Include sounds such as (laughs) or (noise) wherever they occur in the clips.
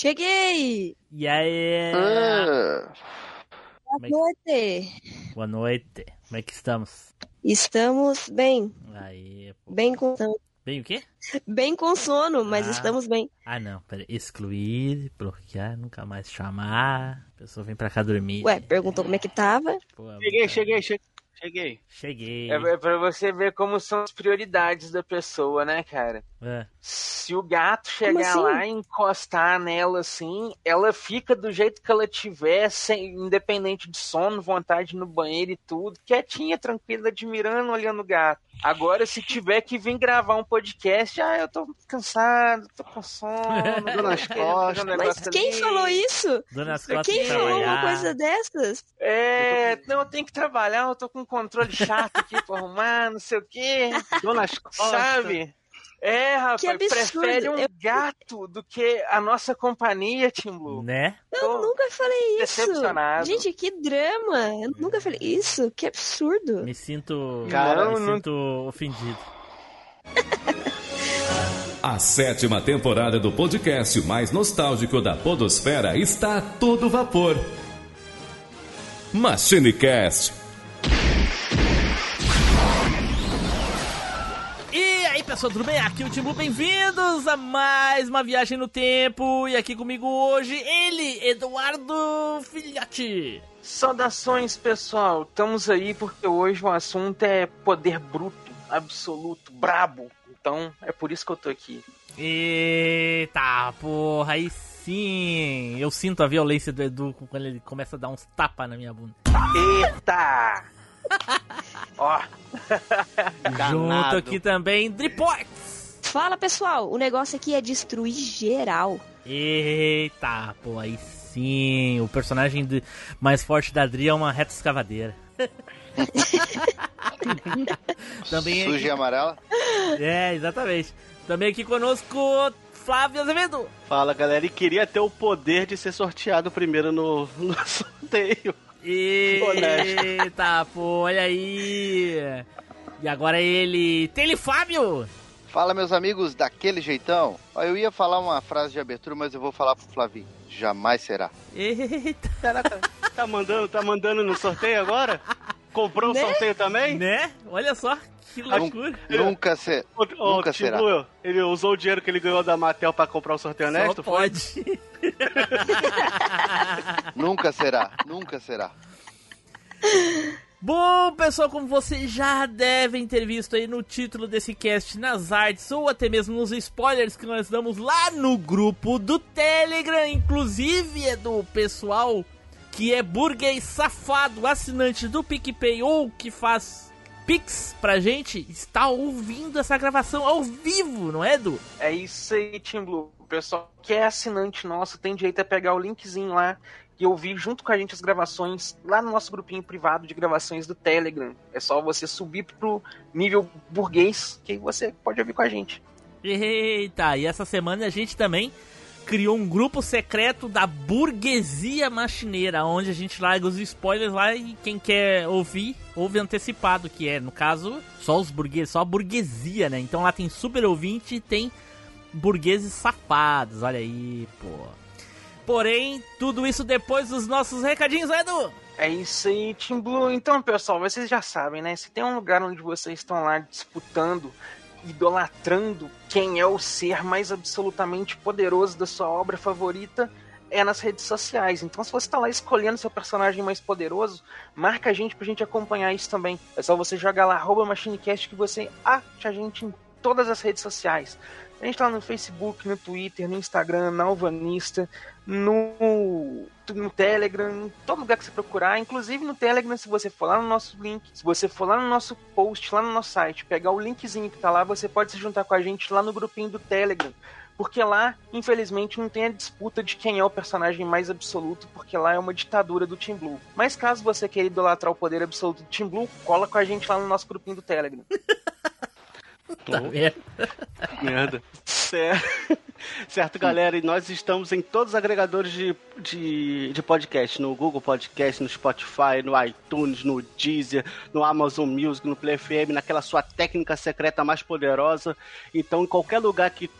Cheguei! E aí? Ah, Boa Mas- noite! Boa noite. Como é que estamos? Estamos bem, Aí, pô. bem com, Bem o quê? bem com sono, mas Ah. estamos bem. Ah, não. Pera. Excluir, bloquear, nunca mais chamar. A pessoa vem pra cá dormir. Ué, perguntou como é que tava? Pô, Cheguei, cheguei, cheguei. Cheguei. Cheguei. É, é pra você ver como são as prioridades da pessoa, né, cara? É. Se o gato chegar assim? lá e encostar nela assim, ela fica do jeito que ela tiver, sem, independente de sono, vontade no banheiro e tudo, quietinha, tranquila, admirando, olhando o gato. Agora, se tiver que vir gravar um podcast, ah, eu tô cansado, tô com sono, Dor nas um costas. Mas quem ali. falou isso? Dona Quem falou uma trabalhar. coisa dessas? É, não, eu tenho que trabalhar, eu tô com um controle chato aqui (laughs) pra arrumar, não sei o quê. (laughs) dor nas costas. Sabe? É, rapaz, Que absurdo. prefere um Eu- gato do que a nossa companhia, Tim Blue. Né? Eu Tô nunca falei isso. decepcionado. Gente, que drama. Eu nunca falei isso. Que absurdo. Me sinto. Cara, me não- sinto ofendido. A sétima temporada do podcast mais nostálgico da Podosfera está a todo vapor. MachineCast. Pessoal, tudo bem? Aqui é o Timbu, bem-vindos a mais uma viagem no tempo. E aqui comigo hoje, ele, Eduardo Filhote. Saudações, pessoal. Estamos aí porque hoje o assunto é poder bruto, absoluto, brabo. Então, é por isso que eu tô aqui. Eita, porra, aí sim. Eu sinto a violência do Edu quando ele começa a dar uns tapas na minha bunda. Eita! Ó, (laughs) Junto aqui também, Driports. Fala, pessoal. O negócio aqui é destruir geral. Eita, pô, aí sim. O personagem de- mais forte da Dri é uma reta escavadeira. (laughs) também Suja e amarela. É, exatamente. Também aqui conosco, Flávio Azevedo. Fala galera, e queria ter o poder de ser sorteado primeiro no, no (laughs) sorteio. Eita, pô, olha aí. E agora ele, Tele Fábio. Fala, meus amigos, daquele jeitão. Eu ia falar uma frase de abertura, mas eu vou falar pro Flavinho. Jamais será. Eita, Caraca, tá mandando, tá mandando no sorteio agora? Comprou Né? o sorteio também? né? Olha só, que loucura. Nunca ser. O, (laughs) o Nunca será. Ele usou o dinheiro que ele ganhou da Matel pra comprar o sorteio Só honesto? foi? pode. (laughs) Nunca será. Nunca será. Bom, pessoal, como vocês já devem ter visto aí no título desse cast, nas artes ou até mesmo nos spoilers que nós damos lá no grupo do Telegram, inclusive é do pessoal que é burguês safado, assinante do PicPay ou que faz Pix pra gente, está ouvindo essa gravação ao vivo, não é, Edu? é isso aí, Tim Blue. O pessoal que é assinante nosso tem direito a pegar o linkzinho lá e ouvir junto com a gente as gravações lá no nosso grupinho privado de gravações do Telegram. É só você subir pro nível burguês que você pode ouvir com a gente. Eita, e essa semana a gente também criou um grupo secreto da burguesia machineira, onde a gente larga os spoilers lá e quem quer ouvir, ouve antecipado, que é, no caso, só os burgueses, só a burguesia, né? Então lá tem super ouvinte e tem burgueses safados, olha aí, pô. Porém, tudo isso depois dos nossos recadinhos, né, Edu? É isso aí, Team Blue. Então, pessoal, vocês já sabem, né? Se tem um lugar onde vocês estão lá disputando, idolatrando quem é o ser mais absolutamente poderoso da sua obra favorita, é nas redes sociais. Então, se você está lá escolhendo seu personagem mais poderoso, marca a gente pra gente acompanhar isso também. É só você jogar lá, MachineCast, que você acha a gente em todas as redes sociais. A gente tá no Facebook, no Twitter, no Instagram, na Alvanista, no, no Telegram, em todo lugar que você procurar, inclusive no Telegram, se você for lá no nosso link, se você for lá no nosso post, lá no nosso site, pegar o linkzinho que tá lá, você pode se juntar com a gente lá no grupinho do Telegram. Porque lá, infelizmente, não tem a disputa de quem é o personagem mais absoluto, porque lá é uma ditadura do Team Blue. Mas caso você queira idolatrar o poder absoluto do Team Blue, cola com a gente lá no nosso grupinho do Telegram. (laughs) Tá? Merda. Certo. (laughs) certo, galera, e nós estamos em todos os agregadores de, de, de podcast, no Google Podcast, no Spotify, no iTunes, no Deezer, no Amazon Music, no Play FM, naquela sua técnica secreta mais poderosa. Então, em qualquer lugar que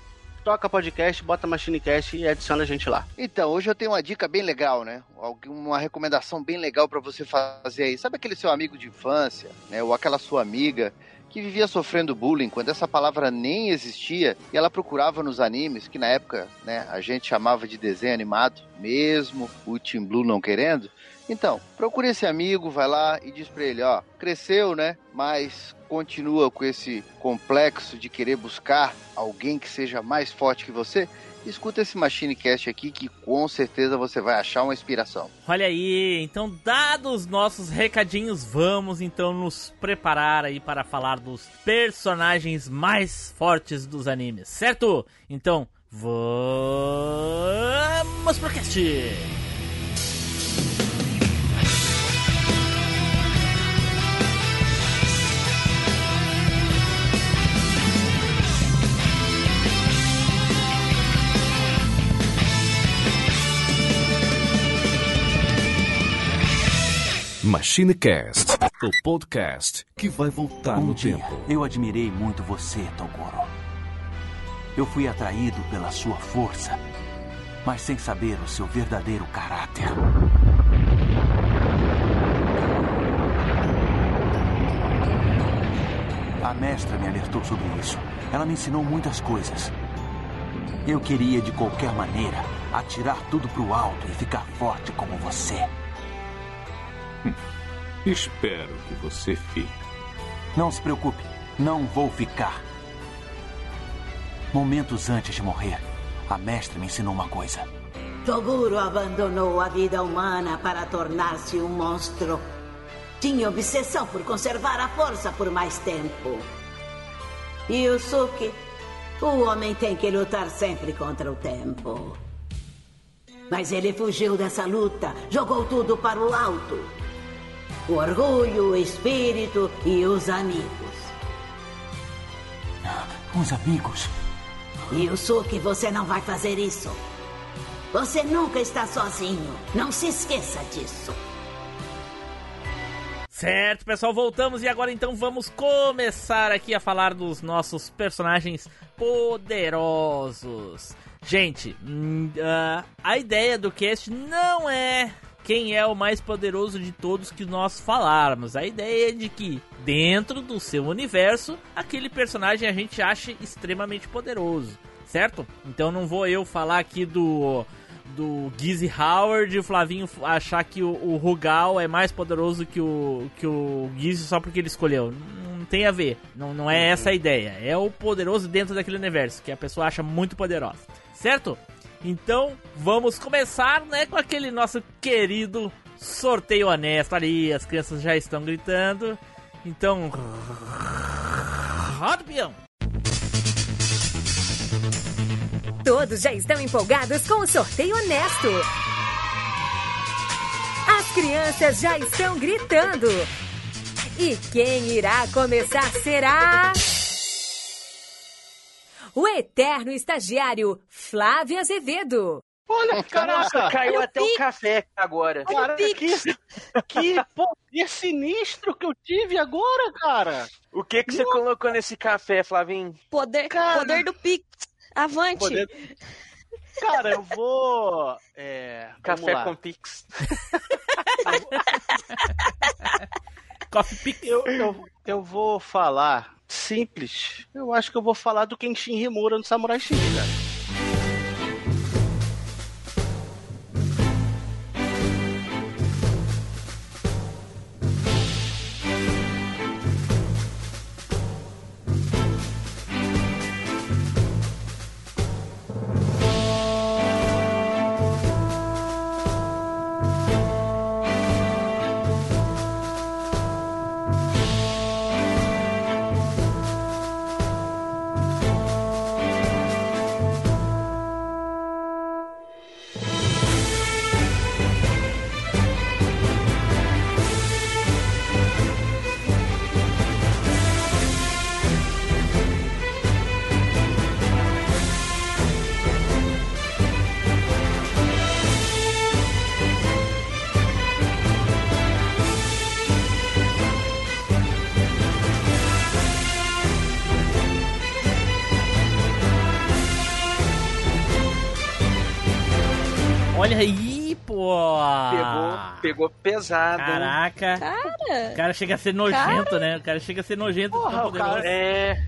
Toca Podcast, bota MachineCast e adiciona a gente lá. Então, hoje eu tenho uma dica bem legal, né? Uma recomendação bem legal para você fazer aí. Sabe aquele seu amigo de infância, né? Ou aquela sua amiga que vivia sofrendo bullying quando essa palavra nem existia e ela procurava nos animes, que na época, né, a gente chamava de desenho animado, mesmo o Team Blue não querendo. Então, procure esse amigo, vai lá e diz pra ele, ó, cresceu, né? Mas continua com esse complexo de querer buscar alguém que seja mais forte que você. Escuta esse Machine Cast aqui que com certeza você vai achar uma inspiração. Olha aí, então dados nossos recadinhos, vamos então nos preparar aí para falar dos personagens mais fortes dos animes, certo? Então, vamos pro cast! MachineCast, o podcast que vai voltar Um no dia, tempo. eu admirei muito você, Toguro. Eu fui atraído pela sua força, mas sem saber o seu verdadeiro caráter. A mestra me alertou sobre isso. Ela me ensinou muitas coisas. Eu queria, de qualquer maneira, atirar tudo pro alto e ficar forte como você. (laughs) Espero que você fique. Não se preocupe, não vou ficar. Momentos antes de morrer, a mestra me ensinou uma coisa. Toguro abandonou a vida humana para tornar-se um monstro. Tinha obsessão por conservar a força por mais tempo. Yusuke, o homem tem que lutar sempre contra o tempo. Mas ele fugiu dessa luta, jogou tudo para o alto. O orgulho, o espírito e os amigos. Os amigos. Yusuke, você não vai fazer isso. Você nunca está sozinho. Não se esqueça disso. Certo, pessoal, voltamos e agora então vamos começar aqui a falar dos nossos personagens poderosos. Gente, hum, ah, a ideia do cast não é quem é o mais poderoso de todos que nós falarmos. A ideia é de que dentro do seu universo, aquele personagem a gente acha extremamente poderoso, certo? Então não vou eu falar aqui do do Gizzy Howard e o Flavinho achar que o, o Rugal é mais poderoso que o, que o Gizzy só porque ele escolheu. Não tem a ver. Não, não é essa a ideia. É o poderoso dentro daquele universo, que a pessoa acha muito poderosa. Certo? Então, vamos começar, né, com aquele nosso querido sorteio honesto ali. As crianças já estão gritando. Então, roda peão. Todos já estão empolgados com o sorteio honesto. As crianças já estão gritando. E quem irá começar será. O eterno estagiário Flávio Azevedo. Olha, caraca, caiu até o café agora. Caraca, que, que poder sinistro que eu tive agora, cara. O que que você colocou nesse café, Flavinho? Poder, Cara. poder do Pix. Avante. Poder- Cara, eu vou. É, Café lá. com Pix. Coffee Pix. Eu, (laughs) eu, eu vou falar simples. Eu acho que eu vou falar do Kenshin Himura no Samurai X, cara. Olha aí, pô! Pegou, pegou pesado. hein? Caraca. Cara, O cara chega a ser nojento, né? O cara chega a ser nojento. Porra, o cara. É.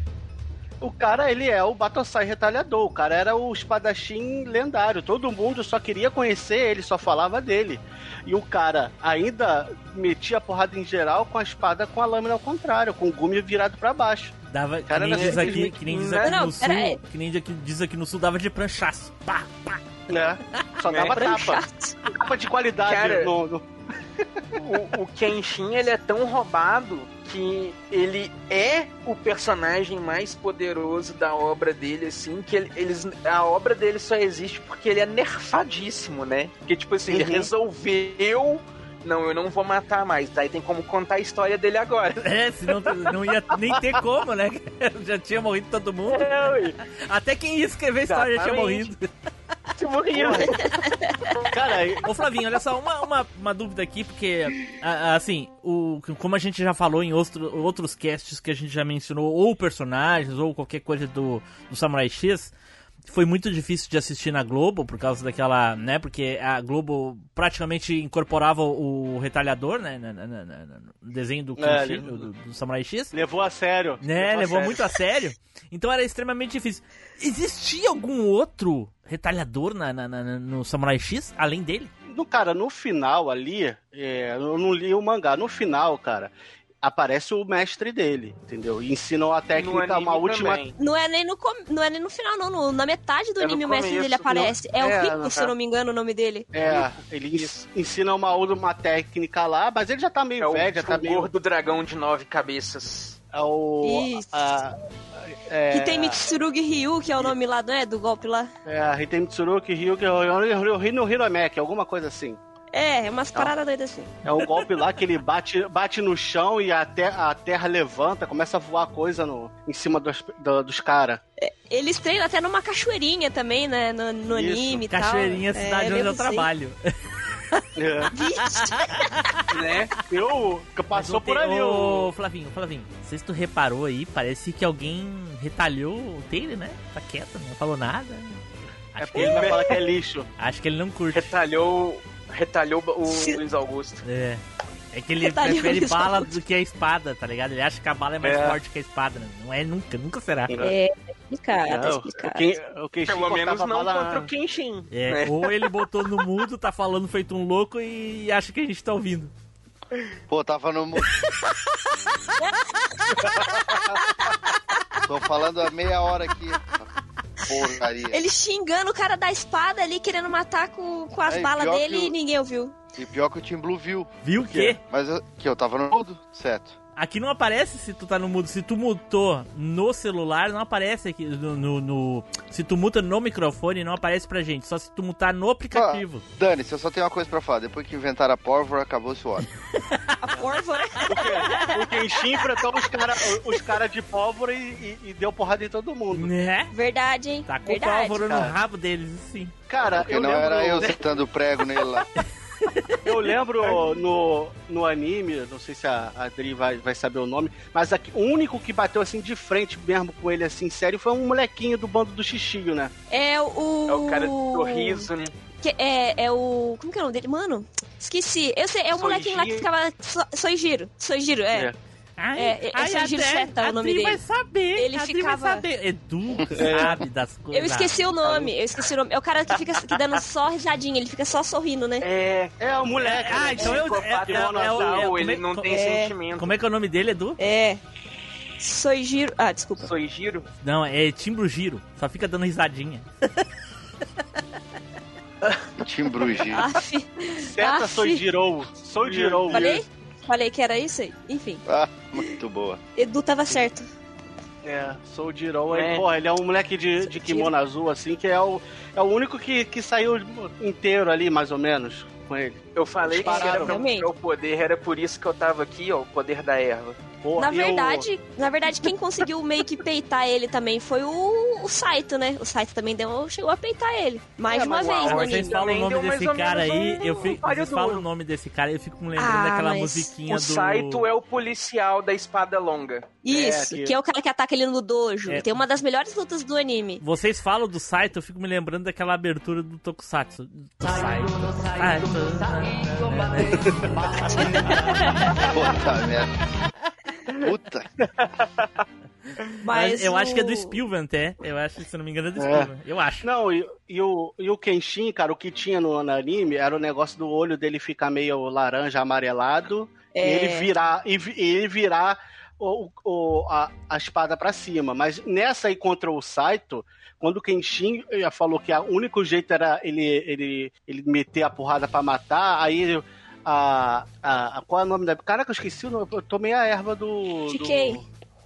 O cara, ele é o Battlesai retalhador. O cara era o espadachim lendário. Todo mundo só queria conhecer ele, só falava dele. E o cara ainda metia a porrada em geral com a espada com a lâmina ao contrário, com o gume virado pra baixo. Dava, Cara, que nem diz aqui, que nem diz aqui não, no sul, que nem diz aqui, diz aqui no sul, dava de pranchaço. Pá, pá. Né? Só dava tapa. Tapa de qualidade Cara, no, no- o, o Kenshin ele é tão roubado que ele é o personagem mais poderoso da obra dele, assim, que ele- eles, a obra dele só existe porque ele é nerfadíssimo, né? Porque, tipo assim, ele Uhum. resolveu. Não, eu não vou matar mais. Daí tem como contar a história dele agora. (laughs) É, senão não ia nem ter como, né? (laughs) Já tinha morrido todo mundo. É, ui. Até quem ia escrever a história já tinha Exatamente. morrido. Você morreu. (laughs) Cara, Ô Flavinho, olha só, uma, uma, uma dúvida aqui, porque, assim, o, como a gente já falou em outro, outros casts que a gente já mencionou, ou personagens, ou qualquer coisa do, do Samurai X, foi muito difícil de assistir na Globo, por causa daquela, né, porque a Globo praticamente incorporava o, retalhador, né, no desenho do, É, do, do- Samurai X. levou a sério. Né, a levou sério. muito a sério. Então era extremamente difícil. Existia algum outro retalhador na, na- na- no Samurai X, além dele? No, cara, no final ali, é, eu não li o mangá, no final, cara, aparece o mestre dele, entendeu? E ensinou a técnica, uma última. também. não é nem no, com- não é nem no final, não. No- na metade do É anime o mestre começo, dele aparece. É, É, o Rico, se eu não me engano, o nome dele. É, ele ens- ensina uma, uma técnica lá, mas ele já tá meio É o, velho, já tá o meio. gordo dragão de nove cabeças. É o. Isso. A, é, Que tem Mitsurugi Ryu, que é o nome lá, não é? Do golpe lá. É, Hitei Mitsuruki, Ryuki, Hino Hiromeki, alguma coisa assim. É, é umas paradas doidas assim. É um golpe lá que ele bate, bate no chão e a, te- a terra levanta, começa a voar coisa no, em cima dos, do- dos caras. Eles treinam até numa cachoeirinha também, né? No, no anime e tal. Cachoeirinha, cidade é, onde eu trabalho. (laughs) É, Vixe. né? Eu, que passou por ali. Ô, o Flavinho, Flavinho, não sei se tu reparou aí, parece que alguém retalhou o Taylor, né? Tá quieto, não falou nada. É Acho, que porque ele ele, vai falar (laughs) que é lixo. acho que ele não curte. Retalhou, retalhou o Se- Luiz Augusto. É. É que ele Retalhou prefere bala do que a espada, tá ligado? Ele acha que a bala é mais É. forte que a espada, né? Não é nunca, nunca será. É, tá explicado, tá Não, explicado. o Pelo menos não contra o Kenshin. É, né? ou ele botou no mudo, tá falando feito um louco e acha que a gente tá ouvindo. Pô, tava no. (laughs) Tô falando há meia hora aqui. Porcaria. Ele xingando o cara da espada ali, querendo matar com, com as É, balas dele o- e ninguém ouviu. E pior que o Team Blue viu. Viu o quê? Mas eu, que eu tava no mudo, certo. Aqui não aparece se tu tá no mudo. Se tu mutou no celular, não aparece aqui. No, no- no- se tu muta no microfone, não aparece pra gente. Só se tu mutar no aplicativo. Dani, se eu só tenho uma coisa pra falar. Depois que inventaram a pólvora, acabou-se o óleo. (laughs) A pólvora. O Kenshin enfrentou os caras os cara de pólvora e, e- e deu porrada em todo mundo. Né? Verdade, hein? Tá com Verdade. pólvora cara. no rabo deles, sim. Cara, Porque eu não lembro, era eu sentando prego nele lá. (laughs) (laughs) eu lembro no, no anime, não sei se a Adri vai, vai saber o nome, mas aqui, o único que bateu assim de frente mesmo com ele assim, sério, foi um molequinho do bando do Xixio, né? É o. É o cara do sorriso, né? Que é, é o. Como que é o nome dele? Mano, esqueci. Eu sei, é o molequinho lá que ficava. So, Soijiro. Soijiro, é. É. Ai, É, é- ai, é Giro Adri- Seta o nome Adri vai dele. saber. Ele ficava- vai saber. Edu (laughs) É. sabe das coisas. Eu esqueci o nome, eu esqueci o nome. É o cara que fica que dando só risadinha, ele fica só sorrindo, né? É. É, o moleque. Ah, né? então eu- é- é- é é- ele é- não tem é- sentimento. Como é que é o nome dele, Edu? É. Soijiro. Ah, desculpa. Soijiro? Não, é Timbro Giro. Só fica dando risadinha. (laughs) Team Brugi. Aff. Seta Aff. Soijirou. Soijirou. Falei? Falei que era isso aí? Enfim, Ah, muito boa. Edu tava certo. É, Soujirou. É. Ele, porra, ele é um moleque de, de kimono azul, assim, que é o, é o único que, que saiu inteiro ali, mais ou menos, com ele. Eu falei que era pra o poder, era por isso que eu tava aqui, ó, o poder da erva. Porra, Na e eu- verdade, na verdade, quem conseguiu meio que peitar ele também foi o, o, o Saito, né? O Saito também deu, chegou a peitar ele. Mais É, de uma mas vez o no Vocês anime. falam o nome desse cara aí, um eu fico, vocês falam o nome desse cara, eu fico me lembrando Ah, daquela musiquinha O do... Saito é o policial da espada longa. Isso, É, que- que é o cara que ataca ele no dojo. É. Tem uma das melhores lutas do anime. Vocês falam do Saito, eu fico me lembrando daquela abertura do Tokusatsu. Do Saito. Saito. Puta merda. Puta. Mas eu o- acho que é do Spielberg até. Eu acho, se não me engano, é do É. Spielberg. Eu acho. Não, e, e o, e o Kenshin, cara, o que tinha no, no anime era o negócio do olho dele ficar meio laranja, amarelado, e É. ele virar, e, e ele virar o, o- a, a espada pra cima. Mas nessa aí contra o Saito, quando o Kenshin eh, falou que o único jeito era ele, ele, ele meter a porrada pra matar, aí a, a, a- Qual é o nome da. Caraca, eu esqueci o nome. Eu tomei a erva do. Fiquei.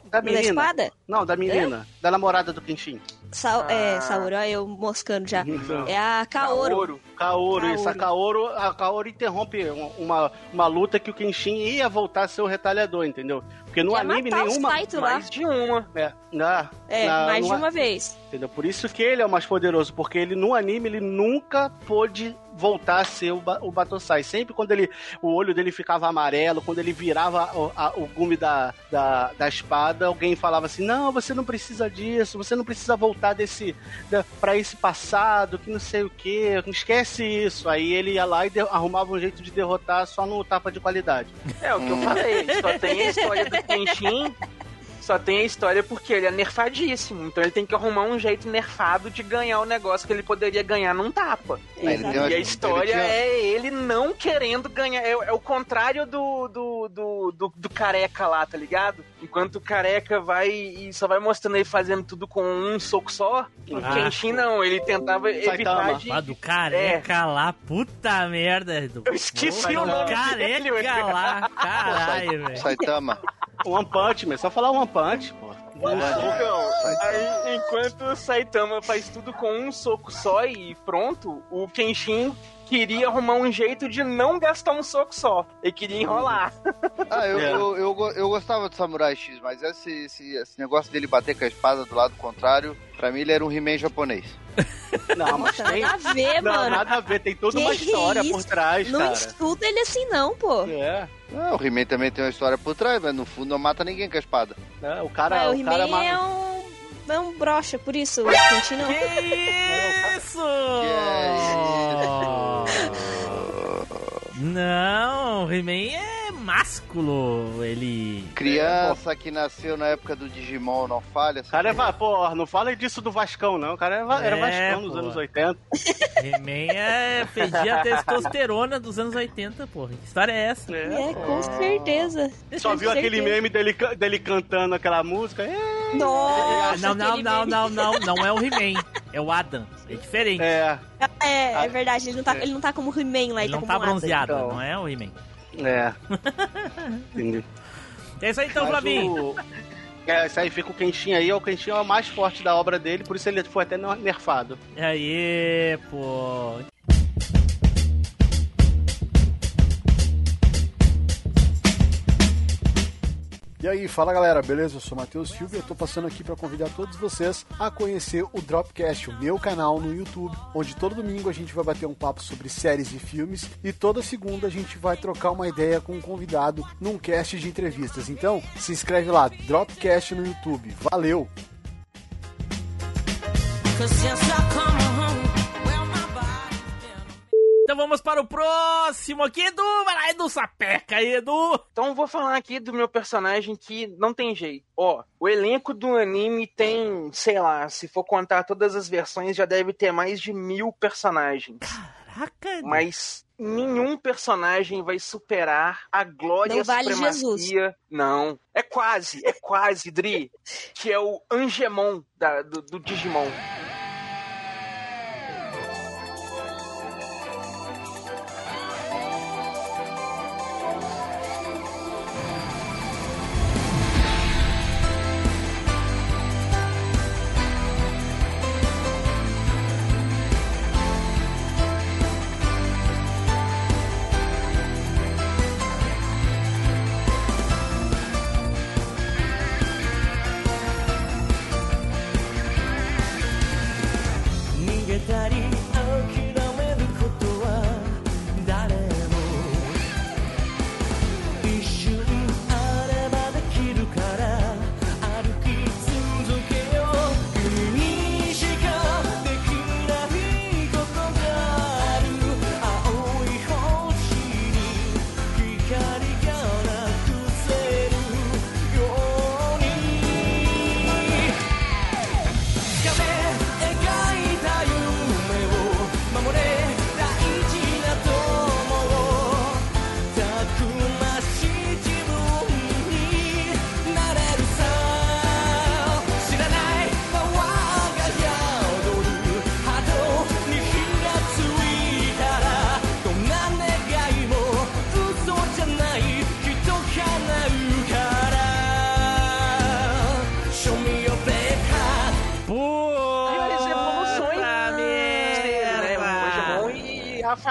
da Da menina. espada? Não, da menina. Da namorada do Kenshin. Sa É, Ah. Sauro, olha eu moscando já. Não. É a Kaoru. Kaoru, Kaoru, isso. A Kaoru, a Kaoru interrompe um- uma, uma luta que o Kenshin ia voltar a ser o retalhador, entendeu? Porque no Ia anime matar os nenhuma. Mais de uma. É, na, É, na- mais de no- uma vez. Entendeu? Por isso que ele é o mais poderoso, porque ele no anime ele nunca pôde voltar a ser o, ba o Batosai. Sempre quando ele o olho dele ficava amarelo, quando ele virava o, a- o gume da, da, da espada, alguém falava assim: "Não, você não precisa disso, você não precisa voltar desse para esse passado, que não sei o que, esquece isso". Aí ele ia lá e arrumava um jeito de derrotar só no tapa de qualidade. É o que eu falei. Só tem a história do Kenshin. Só tem a história porque ele é nerfadíssimo. Então ele tem que arrumar um jeito nerfado de ganhar o negócio que ele poderia ganhar num tapa. Tem uma- E a história ele tinha- é ele não querendo ganhar. É, é o contrário do, do, do, do, do careca lá, tá ligado? Enquanto o careca vai e só vai mostrando ele fazendo tudo com um soco só, o Ah. Kenshin não. Ele tentava evitar Saitama. de. Ah, do careca lá, puta merda. Do... Eu esqueci o nome do careca dele, lá, caralho, velho. Saitama. One Punch, mas só falar One Punch, pô. Então, aí, enquanto o Saitama faz tudo com um soco só e pronto, o Kenshin queria arrumar um jeito de não gastar um soco só. Ele queria enrolar. Ah, eu, É. eu, eu, eu gostava do Samurai X, mas esse, esse, esse negócio dele bater com a espada do lado contrário, pra mim ele era um He-Man japonês. (laughs) Não, mas tem. nada a ver, Não, mano. nada a ver, tem toda Que uma história por trás, Não cara. estuda ele assim, não, pô. É, Ah, o He-Man também tem uma história por trás, mas no fundo não mata ninguém com a espada. né? o cara, Ué, o o cara He-Man ma- é um. É um brocha, por isso. O Kenshin não. Que isso? (laughs) Não, o He-Man é másculo. Ele. Criança que nasceu na época do Digimon não falha. Cara é, va- pô, não fala disso do Vascão, não. O cara é va- era É, Vascão nos anos 80. He-Man é fedia a testosterona dos anos 80, porra. Que história é essa? É, com certeza. Só viu Com aquele certeza. meme dele, dele cantando aquela música? É, Nossa, não, não, não, meme. não, não, não é o He-Man. É o Adam. É diferente. é, É, é verdade, ele não tá, ele não tá como He-Man lá, Ele ele, não tá tá como Adam. bronzeado, então. não é o He-Man. é. (laughs) Entendi. É isso aí então, Flavinho. É, isso aí fica o Kenshin aí, o Kenshin é o mais forte da obra dele, por isso ele foi até nerfado. Aí, pô. E aí, fala galera, beleza? Eu sou Matheus Silva e eu tô passando aqui para convidar todos vocês a conhecer o Dropcast, o meu canal no YouTube, onde todo domingo a gente vai bater um papo sobre séries e filmes e toda segunda a gente vai trocar uma ideia com um convidado num cast de entrevistas. Então, se inscreve lá, Dropcast no YouTube. Valeu! Então vamos para o próximo aqui, Edu. Vai lá, Edu Sapeca aí, Edu. Então eu vou falar aqui do meu personagem que não tem jeito. Ó, o elenco do anime tem, sei lá, se for contar todas as versões, já deve ter mais de mil personagens. Caraca, Edu. Mas nenhum personagem vai superar a glória Não vale supremacia. Não. É quase, é quase, Dri. Que é o Angemon da- do, do Digimon.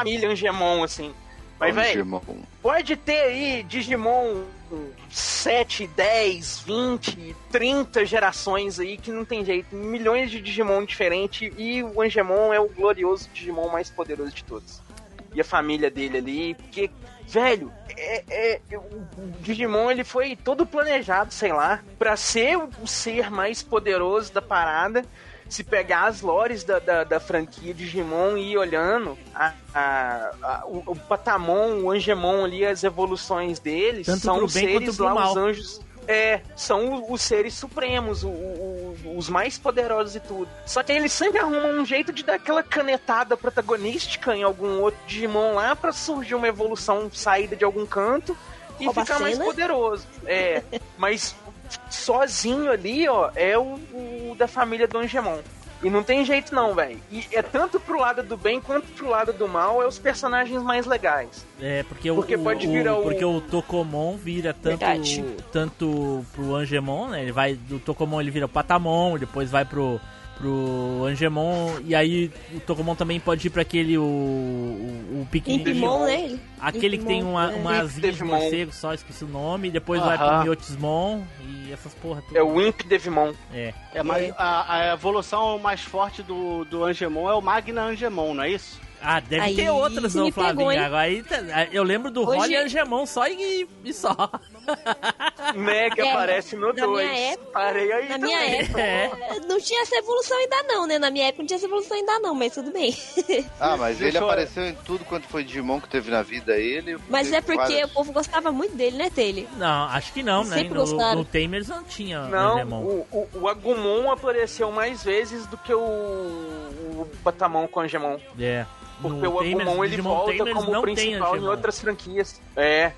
Família Angemon, assim. Mas, velho, pode ter aí Digimon 7, 10, 20, 30 gerações aí que não tem jeito. Milhões de Digimon diferentes e o Angemon é o glorioso Digimon mais poderoso de todos. E a família dele ali, porque, velho, é, é- o Digimon ele foi todo planejado, sei lá, pra ser o ser mais poderoso da parada. Se pegar as lores da, da, da franquia Digimon e ir olhando a, a- a- o, o Patamon, o Angemon ali, as evoluções deles, Tanto são os seres lá, mal. os anjos. É, são os seres supremos, o- o- os mais poderosos e tudo. Só que eles sempre arrumam um jeito de dar aquela canetada protagonística em algum outro Digimon lá pra surgir uma evolução saída de algum canto e Rouba ficar mais poderoso. É, (laughs) mas sozinho ali, ó, é o, o da família do Angemon. E não tem jeito não, velho. E é tanto pro lado do bem quanto pro lado do mal, é os personagens mais legais. É, porque, Porque o, pode o- virar o- porque o Tokomon vira tanto, Verdade. tanto pro Angemon, né? Ele vai do Tokomon ele vira o Patamon, depois vai pro pro Angemon e aí o Tokomon também pode ir pra aquele o o, o pequenininho. Impimon, né? ele? Aquele que tem uma, Impimon, uma é. asinha de Devimon. morcego, só esqueci o nome, e depois vai pro. Miotismon e essas porra tudo. É o Imp Devimon. É. É, mas a, a evolução mais forte do, do Angemon é o Magna Angemon, não é isso? Ah, deve Aí ter outras, não, pegou? Agora aí tá- eu lembro do Hoje- Rolly Angemon só e, e só. (laughs) Né, que É, aparece no na 2. minha época- Parei aí Na também. minha época, É. não tinha essa evolução ainda não, né? Na minha época não tinha essa evolução ainda não, mas tudo bem. (laughs) Ah, mas ele Deixa eu- apareceu em tudo quanto foi Digimon que teve na vida ele. Mas é porque várias- o povo gostava muito dele, né, Taylor? Não, acho que não, né? Sempre No, gostaram. no Tamers não tinha Não, Angemon. o, o, o Agumon apareceu mais vezes do que o, o Patamon com o Angemon. É. Porque No o Tamers, Agumon ele Digimon volta Tamers como principal em outras franquias. É.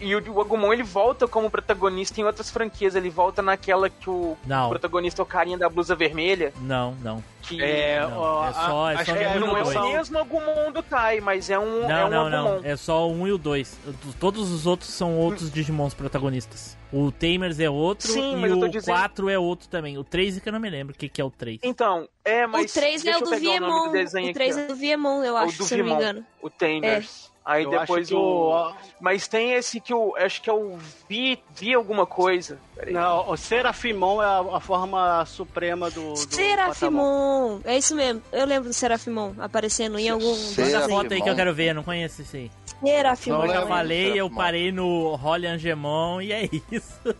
E, e o, o Agumon ele volta como protagonista em outras franquias. Ele volta naquela que o Não. protagonista é o carinha da blusa vermelha. Não, não. Que É, Não, ó, é só- é acho só que no é, não é o mesmo Agumon do Tai, mas é um, Não, é um não, Agumon. não. É só o 1 e o 2. Todos os outros são outros Digimons protagonistas. O Tamers é outro Sim, e o dizendo- 4 é outro também. O 3 é que eu não me lembro o que, que é o 3. Então, é, mas. o 3 é deixa o do o Viemon. O aqui, 3 ó. é do Viemon, eu É o acho, do se eu não me engano. O Tamers. Aí Eu depois acho que o. o- Mas tem esse que o. Acho que é o Vi. Vi alguma coisa. Não, o Serafimon é a, a forma suprema do. do Patamon. Serafimon. É isso mesmo. Eu lembro do Serafimon aparecendo em algum Manda foto aí que eu quero ver, eu não conheço esse aí. Serafimon. Como eu já falei, eu parei no Rolly Angemon e é isso. (laughs)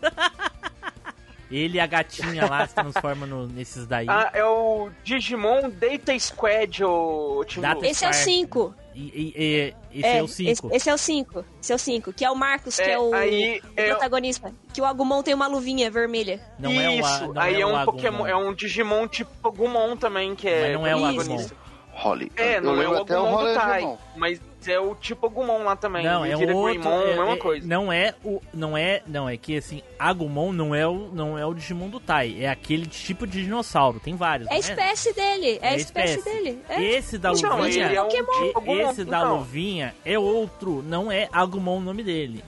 Ele e a gatinha lá se (laughs) transformam no- nesses daí. Ah, é o Digimon Data Squad, o Tim Data Blue. Esse é o Fire. 5. E, e- e- esse é, o 5. Esse, esse é o 5. Esse é o 5. Que é o Marcos, que É, é o, aí o é o- protagonista. Que o Agumon tem uma luvinha vermelha. Não Isso, é o A- não aí é, um Agumon. Pokémon, é um Digimon tipo Agumon também, que é Mas não é o protagonista. Holly. É, não é o até o Agumon Holly do Tai, Angemon. mas é o tipo Agumon lá também. Não, é outro. Greymon, é- mesma é- coisa. Não é o. Não é. Não, é que assim, Agumon não é o, não é o Digimon do Tai. É aquele tipo de dinossauro. Tem vários. É a espécie dele. É, a espécie, dele. É. Esse da Então, luvinha. é um Pokémon. tipo Agumon, Esse da então. luvinha é outro. Não é Agumon o nome dele.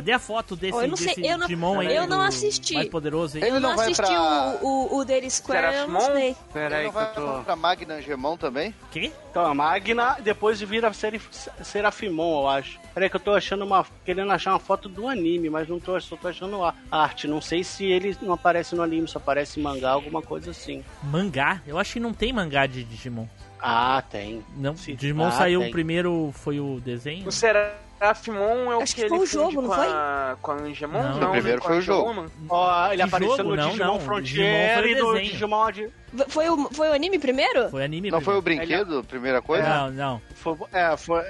Cadê a foto desse, Oh, eu não sei, eu não- Digimon aí? eu não assisti. Mais poderoso aí? Ele Eu não, não vai assisti pra- o, o, o Daily Square, eu não sei. Pera Ele aí não que eu vai tô. pra Magna Angemon também? Quê? Então, a Magna depois vira Serif... Serafimon, eu acho. Peraí que eu tô achando uma. querendo achar uma foto do anime, mas não tô, só tô achando a arte. Não sei se ele não aparece no anime, só aparece em mangá, alguma coisa assim. Mangá? Eu acho que não tem mangá de Digimon. Ah, tem. Não, Sim. Digimon Ah, saiu tem. primeiro, foi o desenho? O Serafimon é o Acho que que foi ele o jogo, não foi? a, com a Angemon? Não. Não, O primeiro foi o jogo. Ó, ele Que apareceu jogo? no Não, Digimon não. Frontier Digimon foi e no. Digimon. Ad... Foi o, foi o anime primeiro? Foi anime Não foi o primeiro. brinquedo, primeira coisa? Não, não. Foi, é, foi.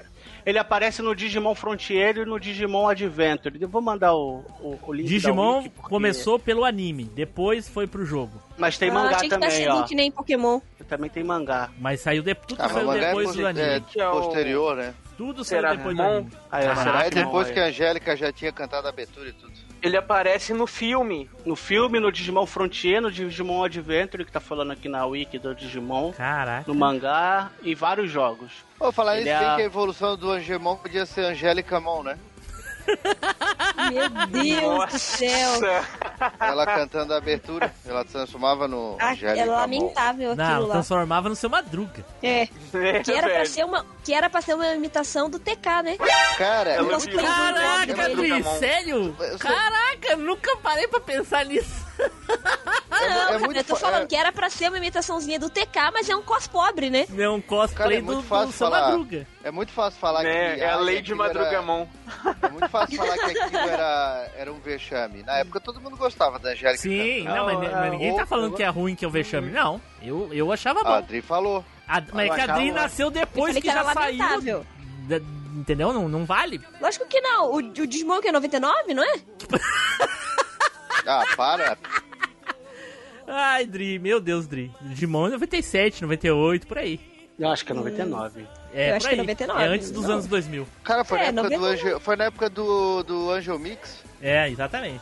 Ele aparece no Digimon Frontier e no Digimon Adventure. Eu vou mandar o, o, o link da Digimon Wiki, porque- começou pelo anime, depois foi pro jogo. Mas tem Ah, mangá achei que tá também, sendo ó. que nem Pokémon. Também tem mangá. Mas saiu de... tudo Ah, saiu é, depois posi- do anime. é é posterior, né? Tudo Será depois do anime. Aí, ó, Caraca. será que depois não, que é? a Angélica já tinha cantado a abertura e tudo. Ele aparece no filme. No filme, no Digimon Frontier, no Digimon Adventure, que tá falando aqui na wiki do Digimon, Caraca. no mangá e vários jogos. Vou falar Ele isso, é que a evolução do Angemon podia ser Angélica Mon, né? Meu Deus do céu. Nossa. Ela cantando a abertura, ela transformava no Ah, Angélica é lamentável Não, aquilo lá. transformava no seu Madruga. É. É, Que era, pra ser uma, que era pra ser uma imitação do TK, né? Cara, Ela eu cosplay do- Caraca, do- Dri, Madruga Mon. sério? Eu Caraca, nunca parei pra pensar nisso. Ah, não, é cara, muito eu tô fa- falando é- que era pra ser uma imitaçãozinha do TK, mas é um cos pobre, né? É um Cara, cosplay é muito do, do fácil seu falar. Madruga. É muito fácil falar É, que. é a lei de era- Madrugamon. É muito fácil falar que aquilo era, era um vexame. Na época todo mundo gostava da Angélica. Sim, não, mas, mas ninguém ou- tá falando que é ruim que é o vexame. Não, eu, eu achava A bom. Adri falou. A- mas é que a Adri nasceu Eu depois que, que era já saiu. da- Entendeu? Não, não vale. Lógico que não. O, o Digimon que é 99, não é? (laughs) Ah, para. Ai, Dri, meu Deus, Dri. Digimon é 97, 98, por aí. Eu acho que é 99. É, Eu por acho que é 99, É antes dos não. anos 2000. Cara, foi, É, na, época do 99. Angel, foi na época do, do Angel Mix. É, exatamente.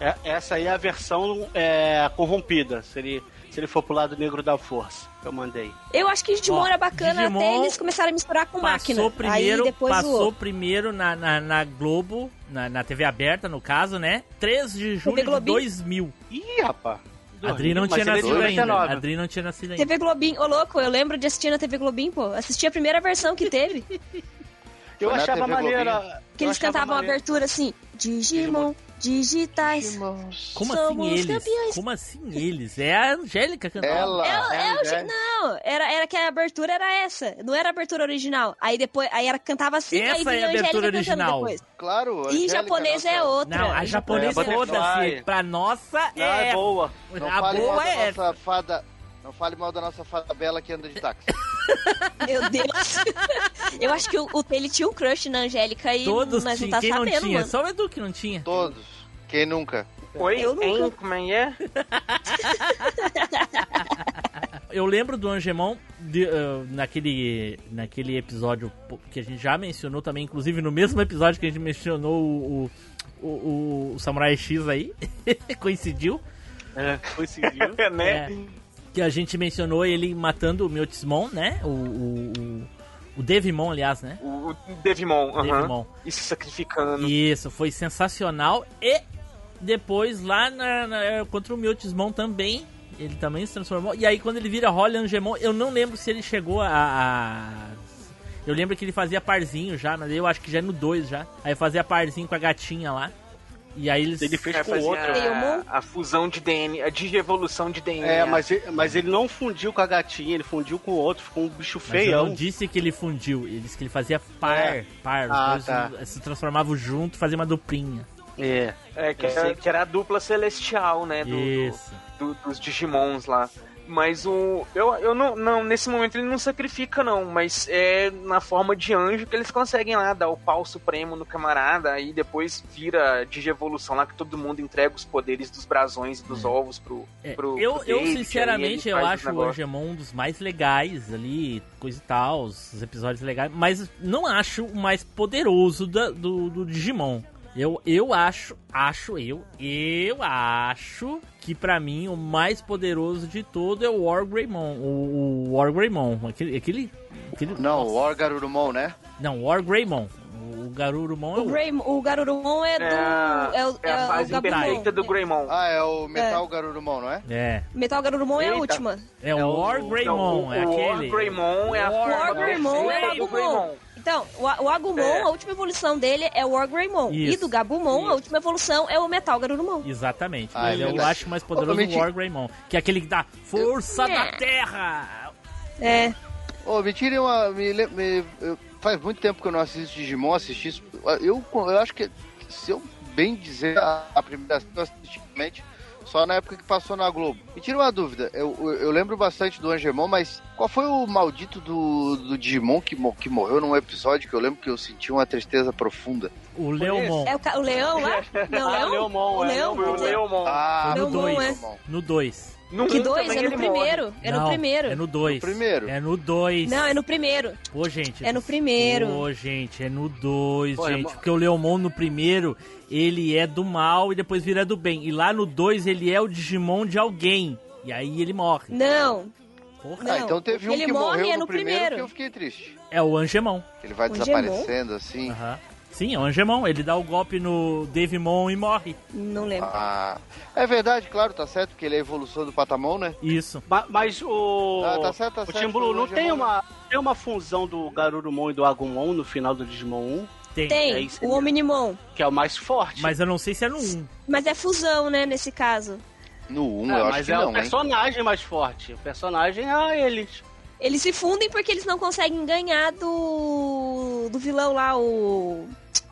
É, essa aí é a versão é, corrompida, se ele, se ele for pro lado negro da força, que eu mandei. Eu acho que Digimon Ó, era bacana Digimon até eles começaram a misturar com máquina. Passou primeiro, Aí depois passou zoou. primeiro na, na, na Globo, na, na TV aberta, no caso, né? 3 de julho de Globinho. 2000. Ih, rapaz. Adri não Mas tinha é nascido ainda. 99. A Adri não tinha nascido ainda. TV Globinho, ô louco, eu lembro de assistir na TV Globinho, pô. Assisti a primeira versão que teve. (laughs) Eu achava maneira. Que eles cantavam a abertura assim: Digimon, digitais. Como Somos assim eles? campeões. Como assim eles? É a Angélica cantando. Ela. É, é o é. não, era, era que a abertura era essa, não era a abertura original. Aí depois, aí ela cantava assim, Essa aí vinha é a Angélica abertura cantando original. depois. Claro. E em Angélica, japonês nossa- é outra. Não, a Em japonesa É, foda-se. Pra nossa Ah, é é. boa. Não a boa é nossa essa. fada. Não fale mal da nossa fada bela que anda de táxi. (laughs) Meu Deus. Eu acho que o, o ele tinha um crush na Angélica e Todos mas não tá Quem não sabendo, tinha? mano. Só o Edu que não tinha. Todos. Quem nunca? Oi, Eu nunca- hein? Como é que é? (laughs) Eu lembro do Angemon de, ah, naquele, naquele episódio que a gente já mencionou também, inclusive no mesmo episódio que a gente mencionou o, o, o, o Samurai X aí. (laughs) Coincidiu. É, conseguiu. né? É, que a gente mencionou ele matando o Miotismon, né? O, o, o, o Devimon, aliás, né? O Devimon, aham. Devimon. E se sacrificando. Isso, foi sensacional. E depois lá na, na- contra o Miotismon também, ele também se transformou. E aí quando ele vira Holly Angemon, eu não lembro se ele chegou a, a- Eu lembro que ele fazia parzinho já, mas eu acho que já é no 2 já. Aí fazia parzinho com a gatinha lá. E aí eles... Ele fez É, com outro. A, a fusão de DNA, a digievolução de DNA. É, mas, ele- mas ele não fundiu com a gatinha, ele fundiu com o outro, ficou um bicho Mas eu feião. não disse que ele fundiu, ele disse que ele fazia par, É. par. Os Ah, dois tá. se transformavam junto, fazia uma duplinha. É. É, que Eu era, que era a dupla celestial, né? Do, do- Isso. do- dos Digimons lá. Mas o. Eu, eu não, não. Nesse momento ele não sacrifica, não. Mas é na forma de anjo que eles conseguem lá dar o pau supremo no camarada. Aí depois vira digievolução lá que todo mundo entrega os poderes dos brasões e dos ovos pro. É, pro eu, pro eu sinceramente, eu acho o. Angemon um dos mais legais ali, coisa e tal, os episódios legais, mas não acho o mais poderoso da- do, do Digimon. Eu, eu acho, acho eu, eu acho que pra mim o mais poderoso de todo é o War Greymon, o, o War Greymon, aquele, aquele, aquele Não, o War Garurumon, né? não, War Greymon. O Garurumon é O, o Grey, o Garurumon é do. É a, É, o, é a é o fase Gabumon. imperfeita do Greymon. Ah, é o Metal Garurumon, não é? é, Metal Garurumon é a Eita. última. é o War Greymon, Não, é o aquele. War Greymon é a War forma Greymon é perfeita do Gabumon. Greymon. Então, o, o Agumon, É. a última evolução dele é o War Greymon. Isso. E do Gabumon, a última evolução é o Metal Garurumon. Exatamente. Ah, mas é eu verdade. acho mais poderoso Ô, Menti- o War Greymon, que é aquele que dá força Eu- da terra. É. Ô, me tirem uma. Me, me- eu- faz muito tempo que eu não assisto Digimon, assisti isso. Eu, eu acho que, se eu bem dizer, a, a primeira vez que eu assisti realmente, só na época que passou na Globo. Me tira uma dúvida, eu, eu, eu lembro bastante do Angemon, mas qual foi o maldito do, do Digimon que, que morreu num episódio que eu lembro que eu senti uma tristeza profunda? O Leomon. É o, o leão lá? (laughs) Não, Ah, leão? Leomon, o é, leão? Foi o Leomon. Ah, no Leomon, 2. é. No 2. No Que dois? É no morre. primeiro. É no primeiro. É no 2. No primeiro? É no 2. Não, é no primeiro. Pô, gente. É no primeiro. Pô, gente, é no 2, Pô, é gente. mo- Porque o Leomon no primeiro, ele é do mal e depois vira do bem. E lá no 2, ele é o Digimon de alguém. E aí ele morre. Não. Porra. Não. Ah, então teve um Ele que morre morreu é no, no primeiro, primeiro. que eu fiquei triste. É o Angemon. Ele vai O desaparecendo assim. Aham. Sim, é o Angemon. Ele dá o golpe no Devimon e morre. Não lembro. Ah, é verdade, claro, tá certo, porque ele é a evolução do Patamon, né? Isso. Ma- Mas o. Ah, tá certo, tá o certo, Tim Blue o não tem não. uma, tem uma fusão do Garurumon e do Agumon no final do Digimon 1, Tem. É Tem, isso o. Omnimon. que é o mais forte. Mas eu não sei se é no 1. Mas é fusão, né, nesse caso. No 1, É, eu acho mas que é não, o hein? personagem mais forte. O personagem é eles. Eles se fundem porque eles não conseguem ganhar do. do vilão lá, o.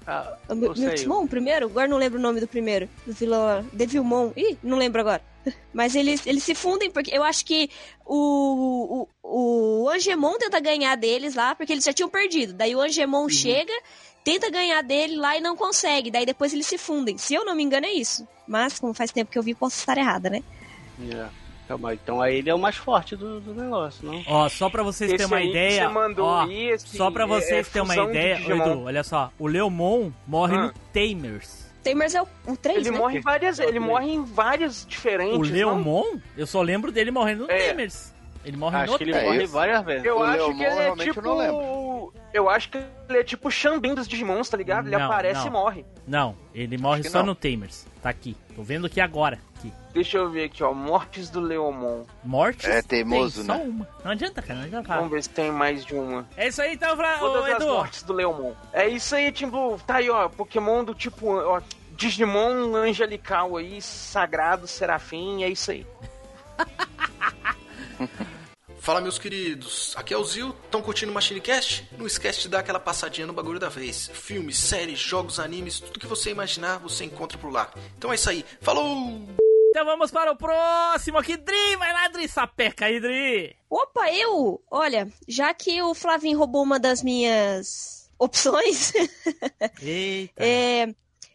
Ah, o. Miltimon, primeiro? Agora não lembro o nome do primeiro. Do vilão lá. Devilmon. Ih, não lembro agora. (laughs) Mas eles, eles se fundem porque eu acho que o, o, o Angemon tenta ganhar deles lá porque eles já tinham perdido. Daí o Angemon chega, tenta ganhar dele lá e não consegue. Daí depois eles se fundem. Se eu não me engano, é isso. Mas, como faz tempo que eu vi, posso estar errada, né? É. Então, mas- então aí ele é o mais forte do, do negócio, não? Ó, só pra vocês terem uma ideia. você mandou ó, esse só pra é- vocês é terem uma ideia. Edu, olha só. O Leomon morre Ah. no Tamers. Tamers é o, o 3, Ele né? morre em várias. Ele morre em várias diferentes. O não? Leomon, eu só lembro dele morrendo no É. Tamers. Ele morre Acho no que ele É morre várias vezes. Eu O acho Leomon, que ele é eu tipo. não Eu acho que ele é tipo o Xambin dos Digimons, tá ligado? Ele Não, aparece não. e morre. Não, ele morre só não. no Tamers. Tá aqui. Tô vendo aqui agora. Aqui. Deixa eu ver aqui, ó. Mortes do Leomon. Morte? É teimoso, tem só né? uma. Não adianta, cara. Não adianta. Vamos ver se tem mais de uma. É isso aí, então. Ô, Todas as Edu. mortes do Leomon. É isso aí, Tim Blue. Tá aí, ó. Pokémon do tipo. Ó, Digimon angelical aí, sagrado, serafim, é isso aí. (laughs) (laughs) Fala meus queridos, aqui é o Zil, estão curtindo o MachineCast? Não esquece de dar aquela passadinha no bagulho da vez. Filmes, séries, jogos, animes, tudo que você imaginar você encontra por lá. Então é isso aí, falou! Então vamos para o próximo aqui, Dri. Vai lá, Dri. Sapeca aí, Dri. Opa, eu? Olha, já que o Flavinho roubou uma das minhas opções, (laughs) Eita. é,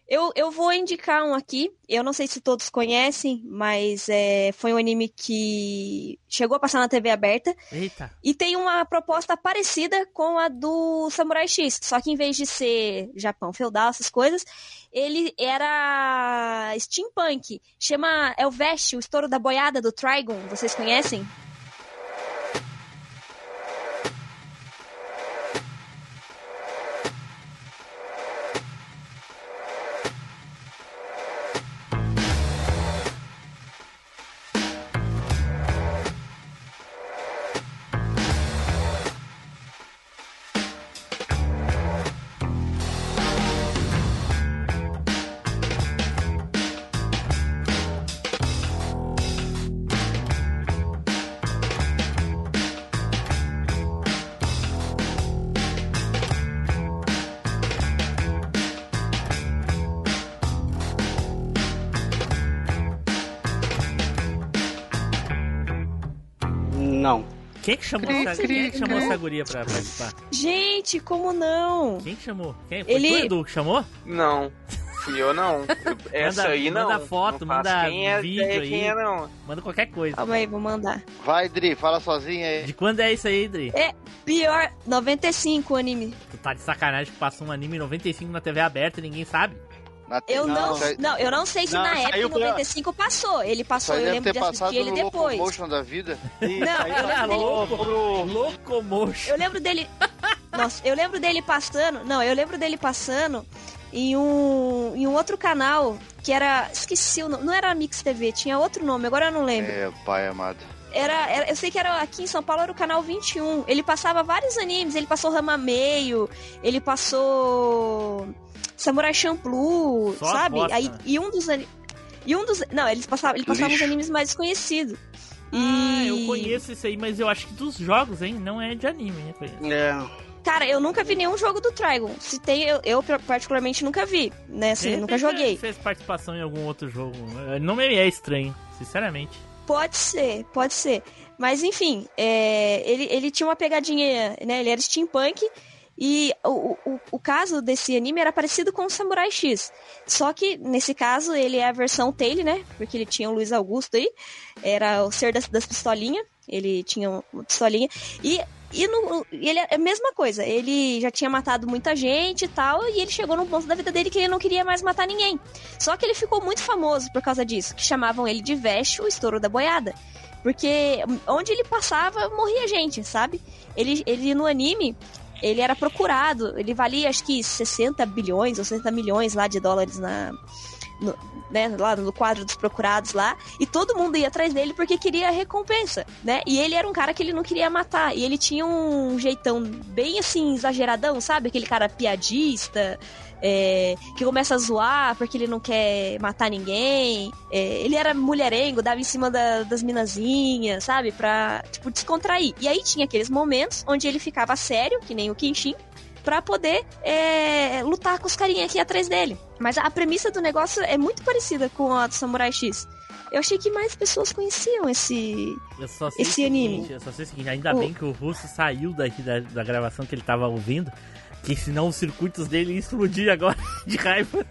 eu, eu vou indicar um aqui. Eu não sei se todos conhecem, mas é, foi um anime que chegou a passar na TV aberta. Eita. E tem uma proposta parecida com a do Samurai X, só que em vez de ser Japão feudal, essas coisas, ele era steampunk. Chama é o Vest, o estouro da boiada do Trigon, vocês conhecem? Quem que chamou, Cri, essa, cri, quem que chamou cri. essa guria pra participar? Gente, como não? Quem que chamou? Quem? Foi Ele- tu, Edu, que chamou? Não. Fui eu não. (laughs) Essa Manda- aí não. manda foto, Não manda quem é, vídeo ideia aí. Quem é, não. Manda qualquer coisa. Calma aí, vou mandar. Vai, Dri, fala sozinha aí. De quando é isso aí, Dri? É pior, 95 o anime. Tu tá de sacanagem que passou um anime em 95 na TV aberta e ninguém sabe? Na Eu não, aí- não, eu não sei se Não, na época pela- 95 passou. Ele passou, eu lembro de assistir ele depois. Locomotion da vida. (laughs) Não, eu lembro dele louco, Locomotion. Eu lembro dele. (laughs) Nossa, eu lembro dele passando. Não, eu lembro dele passando em um, em um outro canal que era. Esqueci o nome. Não era Mix TV, tinha outro nome, agora eu não lembro. É, pai amado. Era, era- eu sei que era aqui em São Paulo era o canal 21. Ele passava vários animes. Ele passou Rama Meio, ele passou Samurai Champloo, Só sabe? Aí, e um dos E um dos. Não, eles passavam, ele passava uns animes mais desconhecidos. E... Ah, eu conheço isso aí, mas eu acho que dos jogos, hein? Não é de anime. É. Cara, eu nunca vi nenhum jogo do Trigon. Se tem, eu, eu particularmente nunca vi, né? Assim, nunca joguei. fez participação em algum outro jogo. Não me é estranho, sinceramente. Pode ser, pode ser. Mas enfim, é, ele, ele tinha uma pegadinha, né? Ele era steampunk. E o, o, o caso desse anime era parecido com o Samurai X. Só que, nesse caso, ele é a versão Tail, né? Porque ele tinha o Luiz Augusto aí. Era o ser das, das pistolinhas. Ele tinha uma pistolinha. E, e no, ele é a mesma coisa. Ele já tinha matado muita gente e tal. E ele chegou num ponto da vida dele que ele não queria mais matar ninguém. Só que ele ficou muito famoso por causa disso. Que chamavam ele de Vesh, o estouro da boiada. Porque onde ele passava, morria gente, sabe? Ele, ele no anime, ele era procurado. Ele valia acho que 60 bilhões ou 60 milhões lá de dólares na. No, né, lá no quadro dos procurados lá, e todo mundo ia atrás dele porque queria recompensa, né? E ele era um cara que ele não queria matar, e ele tinha um jeitão bem assim, exageradão, sabe? Aquele cara piadista, é, que começa a zoar porque ele não quer matar ninguém. É, ele era mulherengo, dava em cima da, das minazinhas, sabe? Pra, tipo, descontrair. E aí tinha aqueles momentos onde ele ficava sério, que nem o Kenshin, pra poder é, lutar com os carinha aqui atrás dele. Mas a premissa do negócio é muito parecida com a do Samurai X. Eu achei que mais pessoas conheciam esse, esse anime. Seguinte, eu só sei o seguinte, ainda o... bem que o Russo saiu daqui da, da gravação que ele tava ouvindo, que senão os circuitos dele iam explodir agora (laughs) de raiva.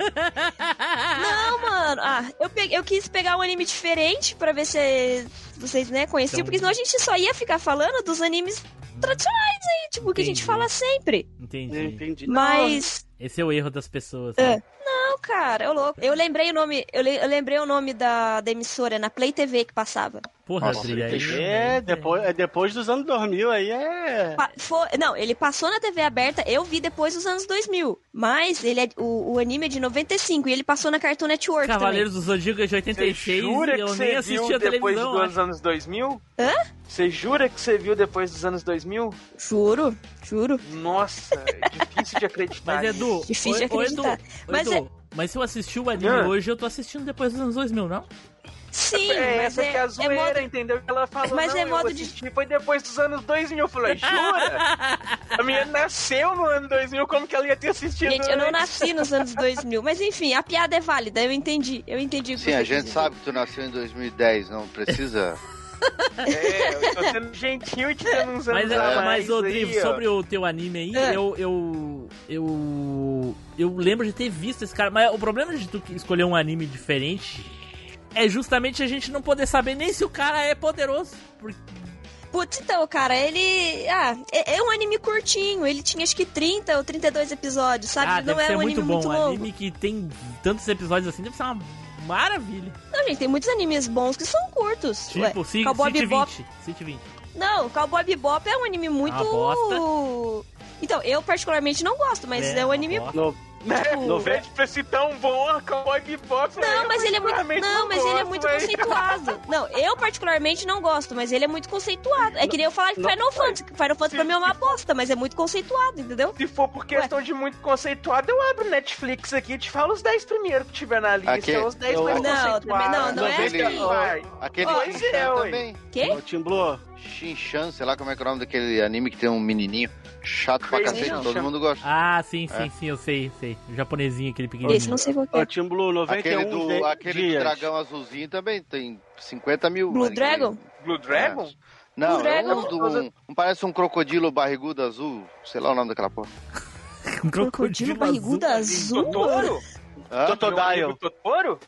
Não, mano. Ah, eu, peguei, eu quis pegar um anime diferente pra ver se vocês, né, conheciam, então... porque senão a gente só ia ficar falando dos animes tradicionais aí, tipo, Entendi. que a gente fala sempre. Entendi. Entendi. Mas. Esse é o erro das pessoas. É. Né? Não, cara, eu louco. Eu lembrei o nome, eu, le, eu lembrei o nome da, da emissora, na Play TV que passava. Porra, Nossa, Adri, aí. É, depois, é depois dos anos 2000, aí é. Foi, não, ele passou na TV aberta, eu vi depois dos anos 2000. Mas ele é, o, o anime é de 95 e ele passou na Cartoon Network. Cavaleiros também. dos Zodíaco é de 86 você jura e eu que nem você assisti viu a depois televisão. dos anos 2000? Hã? Você jura que você viu depois dos anos 2000? Juro, juro. Nossa, é (laughs) difícil de acreditar. Mas Edu, Difícil de acreditar. Edu, Mas Edu, é- mas se eu assistir o anime hoje, eu tô assistindo depois dos anos 2000, não? Sim, É, mas essa é, que é a é zoeira, modo- entendeu? Ela falou, Mas não, é modo de- foi depois dos anos 2000. Eu falei, jura? a minha nasceu no ano 2000, como que ela ia ter assistido Gente, eu não antes? nasci nos anos 2000. Mas enfim, a piada é válida, eu entendi. Eu entendi o que Sim, a gente dizer. sabe que tu nasceu em 2010, não precisa. (laughs) É, eu tô sendo gentil e te anos Mas, é, mais mas ô, aí, sobre o teu anime aí, É. eu, eu. Eu. Eu lembro de ter visto esse cara. Mas o problema de tu escolher um anime diferente é justamente a gente não poder saber nem se o cara é poderoso. Porque Putz, então, cara, ele. Ah, é, é um anime curtinho. Ele tinha acho que 30 ou 32 episódios, sabe? ah, não é um muito anime bom. muito Um longo. anime que tem tantos episódios assim deve ser uma maravilha. Não, gente, tem muitos animes bons que são curtos. Tipo, Ué, City Cowboy City Bebop. 20. City 20. Não, Cowboy Bebop é um anime muito. Uma bosta. Então, eu particularmente não gosto, mas É, é, um anime. bosta. No, Né? Tipo, Não vê pra ser tão bom a Cowboy Bebop. Não, mas ele é muito. particularmente Não, mas ele é gosto, muito mas- conceituado. (laughs) Não, eu particularmente não gosto, mas ele é muito conceituado. É que nem eu falar de Não, Final Fantasy. Final Fantasy pra mim é uma bosta, mas é muito conceituado, entendeu? Se for por questão de muito conceituado, eu abro Netflix aqui e te falo os 10 primeiros que tiver na lista. Aqui- os 10 eu- mais Não, conceituados. também não, não é Aquele, assim. Vai. aquele Pois é, ué. também. Quê? Ô, Tim Blue, Shin-Chan, sei lá como é que é o nome daquele anime que tem um menininho chato pra cacete, todo mundo gosta. Ah, sim, É. sim, sim, eu sei, sei. O japonesinho, aquele pequenininho. Esse não sei qual que é. Tim Blue, 91 Aquele, do, de- aquele do dragão azulzinho também tem 50 mil. Blue anime. Dragon? Blue Dragon? Não, Blue é Dragon? um, do- um, um- parece um crocodilo barrigudo azul, sei lá o nome daquela porra. (laughs) Um Crocodilo barrigudo azul? Totoro? Hã? Totodile. Totoro?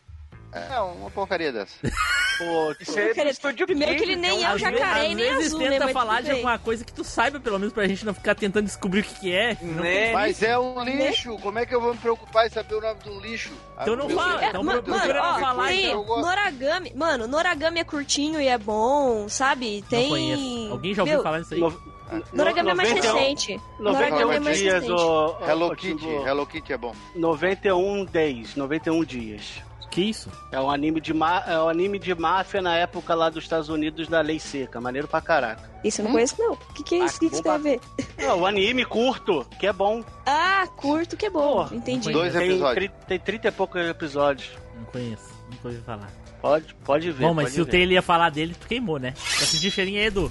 É, uma porcaria dessa. (laughs) Pô, Isso é do estúdio primeiro que ele nem é o jacaré e às nem vezes azul, tenta né? Falar de alguma coisa que tu saiba, pelo menos, pra gente não ficar tentando descobrir o que, que é. Não- Né? Mas é um lixo, como é que eu vou me preocupar em saber o nome um lixo? Então não fala. É, então ma- mano, não ó, falar, tem então. Noragami. Mano, Noragami é curtinho e é bom, sabe? Tem. Não conheço. Alguém já ouviu Meu, falar nisso aí? no- Noragami é mais 91 recente. Noragami é 91 mais dias, recente. Hello Kitty. Hello Kitty é bom. 91 days, 91 dias. Que isso? É um anime de ma- é um anime de máfia na época lá dos Estados Unidos da lei seca, maneiro pra caraca. Isso eu não conheço, não. O que, que é isso? O que, que isso tem a ver? É, o anime curto, que é bom. Ah, curto, que é bom. Pô, Entendi. Dois tem, episódios. tem 30 e poucos episódios. Não conheço, nunca ouvi falar. Pode, pode ver. Bom, mas se o ver. Taylor ia falar dele, tu queimou, né? Já senti cheirinho aí, Edu.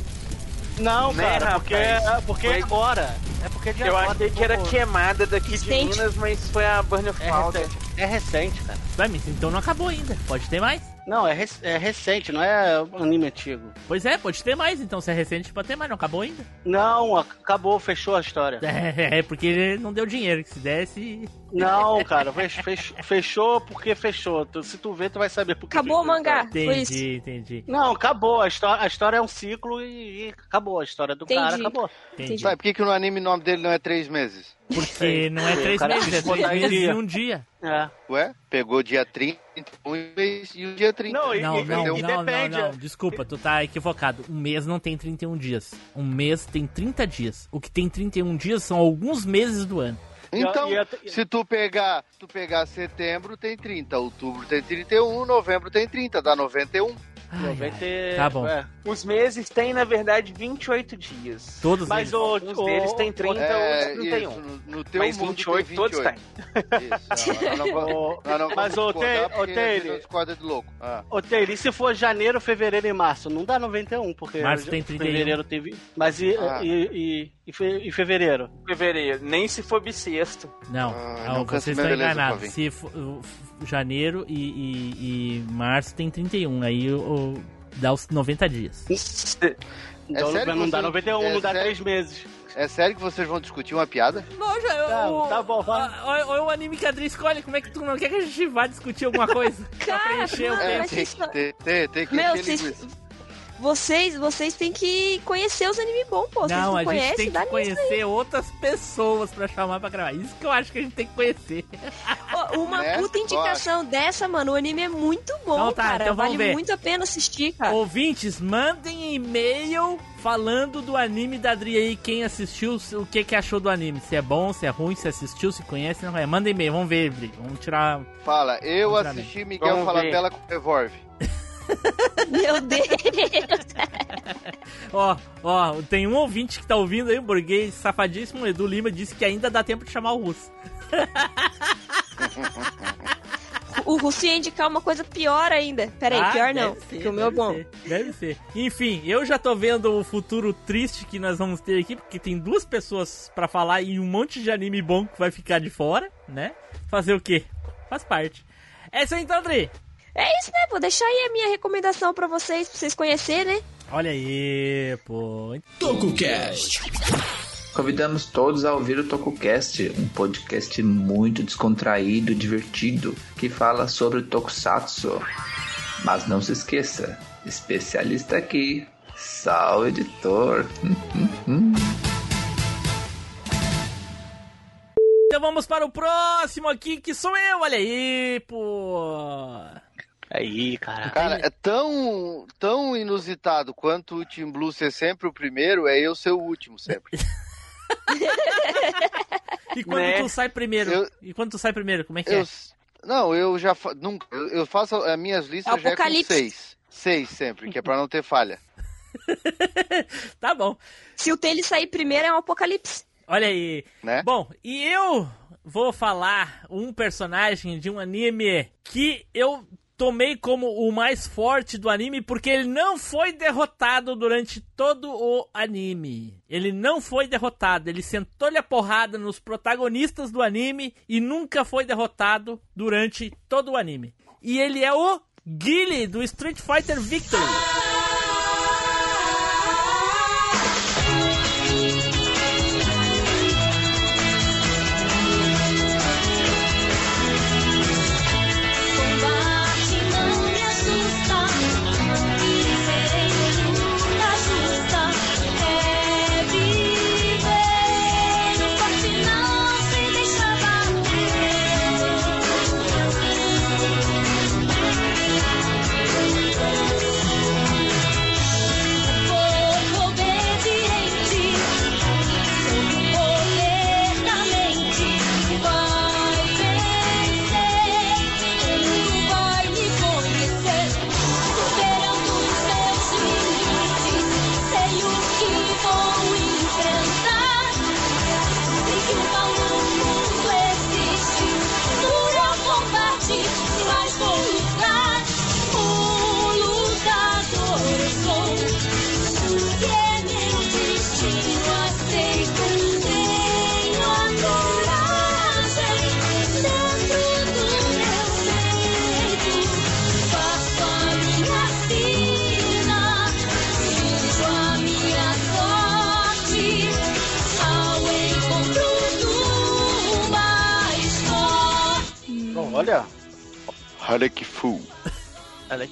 Não, Né, cara, porque, rapaz? porque é Foi- agora. É porque é de Eu agora. achei que era queimada daqui de. Minas, mas foi a Burn of É Powder. É recente, cara. Vai, mas então não acabou ainda. Pode ter mais. Não, é, rec- é recente, não é anime antigo. Pois é, pode ter mais. Então se é recente, pode ter mais. Não acabou ainda. Não, ac- acabou, fechou a história. É, (laughs) é porque ele não deu dinheiro. Que se desse. Não, cara, fech- fech- fechou porque fechou. Tu- Se tu ver, tu vai saber por que Acabou o fechou mangá. história. Foi isso. Entendi, entendi. Não, acabou. A história, a história é um ciclo e, e acabou. A história do Entendi. cara acabou. entendi. Sabe por que, que no anime o nome dele não é três meses? Porque não é três cara meses, é três meses e dia. um dia. É. Ué? Pegou dia 30 um mês e o dia 30. Não, e- Não, e- não, e não, depende. não, não, desculpa, tu tá equivocado. Um mês não tem 31 dias. Um mês tem 30 dias. O que tem 31 dias são alguns meses do ano. Então, se tu pegar, tu pegar setembro tem 30, outubro tem 31, novembro tem 30, dá 91. Ai, Vai ai. ter- Tá bom. é. Os meses têm, na verdade, 28 dias. Todos Mas eles. o, Alguns o- deles têm 30, É, outros 31. isso, no, no teu Mas mundo 28 tem todos 28. têm. Não (laughs) Mas, ô, Taylor. discorda de louco. Ah. Ô, Taylor, e se for janeiro, fevereiro e março? Não dá 91, porque Março tem 31. fevereiro teve. Mas e, Ah. e, e, e, fe- e fevereiro? Fevereiro, nem se for bissexto. Não, Ah, não, não vocês estão enganados. Se for, o- janeiro e, e- e março tem 31. Aí o, o- dá os 90 dias. (laughs) Então sério não que dá você- 91, é não dá sério? 3 meses. É sério que vocês vão discutir uma piada? Não, já, eu, Tá, tá bom, vai. Olha o anime que a Adri escolhe. Como é que tu não quer que a gente vá discutir alguma coisa? (laughs) pra Cara, preencher o mano, É, tempo. mas tem isso- que ter, tem, tem que Meu, encher vocês. Vocês, vocês têm que conhecer os anime bons, pô. Vocês Não, não a gente conhecem, tem dá que conhecer outras pessoas pra chamar pra gravar. Isso que eu acho que a gente tem que conhecer. Ó, Uma Né? puta indicação dessa, mano. O anime é muito bom, Então tá, cara. então vale ver. muito a pena assistir, cara. Ouvintes, mandem e-mail falando do anime da Adri aí, quem assistiu, o que que achou do anime. Se é bom, se é ruim, se assistiu, se conhece, não é. Manda e-mail, vamos ver, Adri. Vamos tirar... Fala, eu Vamos assisti Miguel. Falabella com Revolve. (laughs) (laughs) Meu Deus. Ó, ó, tem um ouvinte que tá ouvindo aí, o burguês safadíssimo, Edu Lima, disse que ainda dá tempo de chamar o russo. o Russo ia indicar uma coisa pior ainda. Pera aí, Ah, pior não. ser, porque o meu é bom. ser, deve ser. Enfim, eu já tô vendo o futuro triste que nós vamos ter aqui, porque tem duas pessoas pra falar e um monte de anime bom que vai ficar de fora, né? Fazer o quê? Faz parte. É isso aí então, André. É isso, né? Vou deixar aí a minha recomendação pra vocês, pra vocês conhecerem, né? Olha aí, pô. TokuCast. Convidamos todos a ouvir o TokuCast, um podcast muito descontraído e divertido que fala sobre o Tokusatsu. Mas não se esqueça, especialista aqui, Sal Editor. Então vamos para o próximo aqui, que sou eu, olha aí, pô. Aí, cara. Cara, é tão, tão inusitado quanto o Team Blue ser sempre o primeiro, é eu ser o último sempre. (laughs) E quando Né? tu sai primeiro? Eu- E quando tu sai primeiro, como é que Eu, é? não, eu já fa... nunca. Eu, eu faço as minhas listas já é com Apocalipse. seis. Seis sempre, que é pra não ter falha. (laughs) Tá bom. Se o Taylor sair primeiro, é um apocalipse. Olha aí. Né? Bom, e eu vou falar um personagem de um anime que eu tomei como o mais forte do anime porque ele não foi derrotado durante todo o anime. Ele não foi derrotado, ele sentou-lhe a porrada nos protagonistas do anime e nunca foi derrotado durante todo o anime. E ele é o Guile do Street Fighter Victory. Olha. Olha que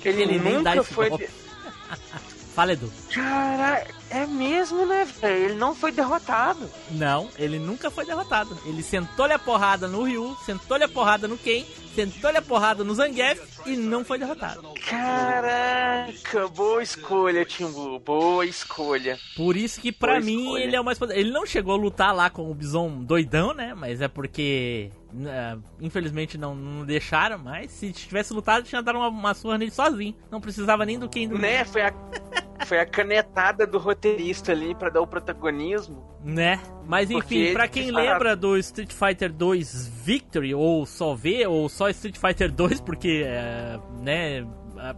Ele nem dá nunca esse foi. golpe. (laughs) Fala, Edu. Cara, É mesmo, né, velho? Ele não foi derrotado. Não, ele nunca foi derrotado. Ele sentou-lhe a porrada no Ryu, sentou-lhe a porrada no Ken, sentou-lhe a porrada no Zangief e não foi derrotado. Caraca, boa escolha, Timbu. Boa escolha. Por isso que pra Boa mim escolha. ele é o mais poderoso. Ele não chegou a lutar lá com o Bison doidão, né? Mas é porque né, infelizmente não, não deixaram, mas se tivesse lutado tinha dado uma, uma surra nele sozinho. Não precisava nem do Ken do Né? Foi a, (laughs) foi a canetada do roteirista ali pra dar o protagonismo. Né? Mas enfim, pra quem lembra do Street Fighter 2 Victory, ou só V, ou só Street Fighter 2, porque, é, né,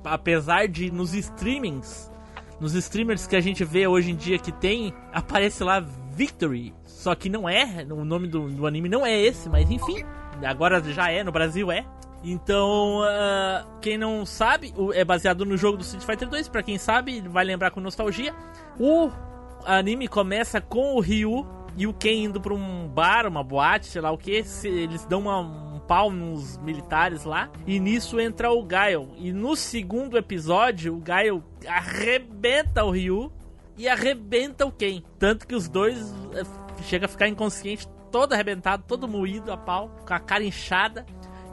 apesar de nos streamings, nos streamers que a gente vê hoje em dia que tem, aparece lá Victory, só que não é, o nome do, do anime não é esse, mas enfim, agora já é, no Brasil é. Então, ah, quem não sabe, é baseado no jogo do Street Fighter 2, pra quem sabe, vai lembrar com nostalgia. O anime começa com o Ryu e o Ken indo pra um bar, uma boate, sei lá o que. Eles dão uma- um pau nos militares lá. E nisso entra o Gaio. E no segundo episódio, o Gaio arrebenta o Ryu e arrebenta o Ken. Tanto que os dois eh, chega a ficar inconsciente, todo arrebentado, todo moído a pau, com a cara inchada.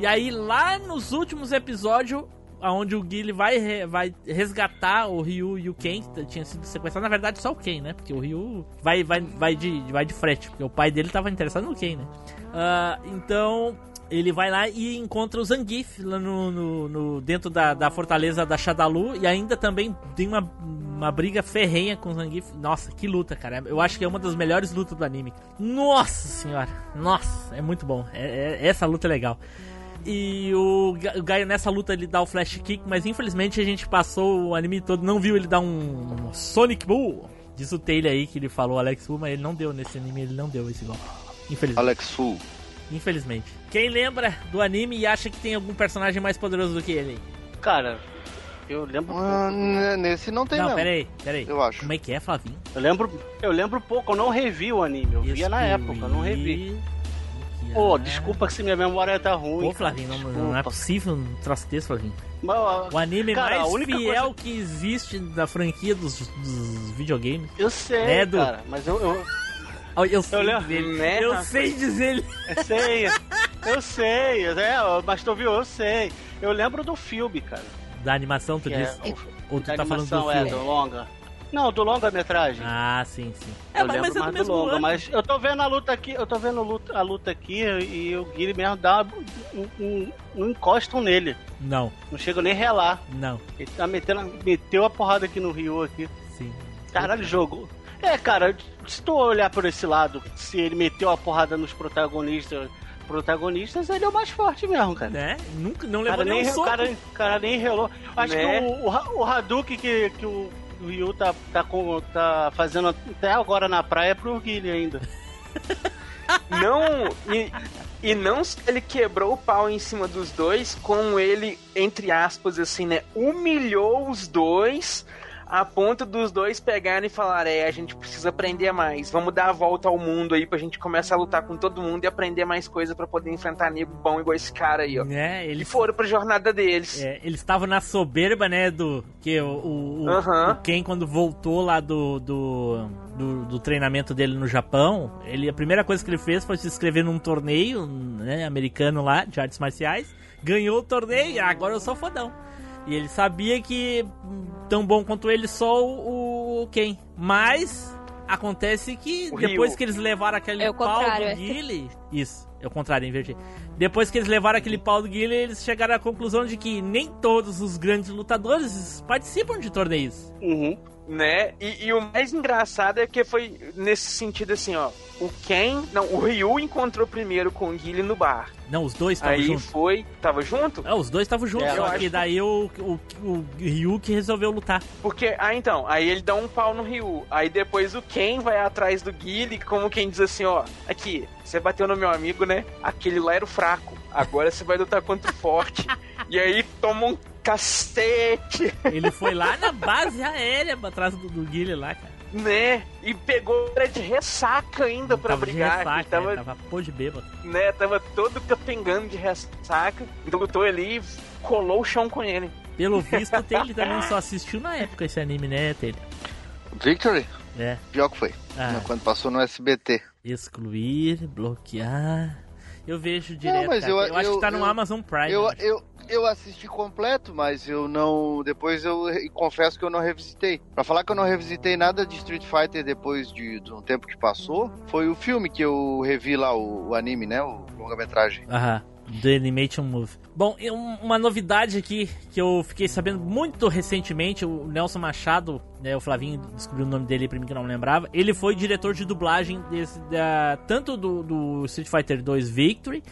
E aí lá nos últimos episódios, aonde o Guile vai, re- vai resgatar o Ryu e o Ken, que tinha sido sequestrado, na verdade só o Ken, né? Porque o Ryu vai, vai, vai, de, vai de frete, porque o pai dele tava interessado no Ken, né? Ah, então ele vai lá e encontra o Zangief lá no, no- no- dentro da, da fortaleza da Shadalu e ainda também tem uma, uma briga ferrenha com o Zangief. Nossa, que luta, cara. Eu acho que é uma das melhores lutas do anime. Nossa senhora, nossa, é muito bom. É- é- essa luta é legal. E o, Ga- o Gaio nessa luta ele dá o flash kick, mas infelizmente a gente passou o anime todo, não viu ele dar um Sonic Bull. Diz o Taylor aí que ele falou Alex Fu, mas ele não deu nesse anime, ele não deu esse golpe. Infelizmente. Alex Fu. Infelizmente. Quem lembra do anime e acha que tem algum personagem mais poderoso do que ele? Cara, eu lembro. Ah, n- nesse não tem não, mesmo. peraí, peraí. Eu acho. Como é que é, Flavinho? Eu lembro, eu lembro pouco, eu não revi o anime, eu via na época, eu não revi. Pô, desculpa se minha memória tá ruim. Pô, Flavinho, não, não é possível um troço desse, Flavinho. Mas, O anime cara, mais a única fiel coisa- que existe da franquia dos, dos videogames. Eu sei, Né, Edu? cara, mas eu. eu... Eu, eu sei lembro- dizer, Né, eu rapaz? sei dizer. Eu sei, eu sei, é, mas tu viu, eu sei. Eu lembro do filme, cara. Da animação, tu Que é disse? o- Ou tu tá falando do animação, é, filme? do longa. Não, do longa-metragem. Ah, sim, sim. É, eu mas- lembro mas é do mais do mesmo longa, ano. mas eu tô vendo a luta aqui, eu tô vendo a luta, a luta aqui e o Guilherme mesmo dá um, um, encostam nele. Não, Não chega nem a relar. não. Ele tá metendo, meteu a porrada aqui no Rio aqui. Sim. Caralho, jogo. É, cara, se tu olhar por esse lado, se ele meteu a porrada nos protagonistas, protagonistas, ele é o mais forte mesmo, cara. Né? Nunca, não levou cara nenhum nem, soco. o cara, o cara nem relou. Acho Né? que o, o, o Hadouken que, que o o Ryu tá, tá, com, tá fazendo até agora na praia pro Guilherme ainda. (laughs) Não. E, e não ele quebrou o pau em cima dos dois, como ele, entre aspas, assim, né? Humilhou os dois a ponto dos dois pegarem e falarem: é, a gente precisa aprender mais. Vamos dar a volta ao mundo aí pra gente começar a lutar com todo mundo e aprender mais coisa pra poder enfrentar nego bom igual esse cara aí, ó. É, E eles foram pra jornada deles. É, eles estavam na soberba, né, do... Que o, o, o- Ken, quando voltou lá do, do, do, do treinamento dele no Japão, ele, a primeira coisa que ele fez foi se inscrever num torneio, né, americano lá, de artes marciais, ganhou o torneio e agora eu sou fodão. E ele sabia que tão bom quanto ele só o, o Ken. Mas acontece que O depois Ryu. que eles levaram aquele É o pau do é. Guile... Isso, é o contrário, inverti. Depois que eles levaram aquele pau do Guile, eles chegaram à conclusão de que nem todos os grandes lutadores participam de torneios. Uhum. Né? E, e o mais engraçado é que foi nesse sentido assim, ó. O Ken, não, o Ryu encontrou primeiro com o Guile no bar. Não, os dois estavam Aí juntos. foi, tava junto? É, os dois estavam juntos, É, só que- daí o, o, o Ryu que resolveu lutar. Porque, ah, então, aí ele dá um pau no Ryu. Aí depois o Ken vai atrás do Guile, como quem diz assim, ó, aqui, você bateu no meu amigo, né? Aquele lá era o fraco. Agora você vai lutar contra o forte. (laughs) e aí toma um cacete, Ele foi lá na base aérea atrás do, do Guile lá, cara. né? E pegou era de ressaca ainda pra tava de brigar. ressaca, tava, né? tava pô de bêbado. né, tava todo capengando de ressaca. Então lutou ali e colou o chão com ele. Pelo (laughs) visto, o Taylor também só assistiu na época esse anime, né, Taylor? Victory? É. Pior que foi. Ah. Quando passou no SBT. Excluir, bloquear. Eu vejo direto. mas cara. eu- acho eu- que tá no eu- Amazon Prime. Eu, acho. eu, eu assisti completo, mas eu não. Depois eu confesso que eu não revisitei. Pra falar que eu não revisitei nada de Street Fighter depois de, de um tempo que passou, foi o filme que eu revi lá, o, o anime, né? O longa-metragem. Aham. The Animation Move. Bom, uma novidade aqui que eu fiquei sabendo muito recentemente, o Nelson Machado, né, o Flavinho descobriu o nome dele pra mim que não lembrava. Ele foi diretor de dublagem desse, da, tanto do, do Street Fighter 2 Victory,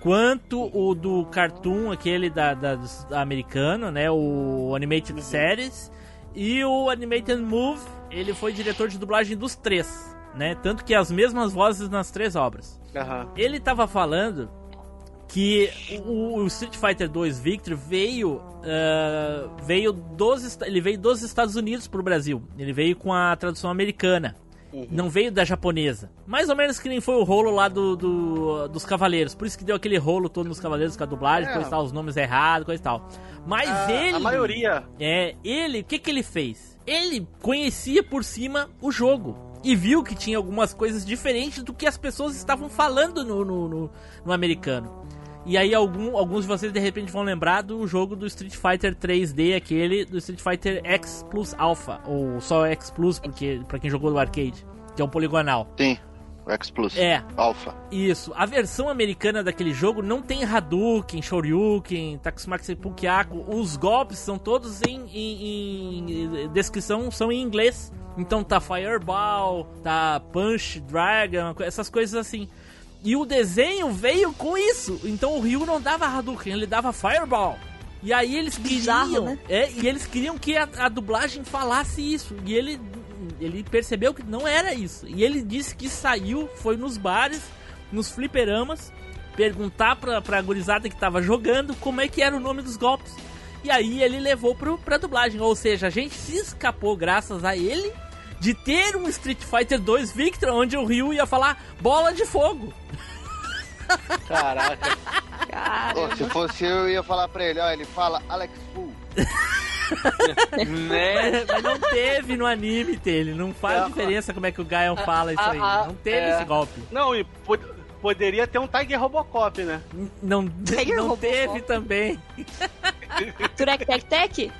quanto o do cartoon, aquele da, da, da americano, né, o Animated Series, e o Animated Move, ele foi diretor de dublagem dos três, né, tanto que as mesmas vozes nas três obras. Aham. Ele tava falando que o, o Street Fighter 2 Victor veio ah, veio dos ele veio dos Estados Unidos pro Brasil. Ele veio com a tradução americana. Não veio da japonesa. Mais ou menos que nem foi o rolo lá do, do- dos Cavaleiros. Por isso que deu aquele rolo todo nos Cavaleiros com a dublagem, É. coisa tal, os nomes errados, coisa e tal. Mas A- ele. a maioria. É, ele, o que que ele fez? Ele conhecia por cima o jogo. E viu que tinha algumas coisas diferentes do que as pessoas estavam falando no, no, no- no americano. E aí algum- alguns de vocês de repente vão lembrar do jogo do Street Fighter 3D, aquele do Street Fighter X Plus Alpha, ou só X Plus, porque para quem jogou no arcade, que é um poligonal. Sim, o X Plus. É. Alpha. Isso. A versão americana daquele jogo não tem Hadouken, Shoryuken, Tatsumaki Pukiako. Os golpes são todos em, em- em descrição, são em inglês. Então tá Fireball, tá Punch Dragon, essas coisas assim. E o desenho veio com isso. Então o Ryu não dava Hadouken, ele dava Fireball. E aí eles Bizarro, queriam, né? é, e eles queriam que a, a dublagem falasse isso. E ele ele percebeu que não era isso. E ele disse que saiu, foi nos bares, nos fliperamas, perguntar pra, pra gurizada que tava jogando como é que era o nome dos golpes. E aí ele levou pro, pra dublagem. Ou seja, a gente se escapou graças a ele de ter um Street Fighter 2 Victor onde o Ryu ia falar bola de fogo. Caraca. Pô, se fosse eu, eu ia falar pra ele, ó, ele fala Alex Fu. Né? (laughs) Mas não teve no anime dele. Não faz É, diferença como é que o Gael fala isso aí. Ah, ah, Não teve é. esse golpe. Não, e pod- poderia ter um Tiger Robocop, né? Não, Tiger não Robocop. teve também. Turek Tec Tec?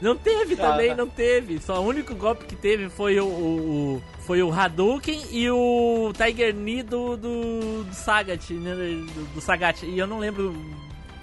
Não teve também, não teve. Só o único golpe que teve foi o, o- o- foi o Hadouken e o Tiger Knee do, do, do Sagat, né, do, do Sagat. E eu não lembro.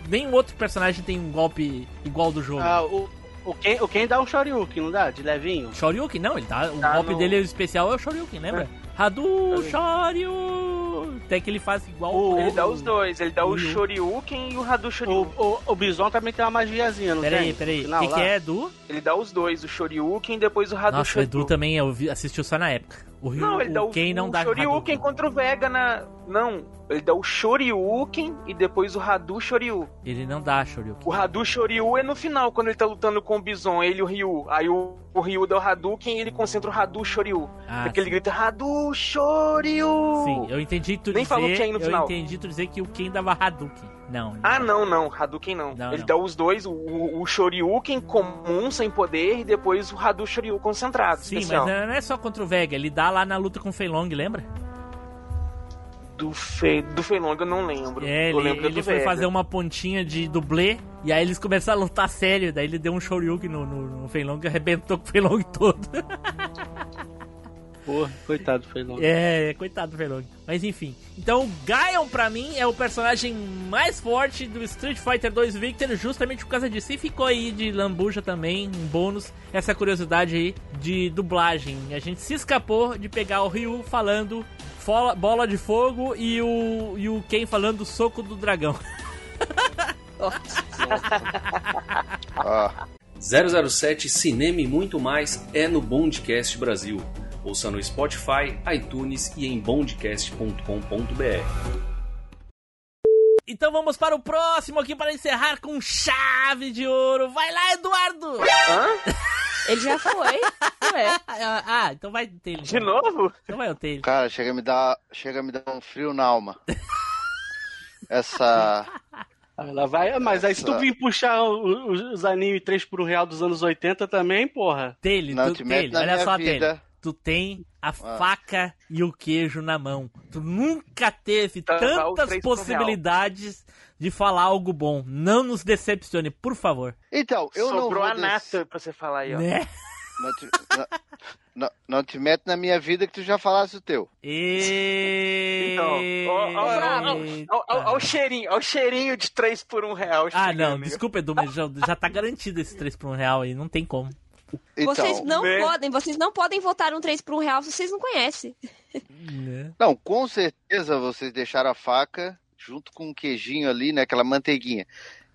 Nenhum outro personagem tem um golpe igual do jogo. Ah, o, o, Ken, o Ken dá um Shoryuken, não dá? De levinho? Shoryuken? Não, ele dá. O Tá golpe no- dele especial é o Shoryuken, lembra? Hadu Shoryu! Até que ele faz igual O- Ele dá os dois, ele dá o Ryu. Shoryuken e o Hadu O, Shoryuken. o, o Bison também tem uma magiazinha, não Peraí, tem? peraí. No O que, que é, Edu? Ele dá os dois, o Shoryuken e depois o Hadu Nossa, o Shoryuken. Edu também eu vi- assistiu só na época. O Ryu, Não, ele dá o Ken não dá Shoryuken contra o Vega na... Não, ele dá o Shoryuken e depois o Hadu Shoryu. Ele não dá Shoryuken. O Hadu Shoryu é no final, quando ele tá lutando com o Bison, ele e o Ryu. Aí o, o Ryu dá o Hadouken e ele concentra o Hadu Shoryu. Ah, Porque ele grita Hadu Shoryu! Sim, eu entendi tu Nem dizer. falou Ken no eu final. entendi tu dizer que o Ken dava Hadouken. Não. Ah, não, não. Hadouken não. Não, ele não. dá os dois, o, o, Shoryuken comum, sem poder, e depois o Hadu Shoryu concentrado, Sim, especial. mas não é só contra o Vega, ele dá lá na luta com o Fei Long, lembra? Do, Fe, do Feilong eu não lembro. É, ele, lembro ele foi Vega. fazer uma pontinha de dublê, e aí eles começaram a lutar sério, daí ele deu um Shoryuken no, no, no Fei Long e arrebentou com o Fei Long todo. (laughs) Porra, coitado do Feilong. É, coitado do Verlong. Mas enfim. Então, o Gaon, pra mim, é o personagem mais forte do Street Fighter 2 Victor, justamente por causa disso. E ficou aí de lambuja também, um bônus, essa curiosidade aí de dublagem. A gente se escapou de pegar o Ryu falando fola- bola de fogo e o, e o Ken falando soco do dragão. (laughs) Ah, 007 Cinema e muito mais é no Bondcast Brasil. Ouça no Spotify, iTunes e em bondcast.com.br. Então vamos para o próximo aqui para encerrar com chave de ouro. Vai lá, Eduardo! (laughs) Ele já foi. Ué. (laughs) ah, então vai ter. De novo? Então vai o Taylor. cara, chega a me dar, chega a me dar um frio na alma. (laughs) Essa. Ela vai, mas aí se tu vir puxar os, os animes 3 por 1 real dos anos 80 também, porra. Taylor, Não tu, te mete Taylor, na olha minha só, vida. Taylor. Tu tem a Ah. faca e o queijo na mão. Tu nunca teve Tá, tá, tantas possibilidades de falar algo bom. Não nos decepcione, por favor. Então, eu não Sobrou vou a des- nata pra você falar aí, ó. Né? Não te, não, não- não te mete na minha vida que tu já falasse o teu. E... Então, ó, ó o cheirinho, ó o cheirinho de 3 por 1 real. Ah, não, desculpa, Edu, mas já, já tá garantido esse 3 por 1 real aí, não tem como. Então, vocês não né? podem, vocês não podem votar um 3 por um real se vocês não conhecem. Não, com certeza vocês deixaram a faca junto com o queijinho ali, né? Aquela manteiguinha.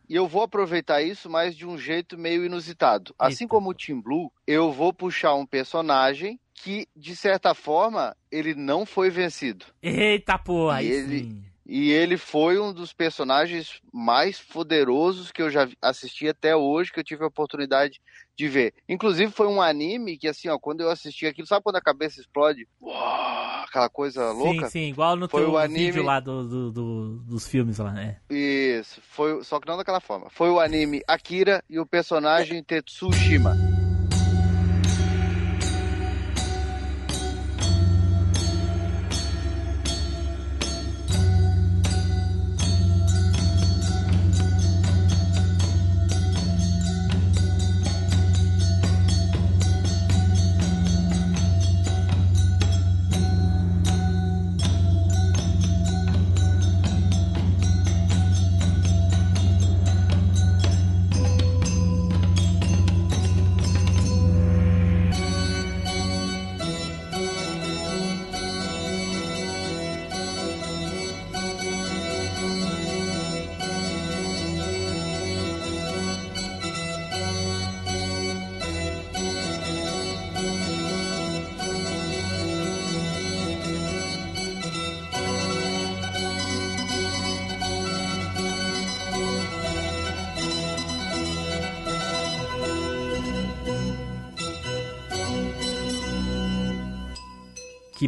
E eu vou aproveitar isso, mas de um jeito meio inusitado. Assim como o Team Blue, eu vou puxar um personagem que, de certa forma, ele não foi vencido. Eita porra, aí E ele- sim. E ele foi um dos personagens mais poderosos que eu já assisti até hoje, que eu tive a oportunidade de ver. Inclusive, foi um anime que, assim, ó, quando eu assisti aquilo, sabe quando a cabeça explode? Uau, aquela coisa louca? Sim, sim, igual no Foi teu anime- vídeo lá do, do- do- dos filmes lá, né? Isso, foi, só que não daquela forma. Foi o anime Akira e o personagem Tetsushima.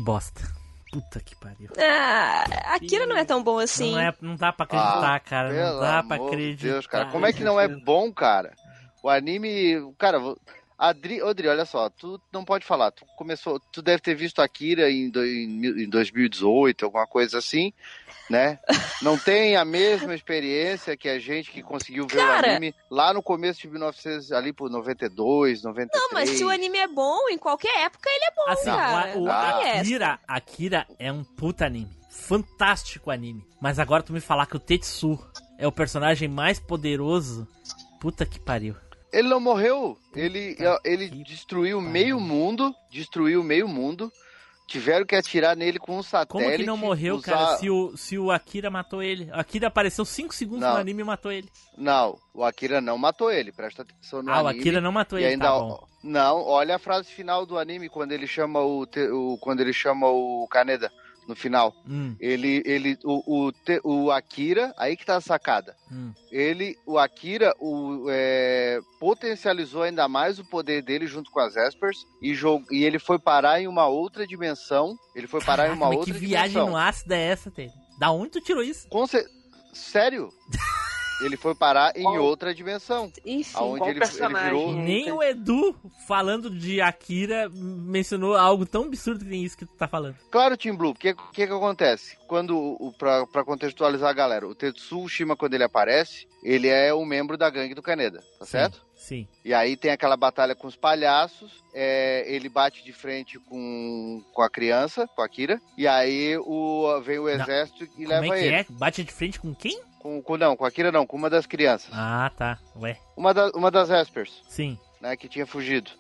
Bosta. Puta que pariu. Ah, Akira não é tão bom assim. Não, é, não dá pra acreditar, cara. Não Ah, dá pra acreditar. Deus, cara. Como é que não é bom, cara? O anime. Cara, Adri, Odri, olha só, tu não pode falar. Tu começou. Tu deve ter visto Akira em, do- em mil- em 2018, alguma coisa assim, né? (laughs) Não tem a mesma experiência que a gente que conseguiu ver Cara. o anime lá no começo de 1900, ali por 92, 93. Não, mas se o anime é bom, em qualquer época ele é bom, Assim, cara. o, o essa. Akira, Akira é um puta anime. Fantástico anime. Mas agora tu me falar que o Tetsu é o personagem mais poderoso. Puta que pariu. Ele não morreu. Ele, ele destruiu meio mundo. Destruiu meio mundo. Tiveram que atirar nele com um satélite. Como que não morreu, usar- cara, se o, se o Akira matou ele? O Akira apareceu 5 segundos Não. no anime e matou ele. Não, o Akira não matou ele. Presta atenção no Ah, o anime. Akira não matou ele, ainda, tá bom. Não, olha a frase final do anime quando ele chama o, o- quando ele chama o Kaneda no final. Hum, Ele, ele, o, o, o Akira, aí que tá a sacada. hum. Ele, o Akira, o, é, potencializou ainda mais o poder dele junto com as Espers e, e ele foi parar em uma outra dimensão. Ele foi parar em uma outra que viagem dimensão. no ácido é essa, Tele? Da onde tu tirou isso? Sério? (laughs) ele foi parar em outra dimensão. Enfim, aonde qual ele, ele virou. Nem o Edu, falando de Akira, mencionou algo tão absurdo que nem isso que tu tá falando. Claro, Team Blue, o que, que que acontece? Quando, o, pra, pra contextualizar a galera, o Tetsu Shima, quando ele aparece, ele é um membro da gangue do Kaneda, tá certo? Sim. E aí tem aquela batalha com os palhaços, é, ele bate de frente com, com a criança, com a Kira, e aí o, vem o exército e Como leva é que ele. é? Bate de frente com quem? Com, com- não, com a Kira não, com uma das crianças. Ah, tá. Ué. Uma, da, uma das Espers, Sim, né, que tinha fugido.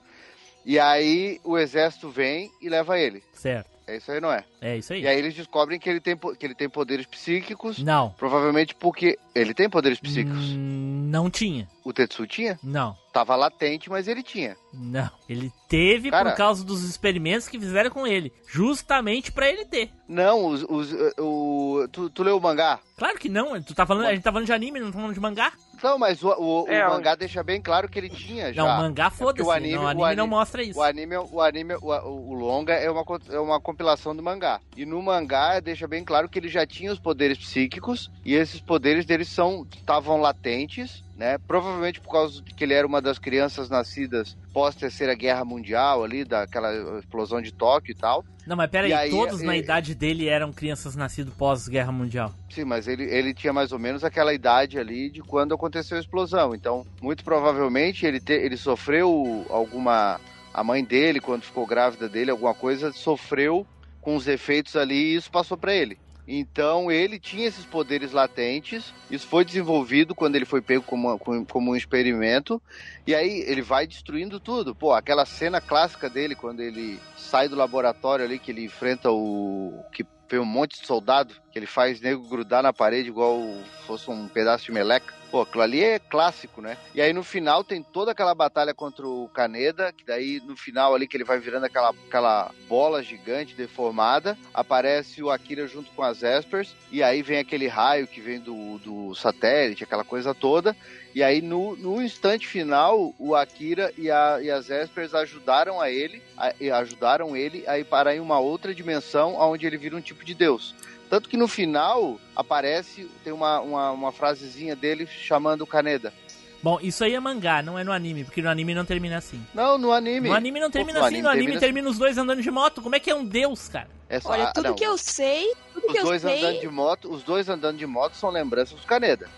E aí o exército vem e leva ele. certo. É isso aí, não é? É isso aí. E aí eles descobrem que ele tem, que ele tem poderes psíquicos. Não. Provavelmente porque ele tem poderes psíquicos. Hum, Não tinha. O Tetsu tinha? Não. Tava latente, mas ele tinha. Não. Ele teve Cara- por causa dos experimentos que fizeram com ele. Justamente pra ele ter. Não, os, os, uh, o, tu, tu leu o mangá? Claro que não. Tu tá falando, a gente tá falando de anime, não tá falando de mangá. Não, mas o, o, É, o mangá deixa bem claro que ele tinha já. Não, mangá É porque foda-se. o anime, não, o o anime ani- não mostra isso. O anime, o, anime o, o longa é uma, é uma compilação do mangá. E no mangá deixa bem claro que ele já tinha os poderes psíquicos e esses poderes deles são estavam latentes? Né? Provavelmente por causa de que ele era uma das crianças nascidas pós Terceira Guerra Mundial ali, daquela explosão de Tóquio e tal. Não, mas pera aí, todos na idade dele eram crianças nascidas pós-guerra mundial. Sim, mas ele, ele tinha mais ou menos aquela idade ali de quando aconteceu a explosão. Então, muito provavelmente ele, te- ele sofreu alguma. A mãe dele, quando ficou grávida dele, alguma coisa, sofreu com os efeitos ali e isso passou pra ele. Então ele tinha esses poderes latentes, isso foi desenvolvido quando ele foi pego como, como, um experimento, e aí ele vai destruindo tudo. Pô, aquela cena clássica dele, quando ele sai do laboratório ali, que ele enfrenta o. que vem um monte de soldado, que ele faz nego grudar na parede igual fosse um pedaço de meleca. Pô, aquilo ali é clássico, né? E aí no final tem toda aquela batalha contra o Kaneda, que daí no final ali que ele vai virando aquela, aquela bola gigante deformada, aparece o Akira junto com as Espers, e aí vem aquele raio que vem do, do satélite, aquela coisa toda. E aí, no, no instante final, o Akira e, a, e as Espers ajudaram a ele, a- ajudaram ele a ir parar em uma outra dimensão, onde ele vira um tipo de deus. Tanto que no final aparece, tem uma, uma, uma frasezinha dele chamando o Kaneda. Bom, isso aí é mangá, não é no anime, porque no anime não termina assim. Não, no anime. No anime não termina No assim, no anime termina- termina os dois andando de moto. Como é que é um deus, cara? É só- Olha, ah, tudo não, que eu sei, tudo Os que eu dois andando sei. de moto, os dois andando de moto são lembranças do Kaneda.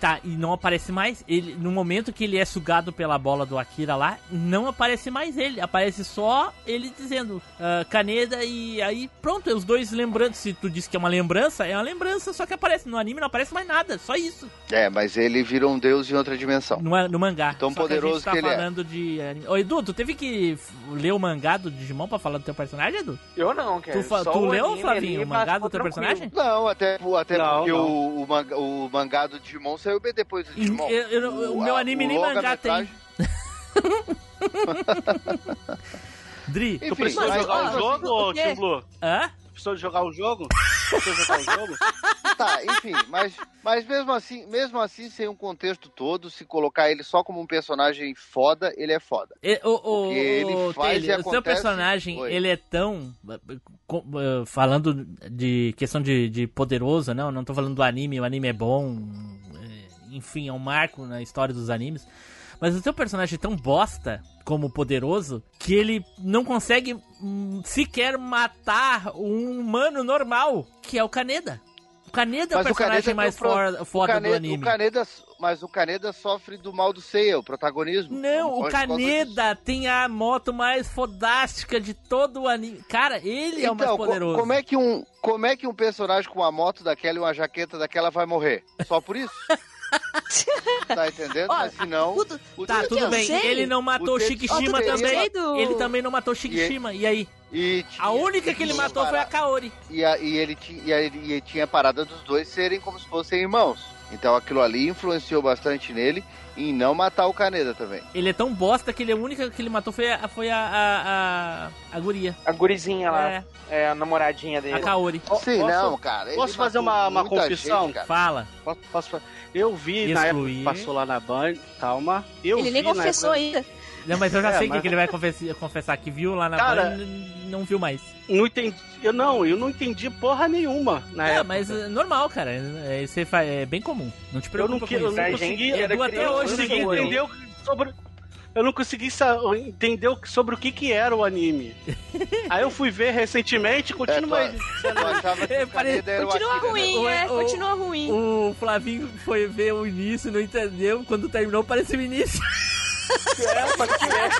Tá, e não aparece mais. Ele, no momento que ele é sugado pela bola do Akira lá, não aparece mais ele. Aparece só ele dizendo ah, Kaneda e aí pronto, os dois lembrando. Se tu disse que é uma lembrança, é uma lembrança, só que aparece. No anime não aparece mais nada, só isso. É, mas ele virou um deus em outra dimensão. No, no mangá. Tão Só poderoso que, a gente que tá ele é. falando de anime. Ô, Edu, tu teve que ler o mangá do Digimon pra falar do teu personagem, Edu? Eu não, cara. Tu, fa- tu o leu, anime Flavinho, o mangá do teu tranquilo. personagem? Não, até, até Não, porque não. O, o, manga- o mangá do Digimon saiu bem depois do Digimon. Eu- eu- o meu a- anime nem mangá tem. (laughs) Dri, Tu Enfim, precisou mas- jogar o jogo, ô o? Tim Blue? hã? Precisou jogar o jogo? Precisou jogar o jogo? (laughs) Tá, enfim, mas, mas mesmo assim, mesmo assim, sem um contexto todo, se colocar ele só como um personagem foda, ele é foda. E- O, o, ele o, faz Taylor, e o seu acontece- personagem, Oi. ele é tão. eh, Falando de questão de, de poderoso, não, não tô falando do anime, o anime é bom, enfim, é um marco na história dos animes. Mas o seu personagem é tão bosta como poderoso que ele não consegue hum, sequer matar um humano normal, que é o Kaneda. O Kaneda é o personagem mais pro- foda do anime. O Kaneda, mas o Kaneda sofre do mal do Seiya, o protagonismo. Não, o. Kaneda tem a moto mais fodástica de todo o anime. Cara, ele é o mais Então, poderoso. como é que um como é que um personagem com uma moto daquela e uma jaqueta daquela vai morrer? Só por isso? (laughs) tá entendendo? Ó, Mas se não, o Tá, tudo bem. sei- Ele não matou o Shikishima tudo também. do- Ele também não matou o Shikishima. E aí? e A tinha- única que ele matou foi a Kaori. E, a- e ele e a- e ele tinha a parada dos dois serem como se fossem irmãos. Então aquilo ali influenciou bastante nele em não matar o Kaneda também. Ele é tão bosta que ele, a única que ele matou foi a, foi a, a, a, a guria. A gurizinha lá, É, é, a namoradinha dele. a Kaori. Sim, posso- não, cara. posso fazer uma- uma confissão? gente, cara. Fala. Posso, posso Eu vi na época Excluir. que passou lá na Band, calma. Eu Ele nem vi na confessou época- ainda. Não, mas eu já É, sei o que mas- que ele vai confessar, confessar que viu lá na Cara- e não viu mais. Não entendi. Eu não, eu não entendi porra nenhuma na É, época. mas é normal, cara. É, isso é, fa- é bem comum. Não te eu preocupa não, com que- eu não consegui. eu até não hoje consegui não entender o que- sobre. Eu não consegui entender o que- sobre o que, que era o anime. (laughs) Aí eu fui ver recentemente, continua É. Eu achava que É, pare- Continua né? ruim, O- é, o- continua ruim. O Flavinho foi ver o início, não entendeu. Quando terminou, parecia o início. (laughs) É, pode crer.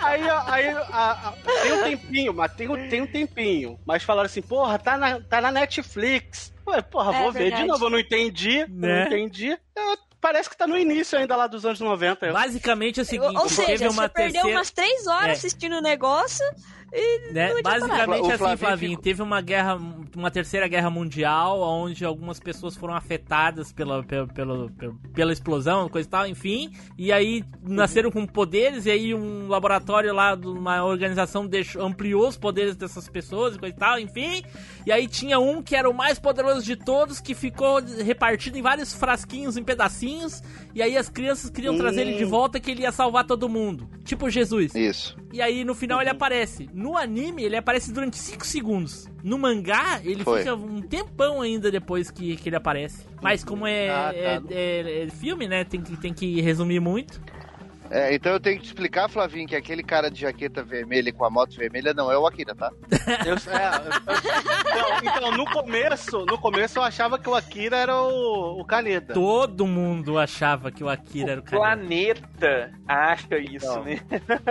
Aí, ó, aí, ó, a- a- tem um tempinho, mas tem, um- tem um tempinho. Mas falaram assim, porra, tá na, tá na Netflix. Ué, porra, É vou ver de verdade. novo, eu não entendi, Né? não entendi. Eu- parece que tá no início ainda lá dos anos 90. Basicamente é o seguinte, Ou seja, teve uma você perdeu terceira... umas três horas É. assistindo o negócio né? Basicamente O assim, Flavinho Flavinho, ficou- teve uma guerra, uma terceira guerra mundial, onde algumas pessoas foram afetadas pela, pela, pela, pela explosão, coisa e tal, enfim, e aí nasceram com poderes, e aí um laboratório lá de uma organização deixou, ampliou os poderes dessas pessoas e coisa e tal, enfim, e aí tinha um que era o mais poderoso de todos, que ficou repartido em vários frasquinhos, em pedacinhos, e aí as crianças queriam trazer ele de volta, que ele ia salvar todo mundo. Tipo Jesus. Isso. E aí no final Uhum. ele aparece. No anime, ele aparece durante 5 segundos. No mangá, ele Foi. fica um tempão ainda depois que, que ele aparece. Mas como é, Ah, tá. é- é- é filme, né? Tem que, tem que resumir muito. É, então eu tenho que te explicar, Flavinho, que aquele cara de jaqueta vermelha e com a moto vermelha não é o Akira, tá? Eu, é, eu- então, então, no começo, no começo eu achava que o Akira era o, o Kaneda. Todo mundo achava que o Akira era o cara. Planeta acha isso, Não. né?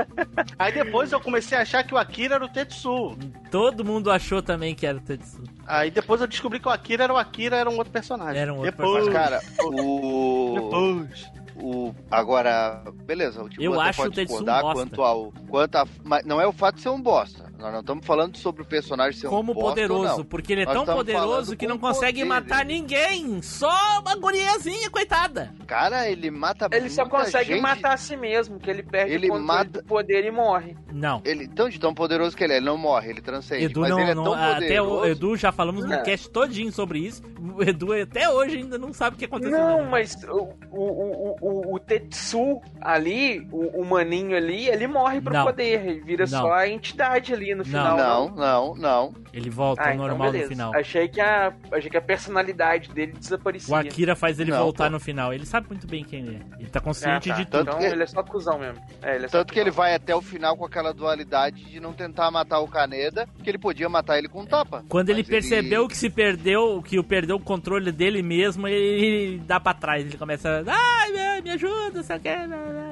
(laughs) Aí depois eu comecei a achar que o Akira era o Tetsu. Todo mundo achou também que era o Tetsu. Aí depois eu descobri que o Akira era o Akira, era um outro personagem. Era um outro depois, Mas, cara, o. Depois. O, agora, beleza, o Eu acho pode um discordar bosta. quanto ao. Quanto a, mas não é o fato de ser um bosta. Nós não estamos falando sobre o personagem ser Como um bosta. poderoso, não. porque ele é Nós tão poderoso que não consegue poder, matar ele- ninguém. Só uma guriazinha, coitada. Cara, ele mata Ele só consegue gente. matar a si mesmo, que ele perde Ele o mata- do poder e morre. Não. Ele, então, de tão poderoso que ele é, ele não morre, ele transcende. Edu mas não, ele é não- tão até poderoso. o Edu já falamos no cast todinho sobre isso. O Edu até hoje ainda não sabe o que aconteceu. Não, mas o, o, o, o, o Tetsu ali, o, o maninho ali, ele morre pro Não. poder. Ele vira Não. só a entidade ali no final. Não, não, não. Ele volta Ah, ao então normal no beleza. final. Achei que, a, achei que a personalidade dele desaparecia. O Akira faz ele Não, voltar pô. no final. Ele sabe muito bem quem ele é. Ele tá Ah, consciente tá. de tudo. Então ele é só cuzão mesmo. É, ele é Tanto que ele vai até o final com aquela dualidade de não tentar matar o Kaneda, que ele podia matar ele com um tapa. Quando ele percebeu que se perdeu, que o perdeu o controle dele mesmo, ele dá pra trás. Ele começa, ai, me- me ajuda, sei o que.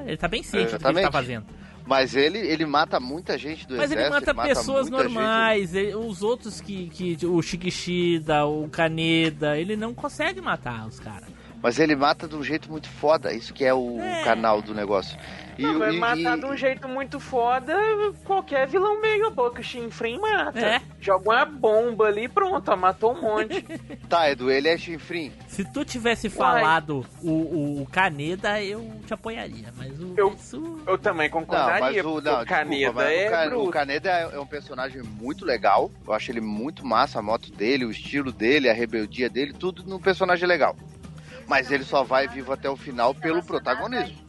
Ele tá bem ciente do que ele tá fazendo. Mas ele, ele mata muita gente do Mas ele exército. mata pessoas muita gente. normais. ele- os outros que, que. O Shikishida, o Kaneda, ele não consegue matar os caras. Mas ele mata de um jeito muito foda. Isso que é o canal do negócio. E, Não, vai e- matar e- de um jeito muito foda qualquer vilão meio boca chinfrim mata. É. Joga uma bomba ali e pronto, ó, matou um monte. (laughs) Tá, Edu, ele é chinfrim. Se tu tivesse falado o, o, o Kaneda, eu te apoiaria. Mas o. Eu, Tetsu- eu também Não, concordaria, mas o, não, o Kaneda desculpa, mas é o, o Kaneda é, é um personagem muito legal. Eu acho ele muito massa, a moto dele, o estilo dele, a rebeldia dele, tudo num personagem legal. Mas ele só vai vivo até o final pelo protagonismo.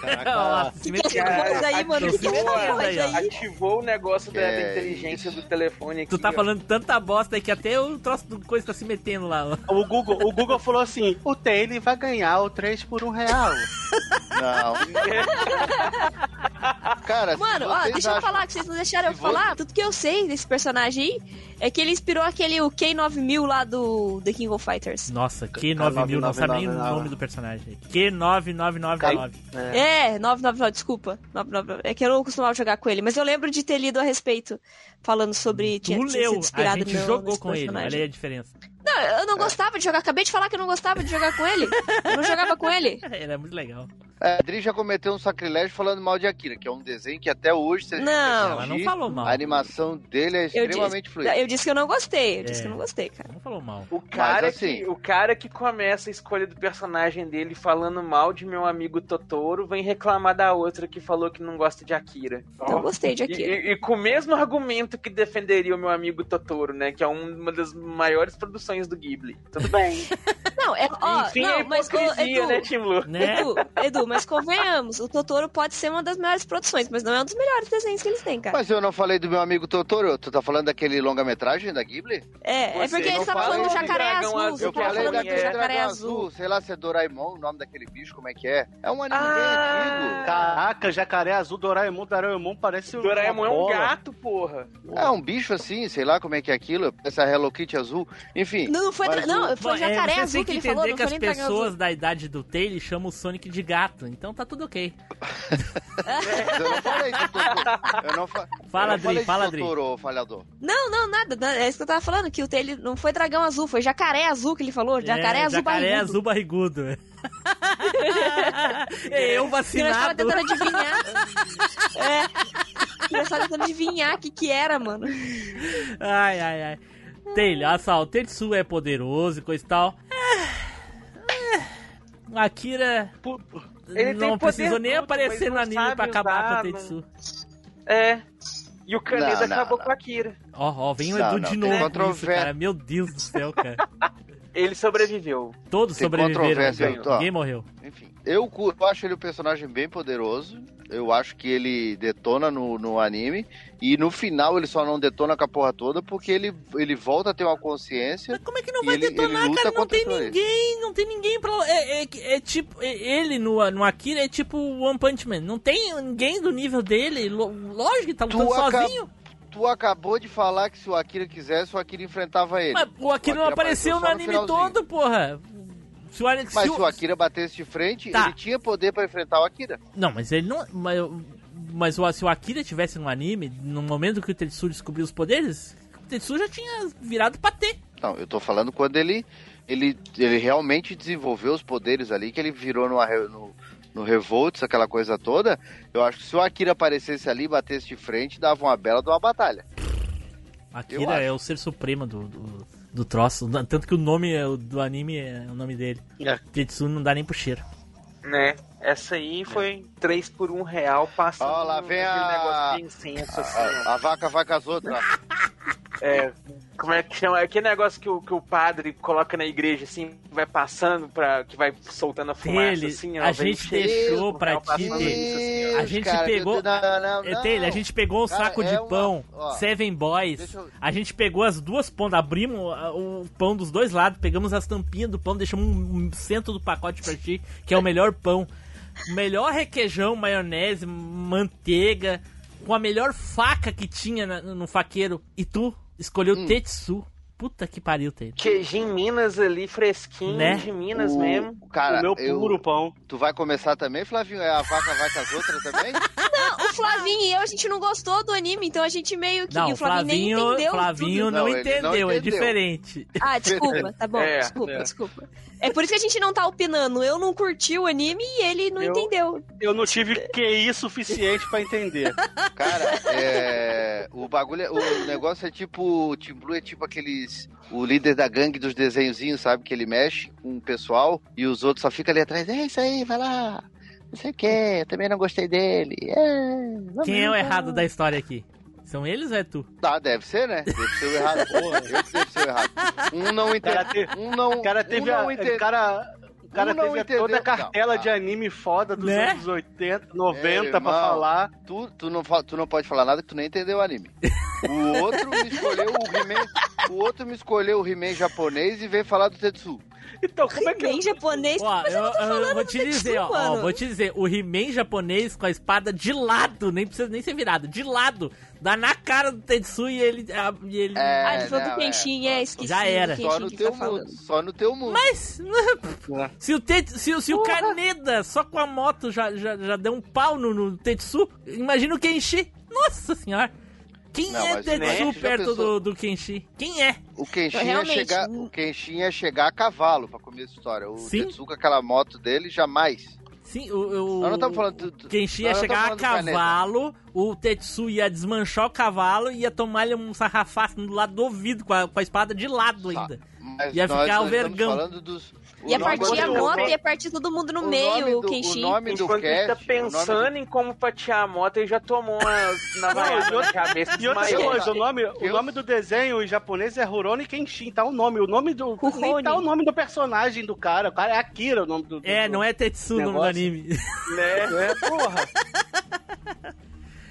Caraca, Que que é essa coisa aí, mano? Que que é ativou, essa coisa aí? ativou o negócio da, da É, inteligência do telefone aqui. Tu tá ó. falando tanta bosta aí que até o troço do coisa tá se metendo lá. ó. O Google, o Google falou assim: o Taylor vai ganhar o 3 por 1 real. Não. Cara, Mano, ó, deixa eu acham- falar, que vocês não deixaram eu falar. Tudo que eu sei desse personagem aí é que ele inspirou aquele o K9000 lá do The King of Fighters. Nossa, Q9000, não sabe nem o nome do personagem. Q9999. É, 999, desculpa. 999. É que eu não costumava jogar com ele, mas eu lembro de ter lido a respeito, falando sobre. Tu tinha tinha leu, a gente no- jogou com ele, personagem. olha aí a diferença. Não, eu não gostava de jogar. Acabei de falar que eu não gostava de jogar com ele. Eu não jogava com ele. (laughs) Ele é muito legal. É, a Adri já cometeu um sacrilégio falando mal de Akira, que é um desenho que até hoje você Não. Ela não falou mal. A animação dele é extremamente disse, fluida. eu disse que eu não gostei. Eu disse É. que eu não gostei, cara. Não falou mal. O cara, Mas, assim- que, o cara que começa a escolha do personagem dele falando mal de meu amigo Totoro vem reclamar da outra que falou que não gosta de Akira. Eu gostei de E, Akira. e- e com o mesmo argumento que defenderia o meu amigo Totoro, né? Que é um- uma das maiores produções do Ghibli. Tudo bem. (laughs) Não, é, ó, Enfim, não, a mas, ô, hipocrisia, Edu, né, Tim Lu? Né? Edu, Edu, mas convenhamos, o Totoro pode ser uma das melhores produções, mas não é um dos melhores desenhos que eles têm, cara. Mas eu não falei do meu amigo Totoro. Tu tá falando daquele longa-metragem da Ghibli? É, é porque ele tava fala falando do jacaré azul. azul, Eu tava falando do jacaré azul. sei lá se é Doraemon, o nome daquele bicho, como é que é? É um anime Ah. bem antigo. Caraca, jacaré azul, Doraemon, Doraemon parece um. Doraemon é um bola. gato, porra. É um bicho assim, sei lá como é que é aquilo, essa Hello Kitty azul. Enfim. Não, não foi, não, o- foi é, jacaré azul que ele falou, não que foi as nem dragão pessoas azul. da idade do Taylor chamam o Sonic de gato, então tá tudo ok. Eu não falei Totoro. Eu não, fa... Fala, eu não Adri, de fala, Adri. Falhador. Não, não, nada. É isso que eu tava falando, que o Taylor não foi dragão azul, foi jacaré azul que ele falou. Jacaré é, azul jacaré barrigudo. azul barrigudo. é, (laughs) eu E nós tava vacinado. tentando adivinhar. é. E nós tava tentando adivinhar o que que era, mano. Ai, ai, ai. Taylor, olha só, o Tetsu é poderoso e coisa e tal. É, é. Akira Ele tem não poder precisou nem bruto, aparecer no anime pra acabar usar, com o Tetsu. É. E o Kaneda Não, não, acabou não. com a Akira. Ó, ó, vem o Edu não, de novo isso, cara. Meu Deus do céu, cara. (laughs) Ele sobreviveu. Todos Tem sobreviveram, controvérsia aí, ninguém morreu. Enfim, eu, eu acho ele um personagem bem poderoso. Eu acho que ele detona no, no anime e no final ele só não detona com a porra toda porque ele, ele volta a ter uma consciência. Mas como é que não vai ele, detonar, ele cara? Não tem ninguém, não tem ninguém pra. É, é, é tipo, é- ele no, no Akira é tipo o One Punch Man. Não tem ninguém do nível dele. Lógico que tá lutando aca- sozinho. Tu acabou de falar que se o Akira quisesse, o Akira enfrentava ele. Mas o Akira não apareceu no anime todo, porra. Se o, Mas se se o Akira batesse de frente, Tá. ele tinha poder pra enfrentar o Akira. Não, mas ele não. Mas, mas o- se o Akira tivesse no anime, no momento que o Tetsu descobriu os poderes, o Tetsu já tinha virado patê. Não, eu tô falando quando ele, ele, ele realmente desenvolveu os poderes ali, que ele virou numa no, no Revolts, aquela coisa toda. Eu acho que se o Akira aparecesse ali e batesse de frente, dava uma bela de uma batalha. Akira é o ser supremo do, do, do troço. Tanto que o nome é- do anime é o nome dele. Tetsu não dá nem pro cheiro. Né? Essa aí foi 3 por 1 real passando Ó, lá vem aquele a- negócio de incenso assim. A, a vaca vai com as outras. (laughs) É, como é que chama? Aquele negócio que o, que o padre coloca na igreja, assim, vai passando, pra, que vai soltando a fumaça, Ele, assim, ó. a gente deixou o pra real ti. A gente cara, pegou. não, não, não. Etele, a gente pegou um Cara, saco é de uma- pão, ó, Seven Boys. eu- A gente pegou as duas pontas, abrimos a- o pão dos dois lados, pegamos as tampinhas do pão, deixamos um, um centro do pacote pra ti, que é o melhor pão. Melhor requeijão, maionese, manteiga, com a melhor faca que tinha na- no faqueiro. E tu escolheu Hum. Tetsu. Puta que pariu, Tetsu. Queijinho Minas ali, fresquinho, Né? de Minas O- mesmo. Cara, O meu eu- puro pão. Tu vai começar também, Flavinho? É a vaca vai com as outras também? (laughs) Flavinho e eu, a gente não gostou do anime, então a gente meio que. Não, o Flavinho, nem Flavinho, entendeu. Flavinho tudo. não, Não, entendeu, não é entendeu. diferente. Ah, desculpa, tá bom, (laughs) É, desculpa, é. desculpa. É por isso que a gente não tá opinando. Eu não curti o anime e ele não Eu- entendeu. Eu não tive QI suficiente pra entender. (laughs) Cara, é. O bagulho, é- o negócio é tipo. O Team Blue é tipo aqueles. O líder da gangue dos desenhozinhos, sabe? Que ele mexe com o pessoal e os outros só ficam ali atrás. É isso aí, vai lá. Não sei o que, eu também não gostei dele. É, Quem é o errado da história aqui? São eles ou é tu? Tá, deve ser, né? Deve ser o errado. (laughs) Porra, deve ser o errado. Um não entendeu. te- Um não, o cara teve um a, não entendeu. o cara, o cara Um não teve entendeu. toda a cartela Não, de ah. anime foda dos Né? anos 80, 90 É, pra irmão, falar. Tu, tu, não, tu não pode falar nada que tu nem entendeu o anime. O outro me escolheu o He-Man. O outro me escolheu o He-Man japonês e veio falar do Tetsu. Então, como é que Bem japonês, Ó, mas eu, eu, tô eu falando vou te Tetsu, dizer, ó, ó, mano. vou te dizer, o He-Man japonês com a espada de lado, nem precisa nem ser virado, de lado, dá na cara do Tetsu e ele. a- e ele É, Ah, ele falou não, do Kenshin, é, esqueci. Já era. do Só Kenshin no teu tá falando. mundo. Só no teu mundo. Mas, (laughs) se o, Tet, se, o- se o Kaneda só com a moto já, já, já deu um pau no, no Tetsu, imagina o Kenshi. Nossa senhora. Quem Não, é Tetsu né, perto do, do Kenshi? Quem é? O Kenshin, ia chegar, o Kenshin ia chegar a cavalo pra começar a história. O Sim. Tetsu com aquela moto dele, jamais. Sim, o, o, não estamos falando do- do- Kenshi nós ia chegar a estamos cavalo, o Tetsu ia desmanchar o cavalo e ia tomar-lhe um sarrafaço do lado do ouvido, com a, com a espada de lado ainda. Mas Ia nós- ficar o nós estamos vergão. falando dos- o Ia nome partir a do- moto, ia partir todo mundo no o meio, nome o do- Kenshin. o nome do Enquanto ele tá cast, o pensando nome em como fatiar a moto, ele já tomou uma navaiada (laughs) na cabeça E outra coisa, o nome, o nome do desenho em japonês é Rurouni Kenshin, tá o nome. O nome do. Nem tá o nome do personagem do cara. O cara é Akira o nome do. do É, do não é Tetsu no negócio. anime. Né? É, porra. (laughs)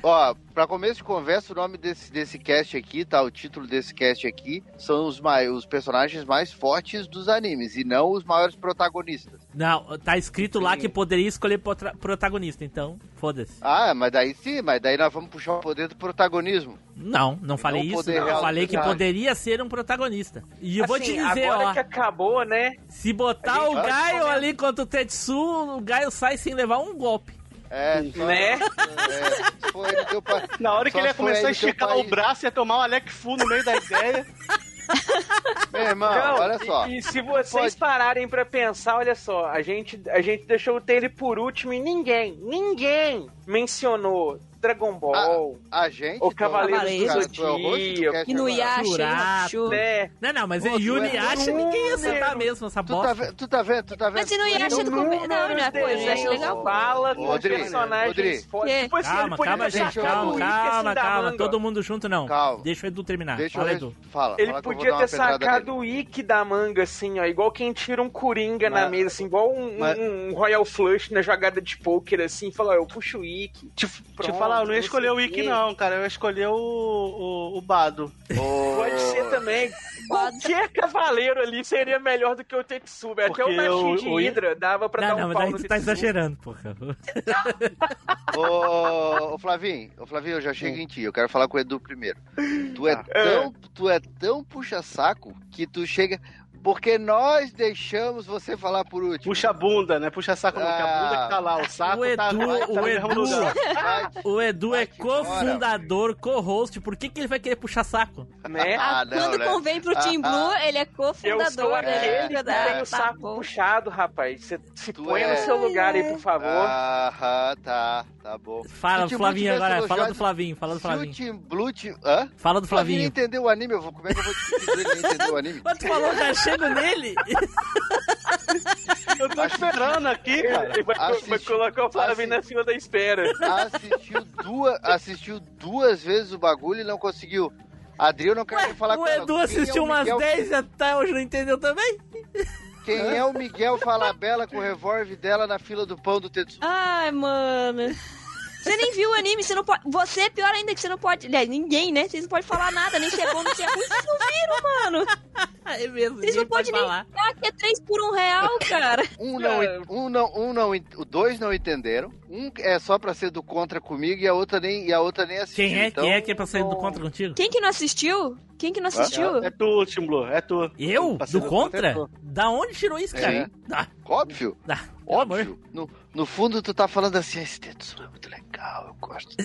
Ó, pra começo de conversa, o nome desse, desse cast aqui, tá? O título desse cast aqui são os, mai, os personagens mais fortes dos animes e não os maiores protagonistas. Não, tá escrito lá que poderia escolher protagonista, então foda-se. Ah, mas daí sim, mas daí nós vamos puxar o poder do protagonismo. Não, não falei o isso. não. Eu falei que poderia ser um protagonista. E eu vou te Assim, dizer, agora ó. que acabou, né? Se botar o Gaio ali contra o Tetsu, o Gaio sai sem levar um golpe. É, só, Né? é, foi teu pa- Na hora que só ele ia começar a esticar país. o braço, ia tomar um Alec Fu no meio da ideia. (laughs) Meu irmão, Não, olha só. E, e se vocês pararem pra pensar, olha só, a gente, a gente deixou o Taylor por último e ninguém, ninguém mencionou Dragon Ball. A, a gente. O Cavaleiro do Zodíaco. cast Inuyasha, Churato. Chu. Né? Não, não, mas Pô, é tu é Yuniasha, ninguém ia acertar mesmo essa Tu tá, bosta. tu tá vendo? Tu tá vendo? Mas Inuyasha do começo. Não, não é pô, eu acho legal. Fala com Rodrigo, personagens fortes. Tipo Calma, calma, gente, calma, calma, calma. Todo mundo junto não. Calma. Deixa o Edu terminar. Deixa Fala, Edu. Fala, Ele fala podia ter sacado o Ikki da manga, assim, ó. Igual quem tira um Coringa na mesa, assim, igual um, Royal Flush na jogada de poker, assim, falou, ó, eu puxo o Ikki. Te, te Pronto, falar, eu não ia escolher o vê. não, cara. Eu ia escolher o, o, o Bado. Pode ser também. Qualquer cavaleiro ali seria melhor do que o Tetsuba. Até o Porque Nashin o- de o- Hydra dava pra Não, dar não, um mas pau no tu tá exagerando, porra. Ô, ô Flavinho, ô Flavinho, eu já chego em ti. Eu quero falar com o Edu primeiro. Tu é Tá. tão, tu é tão puxa-saco que tu chega. Porque nós deixamos você falar por último. Puxa a bunda, né? Puxa saco, não, que a bunda que tá lá, o saco O Edu, tá, tá no o mesmo Edu. Vai, o Edu é cofundador, co-host. Por que, que ele vai querer puxar saco? Né? Ah, Ah, não, quando né? convém pro Team Ah, Blue, ele é Eu sou cofundador. aquele ele que é tem da- o saco tá puxado, rapaz. Você se Tu põe é. no seu lugar aí, por favor. Aham, tá, tá bom. Fala o do Flavinho agora, fala do Flavinho, fala do Se o Flavinho. Team Blue... ti- Hã? Fala do Flavinho Flavinho. entendeu o anime, eu vou... como é que eu vou discutir ele entendeu o anime? Mas tu falou já chego nele? (laughs) Eu tô esperando aqui, cara. Ele vai, vai Assisti- colocar o Flavinho na fila da espera. Assistiu duas, assistiu duas vezes o bagulho e não conseguiu. Adri, eu não quero nem falar o com ela. Edu Quem é assistiu o umas Miguel- 10 e até hoje não entendeu também? Quem é o Miguel Falabella com o revólver dela na fila do pão do Tetsu? Ai, mano. Você nem viu o anime, você não pode. Você é pior ainda que você não pode. Aliás, ninguém, né? Vocês não podem falar nada, nem se é bom, nem se é ruim. Vocês não viram, mano. (laughs) É mesmo, Vocês não pode podem nem falar. falar que é 3 por 1 real, cara. Um não, um não, um não, o dois não entenderam. Um é só pra ser do contra comigo e a outra nem, e a outra nem assistiu. Quem é? então, Quem é que é pra sair do contra contigo? Quem que não assistiu? Quem que não assistiu? É tu, Tim Blue, é tu. Eu? Do contra? é tu. Da onde tirou isso, É. cara? Ah, Óbvio. ah, Óbvio. No, no fundo, tu tá falando assim, esse Tetsu é muito legal, eu gosto. (laughs)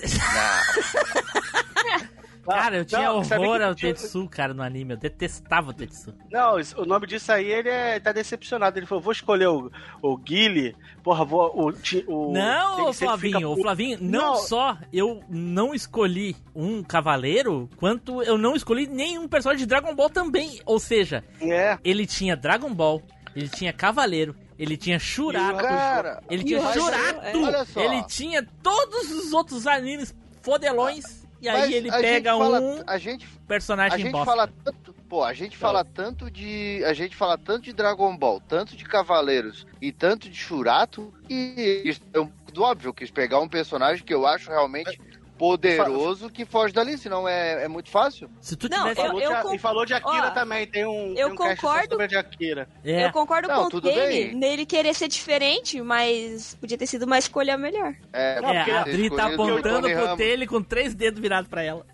Não. Cara, eu tinha não, horror ao tinha- Tetsu, cara, no anime. Eu detestava o Tetsu. Não, isso- o nome disso aí, ele é, tá decepcionado. Ele falou, vou escolher o, o Guile, porra, vou... O, o, Não, fica Flavinho, ô puto. Flavinho, não, Não. só eu não escolhi um cavaleiro, quanto eu não escolhi nenhum personagem de Dragon Ball também. Ou seja, É. ele tinha Dragon Ball, ele tinha cavaleiro, ele tinha Shurato, Cara, ele tinha Mas, Shurato, é, olha só. ele tinha todos os outros animes fodelões, e aí Mas ele a pega gente fala- um a gente, a personagem gente bosta. fala tanto, pô, a gente fala tanto de, a gente fala tanto de Dragon Ball, tanto de Cavaleiros e tanto de Shurato e isso é um do óbvio quis pegar um personagem que eu acho realmente poderoso que foge dali, senão é, é muito fácil. Se tu Não, tivesse... eu- Falou eu de, con- E falou de Akira Ó, também, tem um, eu tem um concordo- sobre de Akira. É. Eu concordo Não, com o Kane nele querer ser diferente, mas podia ter sido uma escolha melhor. É, Não, É, porque a Adri tá apontando pro. Taylor com três dedos virados pra ela.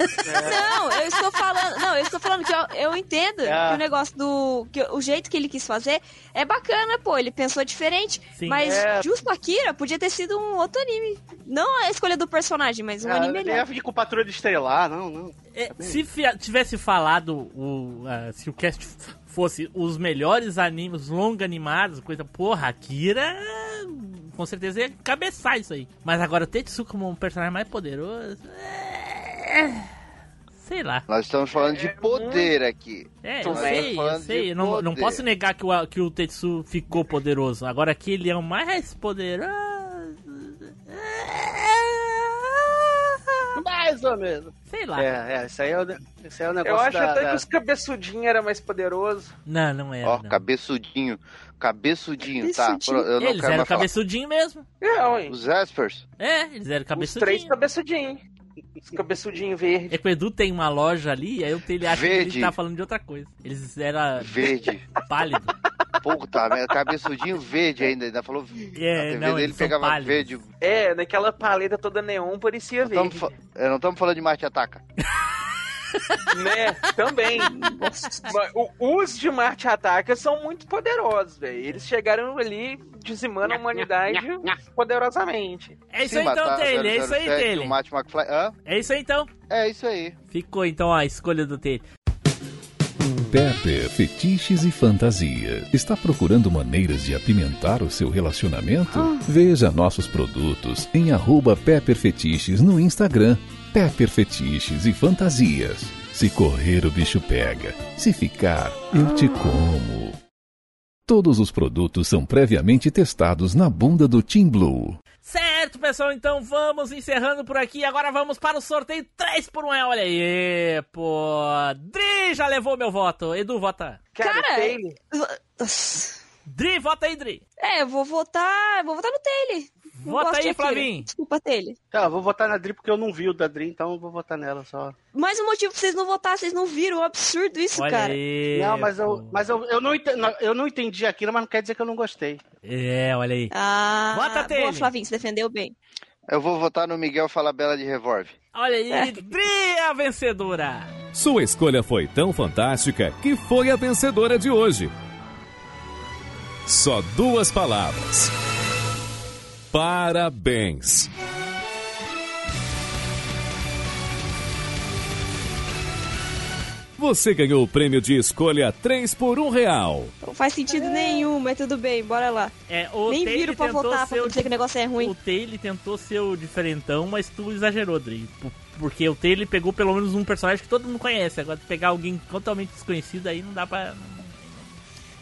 Não, eu estou falando. Não, eu estou falando que eu, eu entendo É. que o negócio do. Que o jeito que ele quis fazer é bacana, pô. Ele pensou diferente. Sim. Mas É. justo Akira podia ter sido um outro anime. Não a escolha do personagem, mas um Ah, anime melhor. vir com Patrulha de Estrelar, não, não. É, se fi- tivesse falado o, ah, se o cast fosse os melhores animes longa animados, coisa, porra, Akira com certeza ia cabeçar isso aí. Mas agora o Tetsu como um personagem mais poderoso, é, sei lá. Nós estamos falando de poder aqui. É, eu sei, estamos eu falando sei. de Eu não, não posso negar que o, que o Tetsu ficou poderoso. Agora que ele é o mais poderoso. Mais ou menos. Sei lá. É, é, isso aí é o, ne- isso aí é o negócio Eu acho da, até da- que os cabeçudinhos era mais poderoso. Não, não era. Ó, não. cabeçudinho. Cabeçudinho, tá? Cabeçudinho. Eu não Eles eram falar. cabeçudinho mesmo. É, ué. Os Espers? É, eles eram Os cabeçudinho. três cabeçudinhos. Os cabeçudinhos verdes. É que o Edu tem uma loja ali, aí o ele acha que Verde. ele tá falando de outra coisa. Eles eram Verde. (laughs) pálidos. Puta merda, cabeçudinho verde ainda. Ainda falou. É, na TV não, dele pegava pálidos. verde. É, naquela paleta toda neon parecia Não verde. é, não estamos falando de Marte Ataca. (laughs) Né? Também. O- os de Marte Ataca são muito poderosos, velho. Eles chegaram ali dizimando a humanidade poderosamente. É isso Sim, aí então, Taylor. É isso aí, 007, Taylor. É isso aí então. É isso aí. Ficou então a escolha do Taylor. Pepper Fetiches e Fantasia. Está procurando maneiras de apimentar o seu relacionamento? Veja nossos produtos em arroba Pepper Fetiches no Instagram. Pepper Fetiches e Fantasias. Se correr, o bicho pega. Se ficar, eu te como. Todos os produtos são previamente testados na bunda do Team Blue. Certo, pessoal, então vamos encerrando por aqui. Agora vamos para o sorteio 3 por 1. Olha aí, pô. Dri já levou meu voto. Edu, vota. Cara, Dri, vota aí, Dri. é, eu vou votar. eu Vou votar no Taylor. Não Vota aí, de. Flavinho. Desculpa, Taylor. Tá, eu vou votar na Dri porque eu não vi o da Dri, então eu vou votar nela só. Mais um motivo pra vocês não votar, vocês não viram. É um absurdo isso, Olha cara. aí. não, mas eu, mas eu, eu, não entendi, eu não entendi aquilo, mas não quer dizer que eu não gostei. É, olha aí. Ah, Vota, boa, Taylor. Flavinho, você defendeu bem. Eu vou votar no Miguel Falabella de Revolve. Olha aí, (laughs) É. Dri é a vencedora. Sua escolha foi tão fantástica que foi a vencedora de hoje. Só duas palavras. Parabéns. Você ganhou o prêmio de escolha 3 por 1 real. Não faz sentido nenhum, mas tudo bem, bora lá. É, o Nem Taylor viro pra votar pra o dizer que o negócio é ruim. O Taylor tentou ser o diferentão, mas tu exagerou, Dri. Porque o Taylor pegou pelo menos um personagem que todo mundo conhece. Agora, pegar alguém totalmente desconhecido aí não dá pra.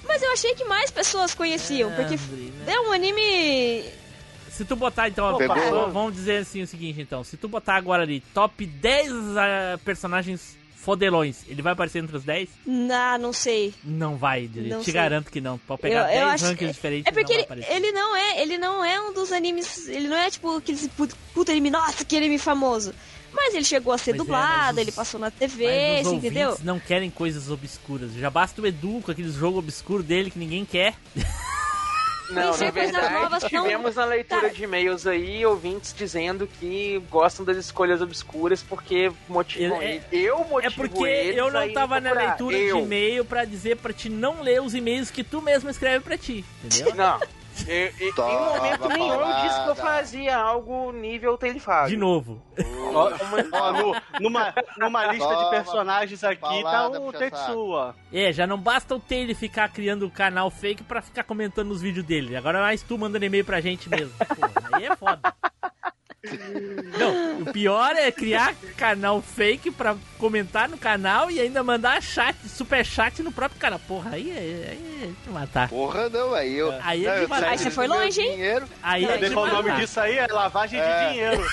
Mas eu achei que mais pessoas conheciam, porque Andrei, né? é um anime. Se tu botar então, v- vamos dizer assim o seguinte então, se tu botar agora ali top 10 ah, personagens fodelões, ele vai aparecer entre os 10? Ah, não sei. Não vai. Não Te sei. garanto que não. Pode Eu, pegar eu 10 acho rankings é, diferentes é porque não ele, ele não é, ele não é um dos animes, ele não é tipo aqueles pu- puta anime, nossa, que anime famoso. Mas ele chegou a ser Mas é, dublado, mas os- ele passou na TV, você entendeu? não querem coisas obscuras. Já basta o Edu com aqueles jogo obscuro dele que ninguém quer. (laughs) Não, na verdade, tivemos na leitura de e-mails aí ouvintes dizendo que gostam das escolhas obscuras porque motivam É-. Eu motivo É porque eles eu não tava na leitura eu. de e-mail pra dizer pra te não ler os e-mails que tu mesmo escreve pra ti, entendeu? Não. Eu- eu- em momento nenhum eu disse que eu fazia algo nível Taylor Fábio. De novo. Ó, ó, no- numa, numa lista de Toma, personagens aqui tá o ó. É, já não basta o Taylor ficar criando canal fake pra ficar comentando nos vídeos dele. Agora mais tu mandando e-mail pra gente mesmo. Porra, aí é foda. Não, o pior é criar canal fake pra comentar no canal e ainda mandar chat, super chat no próprio canal. Porra, aí é, aí é de matar. Porra, não, aí eu. Aí é não, eu demais. saí Aí você foi longe, hein? Dinheiro, Aí é Deixa de o nome disso aí é lavagem É. de dinheiro.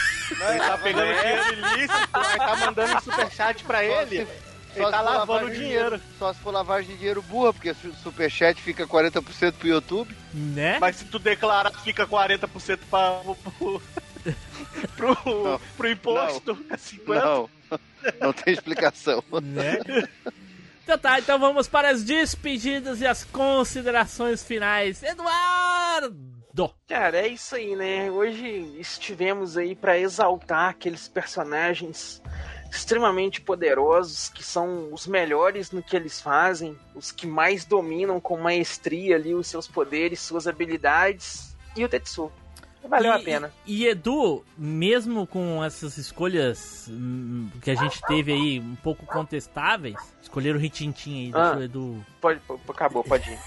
Ele tá pegando dinheiro ilícito, vai tá mandando superchat pra ele. Ele só tá lavando lavagem o de dinheiro. Só se for lavagem de dinheiro burra, porque o superchat fica 40% pro YouTube. Né? Mas se tu declarar, fica 40% pra, pro, (laughs) pro, pro, pro imposto. é 50%. Não, não tem explicação. Né? Então tá, então vamos para as despedidas e as considerações finais. Eduardo! Cara, é isso aí, né? Hoje estivemos aí pra exaltar aqueles personagens extremamente poderosos que são os melhores no que eles fazem, os que mais dominam com maestria ali os seus poderes, suas habilidades e o Tetsu. Valeu e, a pena. E, Edu, mesmo com essas escolhas hum, que a gente teve aí um pouco contestáveis, escolheram o Ritintin aí, deixa Ah. o Edu. Pode, pode- acabou, pode ir.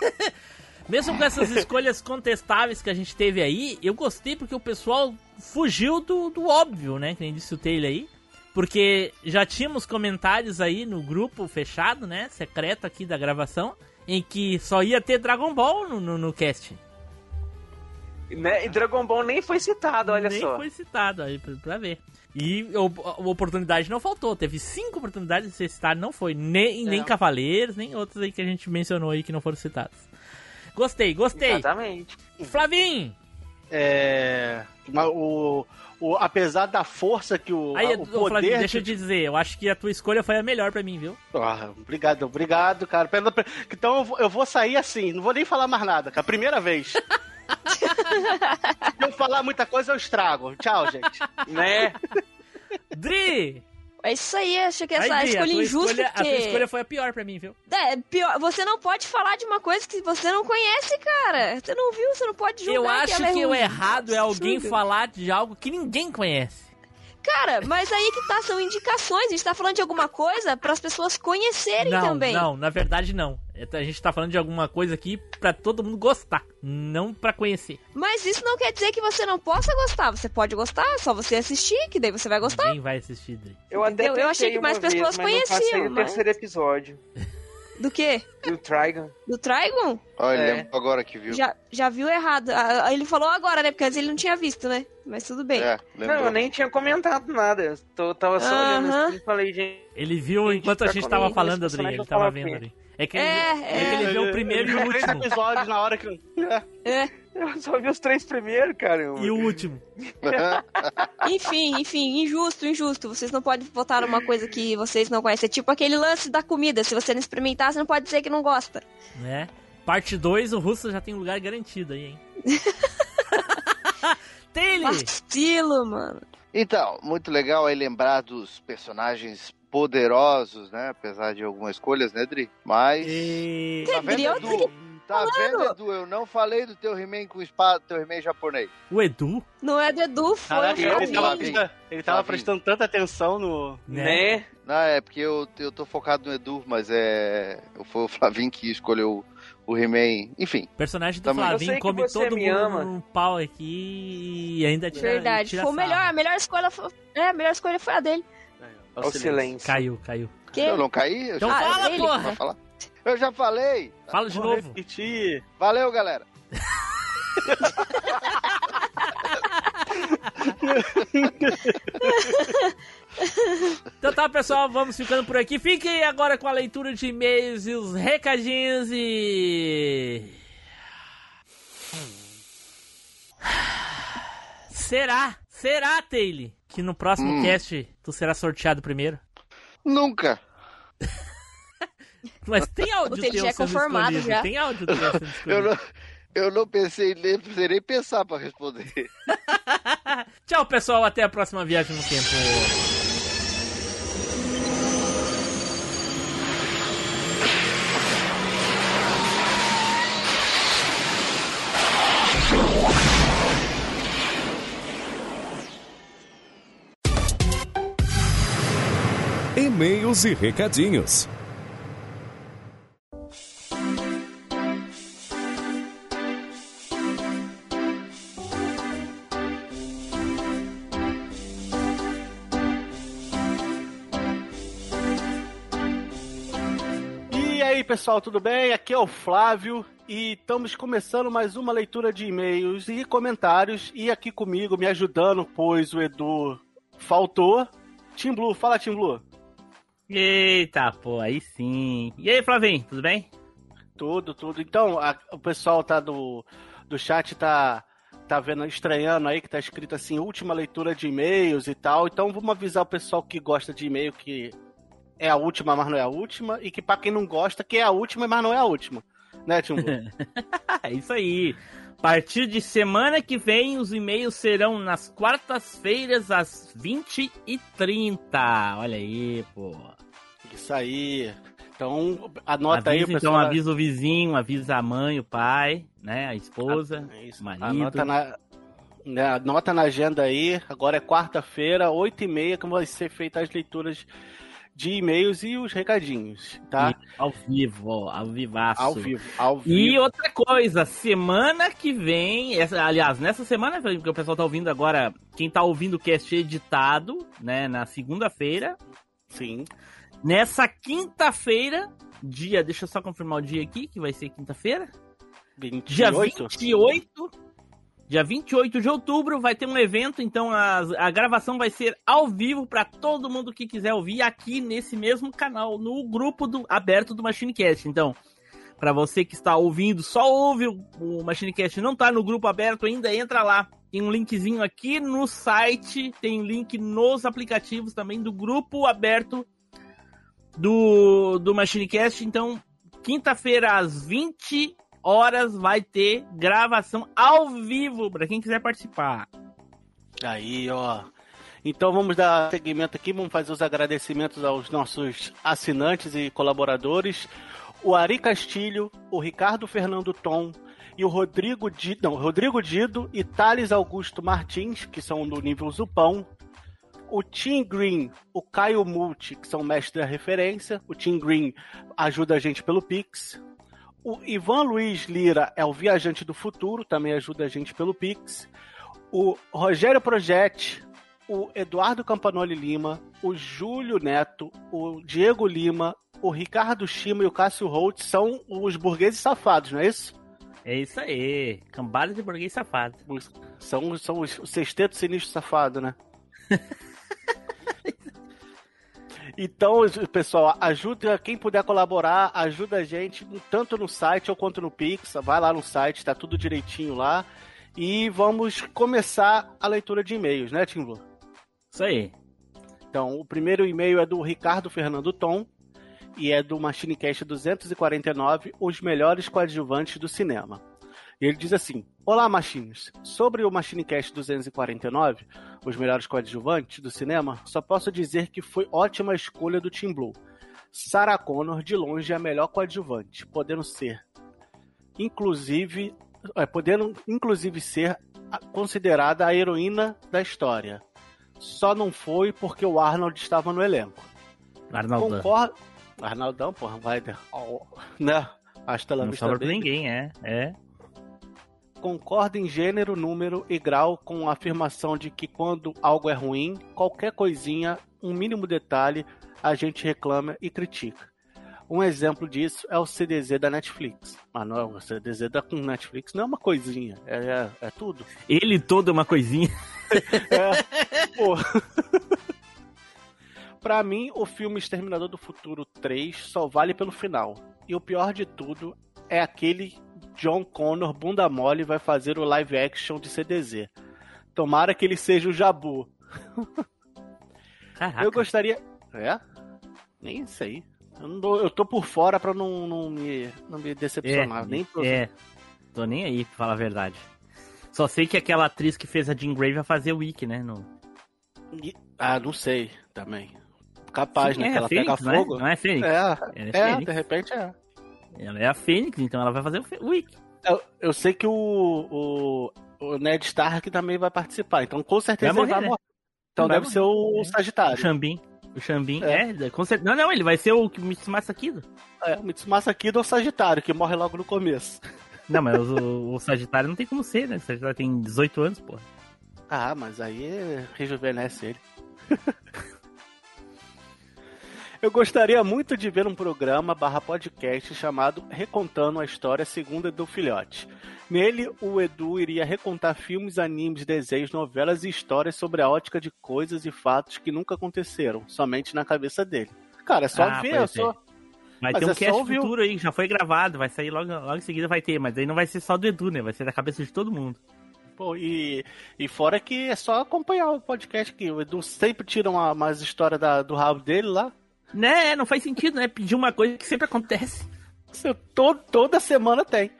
(laughs) Mesmo com essas escolhas contestáveis que a gente teve aí, eu gostei porque o pessoal fugiu do, do óbvio, né? Que nem disse o Taylor aí. Porque já tínhamos comentários aí no grupo fechado, né? Secreto aqui da gravação, em que só ia ter Dragon Ball no, no, no cast. Né? E Dragon Ball nem foi citado, olha Nem só. foi citado aí pra, pra ver. E o- a oportunidade não faltou. Teve cinco oportunidades de ser citado, não foi. Nem, nem É. Cavaleiros, nem outros aí que a gente mencionou aí que não foram citados. Gostei, gostei. Exatamente. Flavinho! É. O, o, apesar da força que o, Aí, a- o poder. Flavinho, deixa eu te dizer, eu acho que a tua escolha foi a melhor pra mim, viu? Ah, obrigado, obrigado, cara. Então eu vou, eu vou sair assim, não vou nem falar mais nada, cara. Primeira vez. (laughs) Se eu falar muita coisa, eu estrago. Tchau, gente. Né? Dri! É isso aí, achei que essa Aí, Dri, a escolha tua injusta, escolha- porque... A tua escolha foi a pior pra mim, viu? É, pior, você não pode falar de uma coisa que você não conhece, cara. Você não viu, você não pode julgar Eu acho ela é que o ruim. errado é alguém Absurdo. falar de algo que ninguém conhece. Cara, mas aí que tá, são indicações. A gente tá falando de alguma coisa para as pessoas conhecerem Não, também. não, na verdade não. É, A gente tá falando de alguma coisa aqui pra todo mundo gostar, não pra conhecer. Mas isso não quer dizer que você não possa gostar. Você pode gostar, é só você assistir, que daí você vai gostar. Quem vai assistir, Dri? Eu até? Eu achei que mais uma vez, pessoas mas não passei conheciam, o mas- terceiro episódio Do quê? do Trigon. Do Trigon? Olha, É. agora que viu. Já, já viu errado. Ah, Ele falou agora, né? Porque antes ele não tinha visto, né? Mas tudo bem. É, Não, eu nem tinha comentado nada. Eu tô- tava só olhando Aham. assim e falei, gente. Ele viu enquanto a tá gente tava falando, Adri, ele tava vendo ali. É que ele, É, é que ele é. viu o primeiro e o Três último. episódios na hora que. É. (laughs) Eu só vi os três primeiros, cara. E o último. (laughs) Enfim, enfim, injusto, injusto. Vocês não podem votar numa coisa que vocês não conhecem. É tipo aquele lance da comida. Se você não experimentar, você não pode dizer que não gosta. Né? Parte 2, o Russo já tem um lugar garantido aí, hein? (laughs) Tem ele! Estilo, mano. Então, muito legal aí lembrar dos personagens poderosos, né? Apesar de algumas escolhas, né, Dri? Mas. Tá vendo, Dri, eu Edu? Tá vendo, Edu? Eu não falei do teu He-Man com espada, teu He-Man japonês. O Edu? Não é do Edu, foi Caraca, o ele Flavinho. tava, prestando, ele tava prestando tanta atenção no. Né? Não, é porque eu, eu tô focado no Edu, mas é. Foi o (laughs) Flavinho que escolheu o He-Man. Enfim. O personagem do Também. Flavinho come todo mundo ama. num pau aqui e ainda tira Verdade. tira Foi o melhor. A melhor escolha foi. É, a melhor escolha foi a dele. Ao silêncio. Caiu, caiu. Que? Eu não caí? Eu Então já... fala, ele? porra! Eu já falei. Fala de Vou novo. repetir. Valeu, galera. (laughs) Então tá, pessoal, vamos ficando por aqui. Fiquem agora com a leitura de e-mails e os recadinhos e. Será? Será, Taylor? Que no próximo Hum. cast tu será sorteado primeiro? Nunca. (laughs) Mas tem (laughs) áudio teu já é conformado já. Tem áudio teu sendo (laughs) Eu não, eu não pensei, nem precisei nem pensar pra responder. (laughs) Tchau, pessoal. Até a próxima viagem no tempo. E-mails e recadinhos. Pessoal, tudo bem? Aqui é o Flávio e estamos começando mais uma leitura de e-mails e comentários. E aqui comigo, me ajudando, pois o Edu faltou. Tim Blue, fala Tim Blue. Eita, pô, aí sim. E aí, Flavinho, tudo bem? Tudo, tudo. Então, a- o pessoal tá do, do chat tá, tá vendo, estranhando aí que tá escrito assim, última leitura de e-mails e tal. Então vamos avisar o pessoal que gosta de e-mail que é a última, mas não é a última. E que pra quem não gosta, que é a última, mas não é a última. Né, Tim Blue? (laughs) É isso aí. A partir de semana que vem, os e-mails serão nas quartas-feiras, às 20h30. Olha aí, pô. Isso aí. Então, anota aí, avisa, pessoal. Então avisa o vizinho, avisa a mãe, o pai, né? A esposa, É isso. o marido. Anota na, né, anota na agenda aí. Agora é quarta-feira, 8h30, que vai ser feitas as leituras de e-mails e os recadinhos, tá? E ao vivo, ó, ao vivaço. Ao vivo, ao vivo. E outra coisa, semana que vem, essa, aliás, nessa semana, porque o pessoal tá ouvindo agora, quem tá ouvindo o cast editado, né, na segunda-feira. Sim. Nessa quinta-feira, dia, deixa eu só confirmar o dia aqui, que vai ser quinta-feira. 28? Dia 28. Dia 28 de outubro vai ter um evento, então a, a gravação vai ser ao vivo para todo mundo que quiser ouvir aqui nesse mesmo canal, no grupo do, aberto do MachineCast. Então, para você que está ouvindo, só ouve o, o MachineCast, não tá no grupo aberto ainda, entra lá. Tem um linkzinho aqui no site, tem link nos aplicativos também do grupo aberto do, do MachineCast. Então, quinta-feira às 20 horas vai ter gravação ao vivo para quem quiser participar. Aí, ó. Então vamos dar seguimento aqui, vamos fazer os agradecimentos aos nossos assinantes e colaboradores. O Ari Castilho, o Ricardo Fernando Tom e o Rodrigo Dido, não, Rodrigo Dido e Thales Augusto Martins, que são do nível Zupão. O Tim Green, o Caio Multi, que são mestres da referência. O Tim Green ajuda a gente pelo Pix. O Ivan Luiz Lira é o viajante do futuro, também ajuda a gente pelo Pix. O Rogério Projetti, o Eduardo Campanoli Lima, o Júlio Neto, o Diego Lima, o Ricardo Chima e o Cássio Holt são os burgueses safados, não é isso? É isso aí. Cambada de burguês safado. São, são os sexteto sinistro safado, né? (laughs) Então, pessoal, ajuda quem puder colaborar, ajuda a gente tanto no site ou quanto no Pix. Vai lá no site, tá tudo direitinho lá. E vamos começar a leitura de e-mails, né, Tim Blue? Isso aí. Então, o primeiro e-mail é do Ricardo Fernando Tom e é do MachineCast 249, os melhores coadjuvantes do cinema. E ele diz assim: Olá, Machines. Sobre o MachineCast 249, os melhores coadjuvantes do cinema, só posso dizer que foi ótima escolha do Tim Blue. Sarah Connor, de longe, é a melhor coadjuvante, podendo ser, inclusive, é, podendo inclusive ser a- considerada a heroína da história. Só não foi porque o Arnold estava no elenco. Arnaldão. Concordo. Arnaldão, porra, vai. ó, Né? Hasta la Não vista, sobra pra ninguém, é. É. Concordo em gênero, número e grau com a afirmação de que quando algo é ruim, qualquer coisinha, um mínimo detalhe, a gente reclama e critica. Um exemplo disso é o CDZ da Netflix. Mas não, o CDZ da com Netflix não é uma coisinha, é, é, é tudo. Ele todo é uma coisinha. (laughs) É, pô. (laughs) pra mim, o filme Exterminador do Futuro 3 só vale pelo final. E o pior de tudo é aquele John Connor bunda mole vai fazer o live action de CDZ. Tomara que ele seja o Jabu. Caraca. Eu gostaria. É? Nem sei. Eu, não dou- eu tô por fora pra não, não, me, não me decepcionar. nem tô- é. Tô nem aí, pra falar a verdade. Só sei que aquela atriz que fez a Jean Grey vai fazer o Wiki, né? No... Ah, não sei também. Capaz, Sim, né? é, que ela Fênix, pega não é? fogo. Não é Fênix? É, Ela é, é Fênix. de repente é. Ela é a Fênix, então ela vai fazer o o Wiki. Eu, eu sei que o, o, o Ned Stark também vai participar, então com certeza Vai ele vai morrer, né? morrer. Então Vai deve ser o O Sagitário. Xambin. O Xambin, É. é, com certeza. Não, não, ele vai ser o Mitsumasa Kido. É, o Mitsumasa Kido ou Sagitário, que morre logo no começo. (laughs) Não, mas o, o Sagitário não tem como ser, né? O Sagitário tem 18 anos, pô. Ah, mas aí rejuvenesce ele. (laughs) Eu gostaria muito de ver um programa barra podcast chamado Recontando a História Segunda do Filhote. Nele, o Edu iria recontar filmes, animes, desenhos, novelas e histórias sobre a ótica de coisas e fatos que nunca aconteceram, somente na cabeça dele. Cara, é só Ah, ver, é só... Vai Mas ter um é cast futuro aí, já foi gravado, vai sair logo, logo em seguida, vai ter, mas aí não vai ser só do Edu, né? Vai ser da cabeça de todo mundo. Pô, e, e fora que é só acompanhar o podcast que o Edu sempre tira uma, umas histórias da- do rabo dele lá. Né, não faz sentido, né? Pedir uma coisa que sempre acontece. Toda semana tem.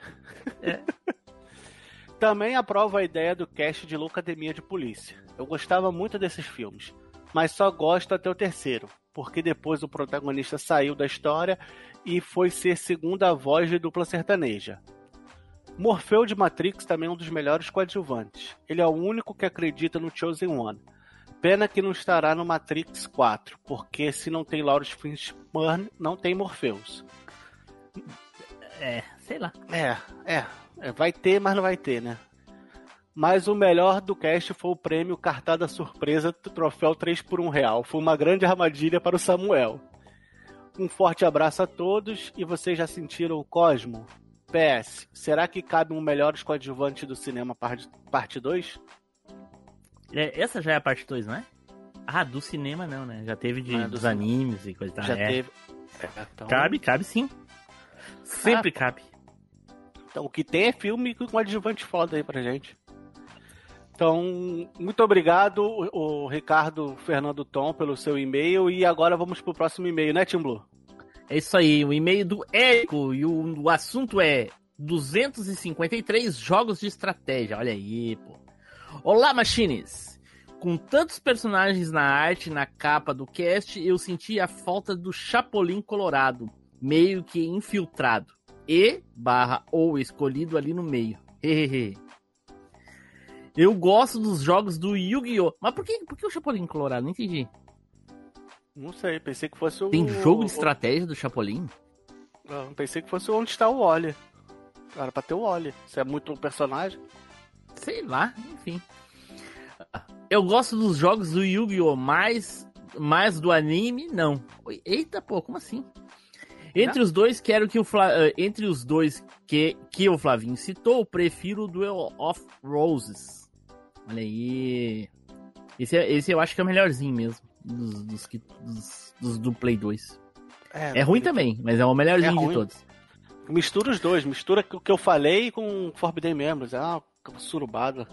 É. (laughs) Também aprovo a ideia do cast de Loucademia de Polícia. Eu gostava muito desses filmes, mas só gosto até o terceiro, porque depois o protagonista saiu da história e foi ser segunda voz de dupla sertaneja. Morfeu de Matrix também é um dos melhores coadjuvantes. Ele é o único que acredita no Chosen One. Pena que não estará no Matrix 4, porque se não tem Lawrence Fishburne, não tem Morpheus. É, sei lá. É, é, é, vai ter, mas não vai ter, né? Mas o melhor do cast foi o prêmio Cartada Surpresa Troféu 3 por 1 real. Foi uma grande armadilha para o Samuel. Um forte abraço a todos e vocês já sentiram o Cosmo? PS, será que cabe um melhores coadjuvante do cinema parte- parte 2? É, essa já é a parte 2, não é? Ah, do cinema não, né? Já teve de, Ah, do dos cinema. animes e coisa e tal. Já é. teve. É, então- Cabe, cabe sim. Sempre Ah. cabe. Então, o que tem é filme com adjuvante foda aí pra gente. Então, muito obrigado, o, o Ricardo Fernando Tom, pelo seu e-mail. E agora vamos pro próximo e-mail, né, Tim Blue? É isso aí, o e-mail do Érico e o, o assunto é 253 jogos de estratégia. Olha aí, pô. Olá, Machines! Com tantos personagens na arte, na capa do cast, eu senti a falta do Chapolin Colorado, meio que infiltrado. E barra ou escolhido ali no meio. Hehehe. Eu gosto dos jogos do Yu-Gi-Oh! Mas por que, por que o Chapolin Colorado? Não entendi. Não sei, pensei que fosse o. Tem jogo de estratégia do Chapolin? Não, pensei que fosse onde está o Wally. Era pra ter o Wally. Você é muito um personagem. Sei lá, enfim. Eu gosto dos jogos do Yu-Gi-Oh! Mais, mais do anime, não. Eita, pô, como assim? Entre os dois, quero que o Fla... eh, Entre os dois que, que o Flavinho citou, prefiro o Duel of Roses. Olha aí. Esse, é- esse eu acho que é o melhorzinho mesmo. Dos, dos, que- dos- dos do Play 2. É, ruim também, mas é o melhorzinho É de todos. Mistura os dois, mistura o que eu falei com Forbidden Members. É uma surubada.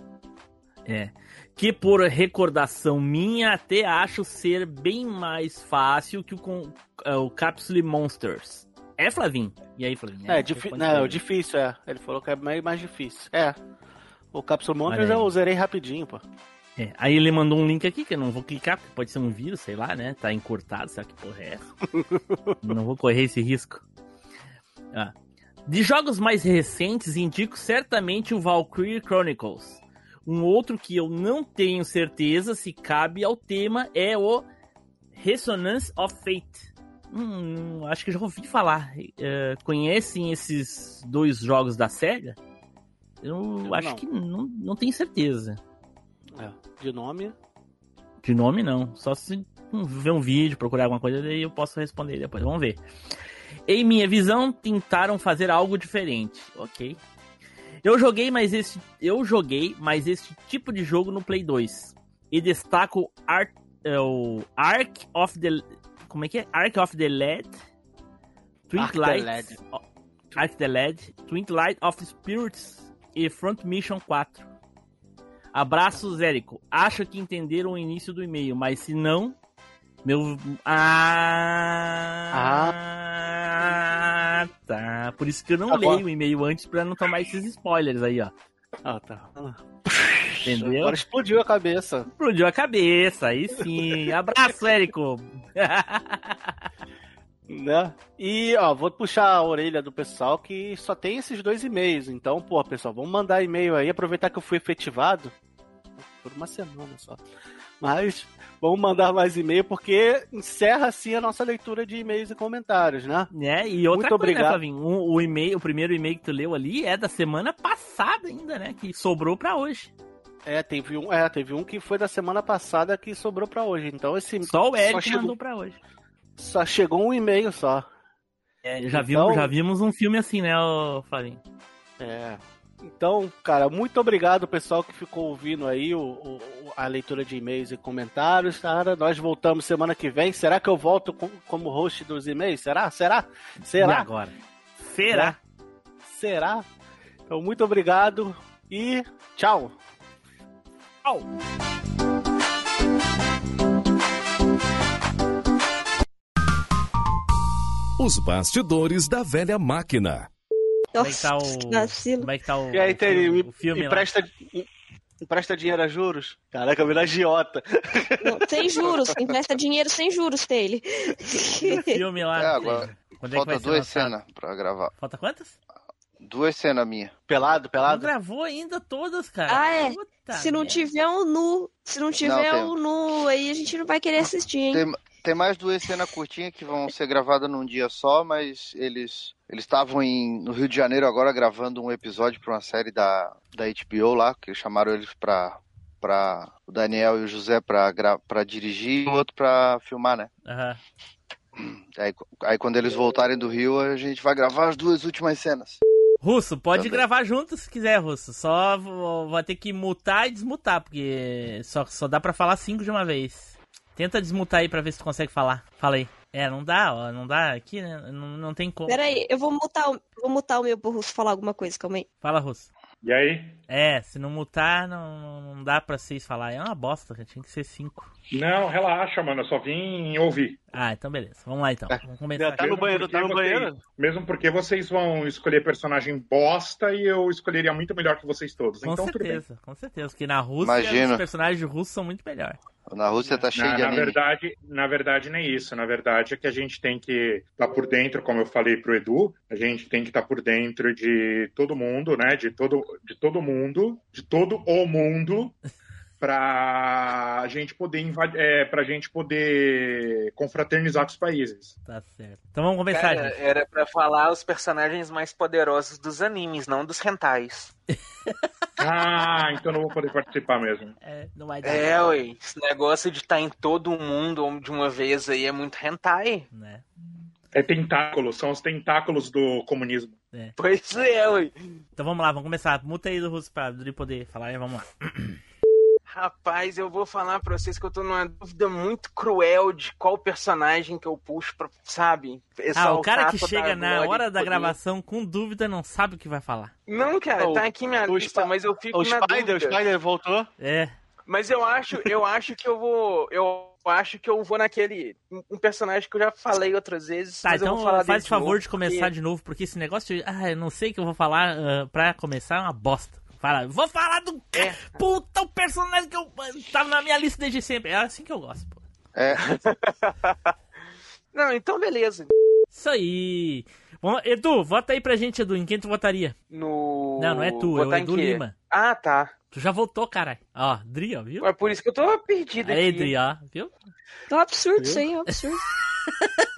É. Que por recordação minha, até acho ser bem mais fácil que o, com, é, o Capsule Monsters. É, Flavinho? E aí, Flavinho? É, pode não, é difícil, é. Ele falou que é meio mais difícil. É. O Capsule Monsters eu zerei rapidinho, pô. É, Aí ele mandou um link aqui que eu não vou clicar, porque pode ser um vírus, sei lá, né? Tá encurtado, sabe que porra é essa? (laughs) não vou correr esse risco. Ah. De jogos mais recentes, indico certamente o Valkyrie Chronicles. Um outro que eu não tenho certeza se cabe ao tema é o Resonance of Fate. Hum, acho que já ouvi falar. É, conhecem esses dois jogos da SEGA? Eu, Eu acho não. que não, não tenho certeza. É, de nome. De nome não. Só se ver um vídeo, procurar alguma coisa, daí eu posso responder depois. Vamos ver. Em minha visão, tentaram fazer algo diferente. Ok. Eu joguei mais esse. Eu joguei mais este tipo de jogo no Play 2. E destaco Ar, é, o Ark of the. Como é que é? Ark of the Led. Twilight. Led. Ark the Led. Twilight of Spirits e Front Mission 4. Abraços, Érico. Acho que entenderam o início do e-mail, mas se não. Meu. Ah. Tá. Por isso que eu não Agora- leio o e-mail antes pra não tomar esses spoilers aí, ó. Ah, tá. Entendeu? Agora explodiu a cabeça. Explodiu a cabeça, aí sim. Abraço, Érico. Né? E, ó, vou puxar a orelha do pessoal que só tem esses dois e-mails. Então, pô, pessoal, vamos mandar e-mail aí, aproveitar que eu fui efetivado. Por uma semana só. Mas vamos mandar mais e-mail porque encerra assim a nossa leitura de e-mails e comentários, né? É, e outra Muito coisa, né, obrigado. Flavinho? O, o e-mail, o primeiro e-mail que tu leu ali é da semana passada ainda, né? Que sobrou pra hoje. É, teve um, é, teve um que foi da semana passada que sobrou pra hoje. Então esse Só o Érico chegou, mandou pra hoje. só chegou um e-mail só. É, já, Então- vimos, já vimos um filme assim, né, Flavinho? É. Então, cara, muito obrigado pessoal que ficou ouvindo aí o, o- a leitura de e-mails e comentários, cara. Nós voltamos semana que vem. Será que eu volto com- como host dos e-mails? Será? Será? E Será? agora? Será? Será? Então, muito obrigado e tchau. Tchau. Os bastidores da velha máquina. Como é que tá o. vacilo. Como é que tá o, E aí, o tem, filme, me, o filme lá? empresta, empresta dinheiro a juros? Caraca, vira agiota. Não, sem juros, (laughs) empresta dinheiro sem juros dele. O filme lá. É, agora. Quando é que vai Falta ser duas cenas pra gravar. Falta quantas? Duas cenas minha. Pelado, Não pelado? gravou ainda todas, cara. Ah, é. Puta Se não merda. tiver um nu, se não tiver tem- um nu, aí a gente não vai querer assistir, hein? Tem, tem mais duas cenas curtinhas que vão ser gravadas num dia só, mas eles eles estavam no Rio de Janeiro agora gravando um episódio para uma série da, da HBO lá, que chamaram eles pra, pra o Daniel e o José pra dirigir e o outro pra filmar, né? Aham. Aí, aí quando eles voltarem do Rio, a gente vai gravar as duas últimas cenas. Russo, pode Também. gravar junto se quiser, Russo. Só vou- vai ter que mutar e desmutar, porque só, só dá pra falar cinco de uma vez. Tenta desmutar aí pra ver se tu consegue falar. Fala aí. É, não dá, ó, não dá aqui, né? Não, não tem como. Pera aí, eu vou mutar, o- vou mutar o meu pro Russo falar alguma coisa, calma aí. Fala, Russo. E aí? É, se não mutar, não, não dá pra vocês falar. É uma bosta. Tinha que ser cinco. Não, relaxa, mano. Eu só vim ouvir. Ah, então beleza. Vamos lá então. Vamos começar. Tá no banheiro, tá no vocês- banheiro? Mesmo porque vocês vão escolher personagem bosta e eu escolheria muito melhor que vocês todos. Com então tudo bem. certeza, com certeza. Porque na Rússia Imagina. os personagens russos são muito melhor. Na Rússia tá cheio Na, de na anime. verdade, na verdade, nem isso. Na verdade, é que a gente tem que estar por dentro, como eu falei pro Edu, a gente tem que estar por dentro de todo mundo, né? De todo, de todo mundo, de todo o mundo, (laughs) pra a gente poder invadir, é, pra gente poder confraternizar com os países. Tá certo. Então vamos começar, Cara, gente. era pra falar os personagens mais poderosos dos animes, não dos rentais. (laughs) Ah, então não vou poder participar mesmo. É, não vai É, ué. Esse negócio de estar em todo mundo de uma vez aí é muito hentai. Né? É tentáculos, são os tentáculos do comunismo. Pois é, ué. Então vamos lá, vamos começar. Muta aí do Russo pra Dri poder falar e vamos lá. (clears throat) Rapaz, eu vou falar pra vocês que eu tô numa dúvida muito cruel de qual personagem que eu puxo pra, sabe? Ah, o cara que chega na hora da poder. gravação com dúvida não sabe o que vai falar. Não, cara, O- tá aqui minha o lista, mas eu fico O na Spider, o dúvida. Spider voltou? É. Mas eu acho, eu acho que eu vou, eu acho que eu vou naquele um- personagem que eu já falei outras vezes, Tá, mas eu então vou falar faz dele favor novo, de começar porque- de novo, porque esse negócio de. Ah, eu não sei o que eu vou falar ah, pra começar é uma bosta. Fala, vou falar do. É. Puta, o personagem que eu. Tava na minha lista desde sempre. É assim que eu gosto, pô. É. (laughs) Não, então beleza. Isso aí. Bom, Edu, vota aí pra gente, Edu. Em quem tu votaria? No Não, não é tu, é o Votar Edu? Lima. Ah, tá. Tu já votou, caralho. Ó, Dri, ó, viu? É por isso que eu tô perdido Aí, aqui. Dri, ó, viu? Um absurdo Viu? isso aí, é um absurdo. (laughs)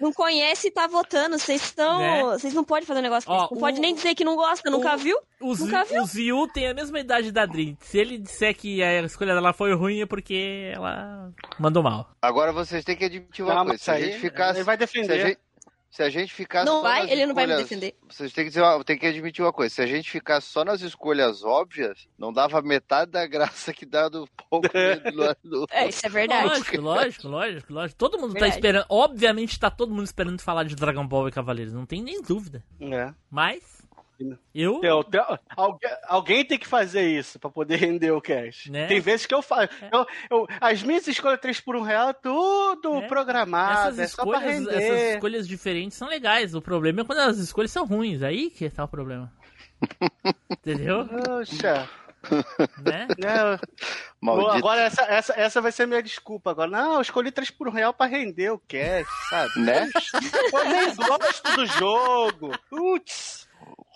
não conhece e tá votando. Vocês estão. Né? Vocês não podem fazer um negócio Ó, desse. Não o- pode nem dizer que não gosta, nunca viu? O, Nunca viu? o Ziu tem a mesma idade da Dri. Se ele disser que a escolha dela foi ruim, é porque ela mandou mal. Agora vocês têm que admitir uma Não, coisa. mas Se a gente ficasse. ele vai defender. Se a gente, ficasse Não só vai, ele não vai me escolhas- defender. Vocês têm que, dizer uma- têm que admitir uma coisa. Se a gente ficasse só nas escolhas óbvias, não dava metade da graça que dá do pouco (laughs) do, do... É, isso é verdade. Lógico, lógico, lógico, lógico. Todo mundo tá Verdade. esperando. Obviamente tá todo mundo esperando falar de Dragon Ball e Cavaleiros. Não tem nem dúvida. É. Mas. Eu. Eu- eu- alguém, alguém tem que fazer isso pra poder render o cash. Né? Tem vezes que eu faço. Eu, eu- as minhas escolhas 3 por 1 real, tudo programado. Essas é só pra escolhas, render. essas escolhas diferentes são legais. O problema é quando as escolhas são ruins. Aí que tá o problema. (laughs) Entendeu? Poxa. Né? Né? Maldito. Bom, agora essa, essa, essa vai ser a minha desculpa. Agora, não, eu escolhi 3 por 1 real pra render o cash, sabe? Né? Eu nem gosto do jogo. Putz.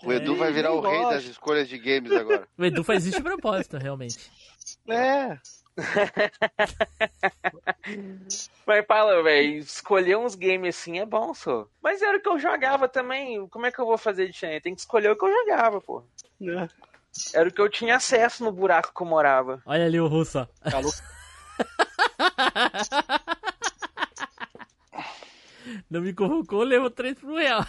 O Edu vai virar o rei das escolhas de games agora. (laughs) O Edu faz isso de propósito, realmente. É. (laughs) Mas fala, velho, escolher uns games assim é bom, só. Mas era o que eu jogava também. Como é que eu vou fazer diferente? Tem que escolher o que eu jogava, pô. É. Era o que eu tinha acesso no buraco que eu morava. Olha ali o russo, ó. (laughs) Não me convocou, levou 3 pro real.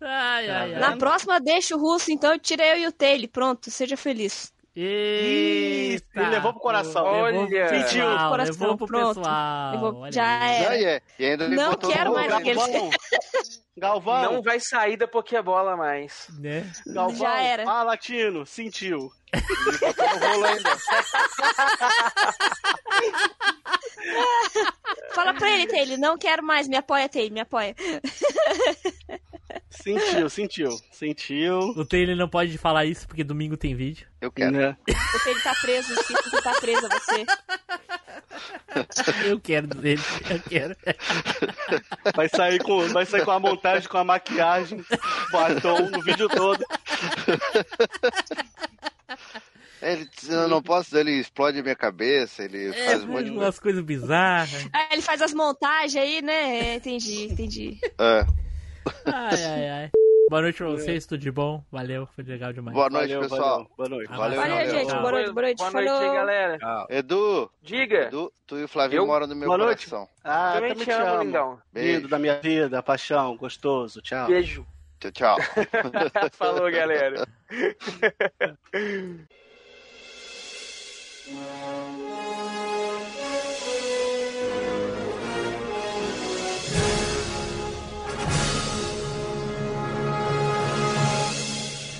Ai, ai, ai. Na próxima, deixa o russo, então tira eu e o Taylor. Pronto, seja feliz. Eita. Ele levou pro coração. Levou pro Olha. Sentiu. pessoal, Coração, levou pro pronto. pessoal. Levou- já é. Ah, é. E Não quero mais aquele- Galvão. Galvão. Não vai sair da Pokébola mais. Né? Galvão. Já era. Ah, latino. Sentiu. Botou no rolo ainda. Fala pra ele, Taylor. Não quero mais. Me apoia, Taylor. Me apoia. (laughs) Sentiu, sentiu. Sentiu. O Taylor não pode falar isso porque domingo tem vídeo. Eu quero. Né? O Taylor tá preso. Que tá preso a você. Eu quero dele, eu quero. Vai sair com, vai sair com a montagem, com a maquiagem, batom no vídeo todo. Ele, eu não posso, ele explode a minha cabeça, ele É, faz um monte de coisa. umas coisas bizarras. Aí ele faz as montagens aí, né? É, entendi, entendi. É. Ai, ai, ai. Boa noite pra vocês, tudo de bom. Valeu, foi legal demais. Boa noite, Valeu, pessoal. valeu, boa noite. Valeu, Valeu, valeu. gente. Boa noite, boa noite. Boa noite Falou. aí, galera. Edu, Diga. Edu, tu e o Flavinho Eu? moram no meu Boa noite. coração. Ah, Também também, te amo, lindão. Beijo. Lindo da minha vida, paixão, gostoso, tchau. Beijo. Tchau, tchau. (laughs) Falou, galera. (laughs)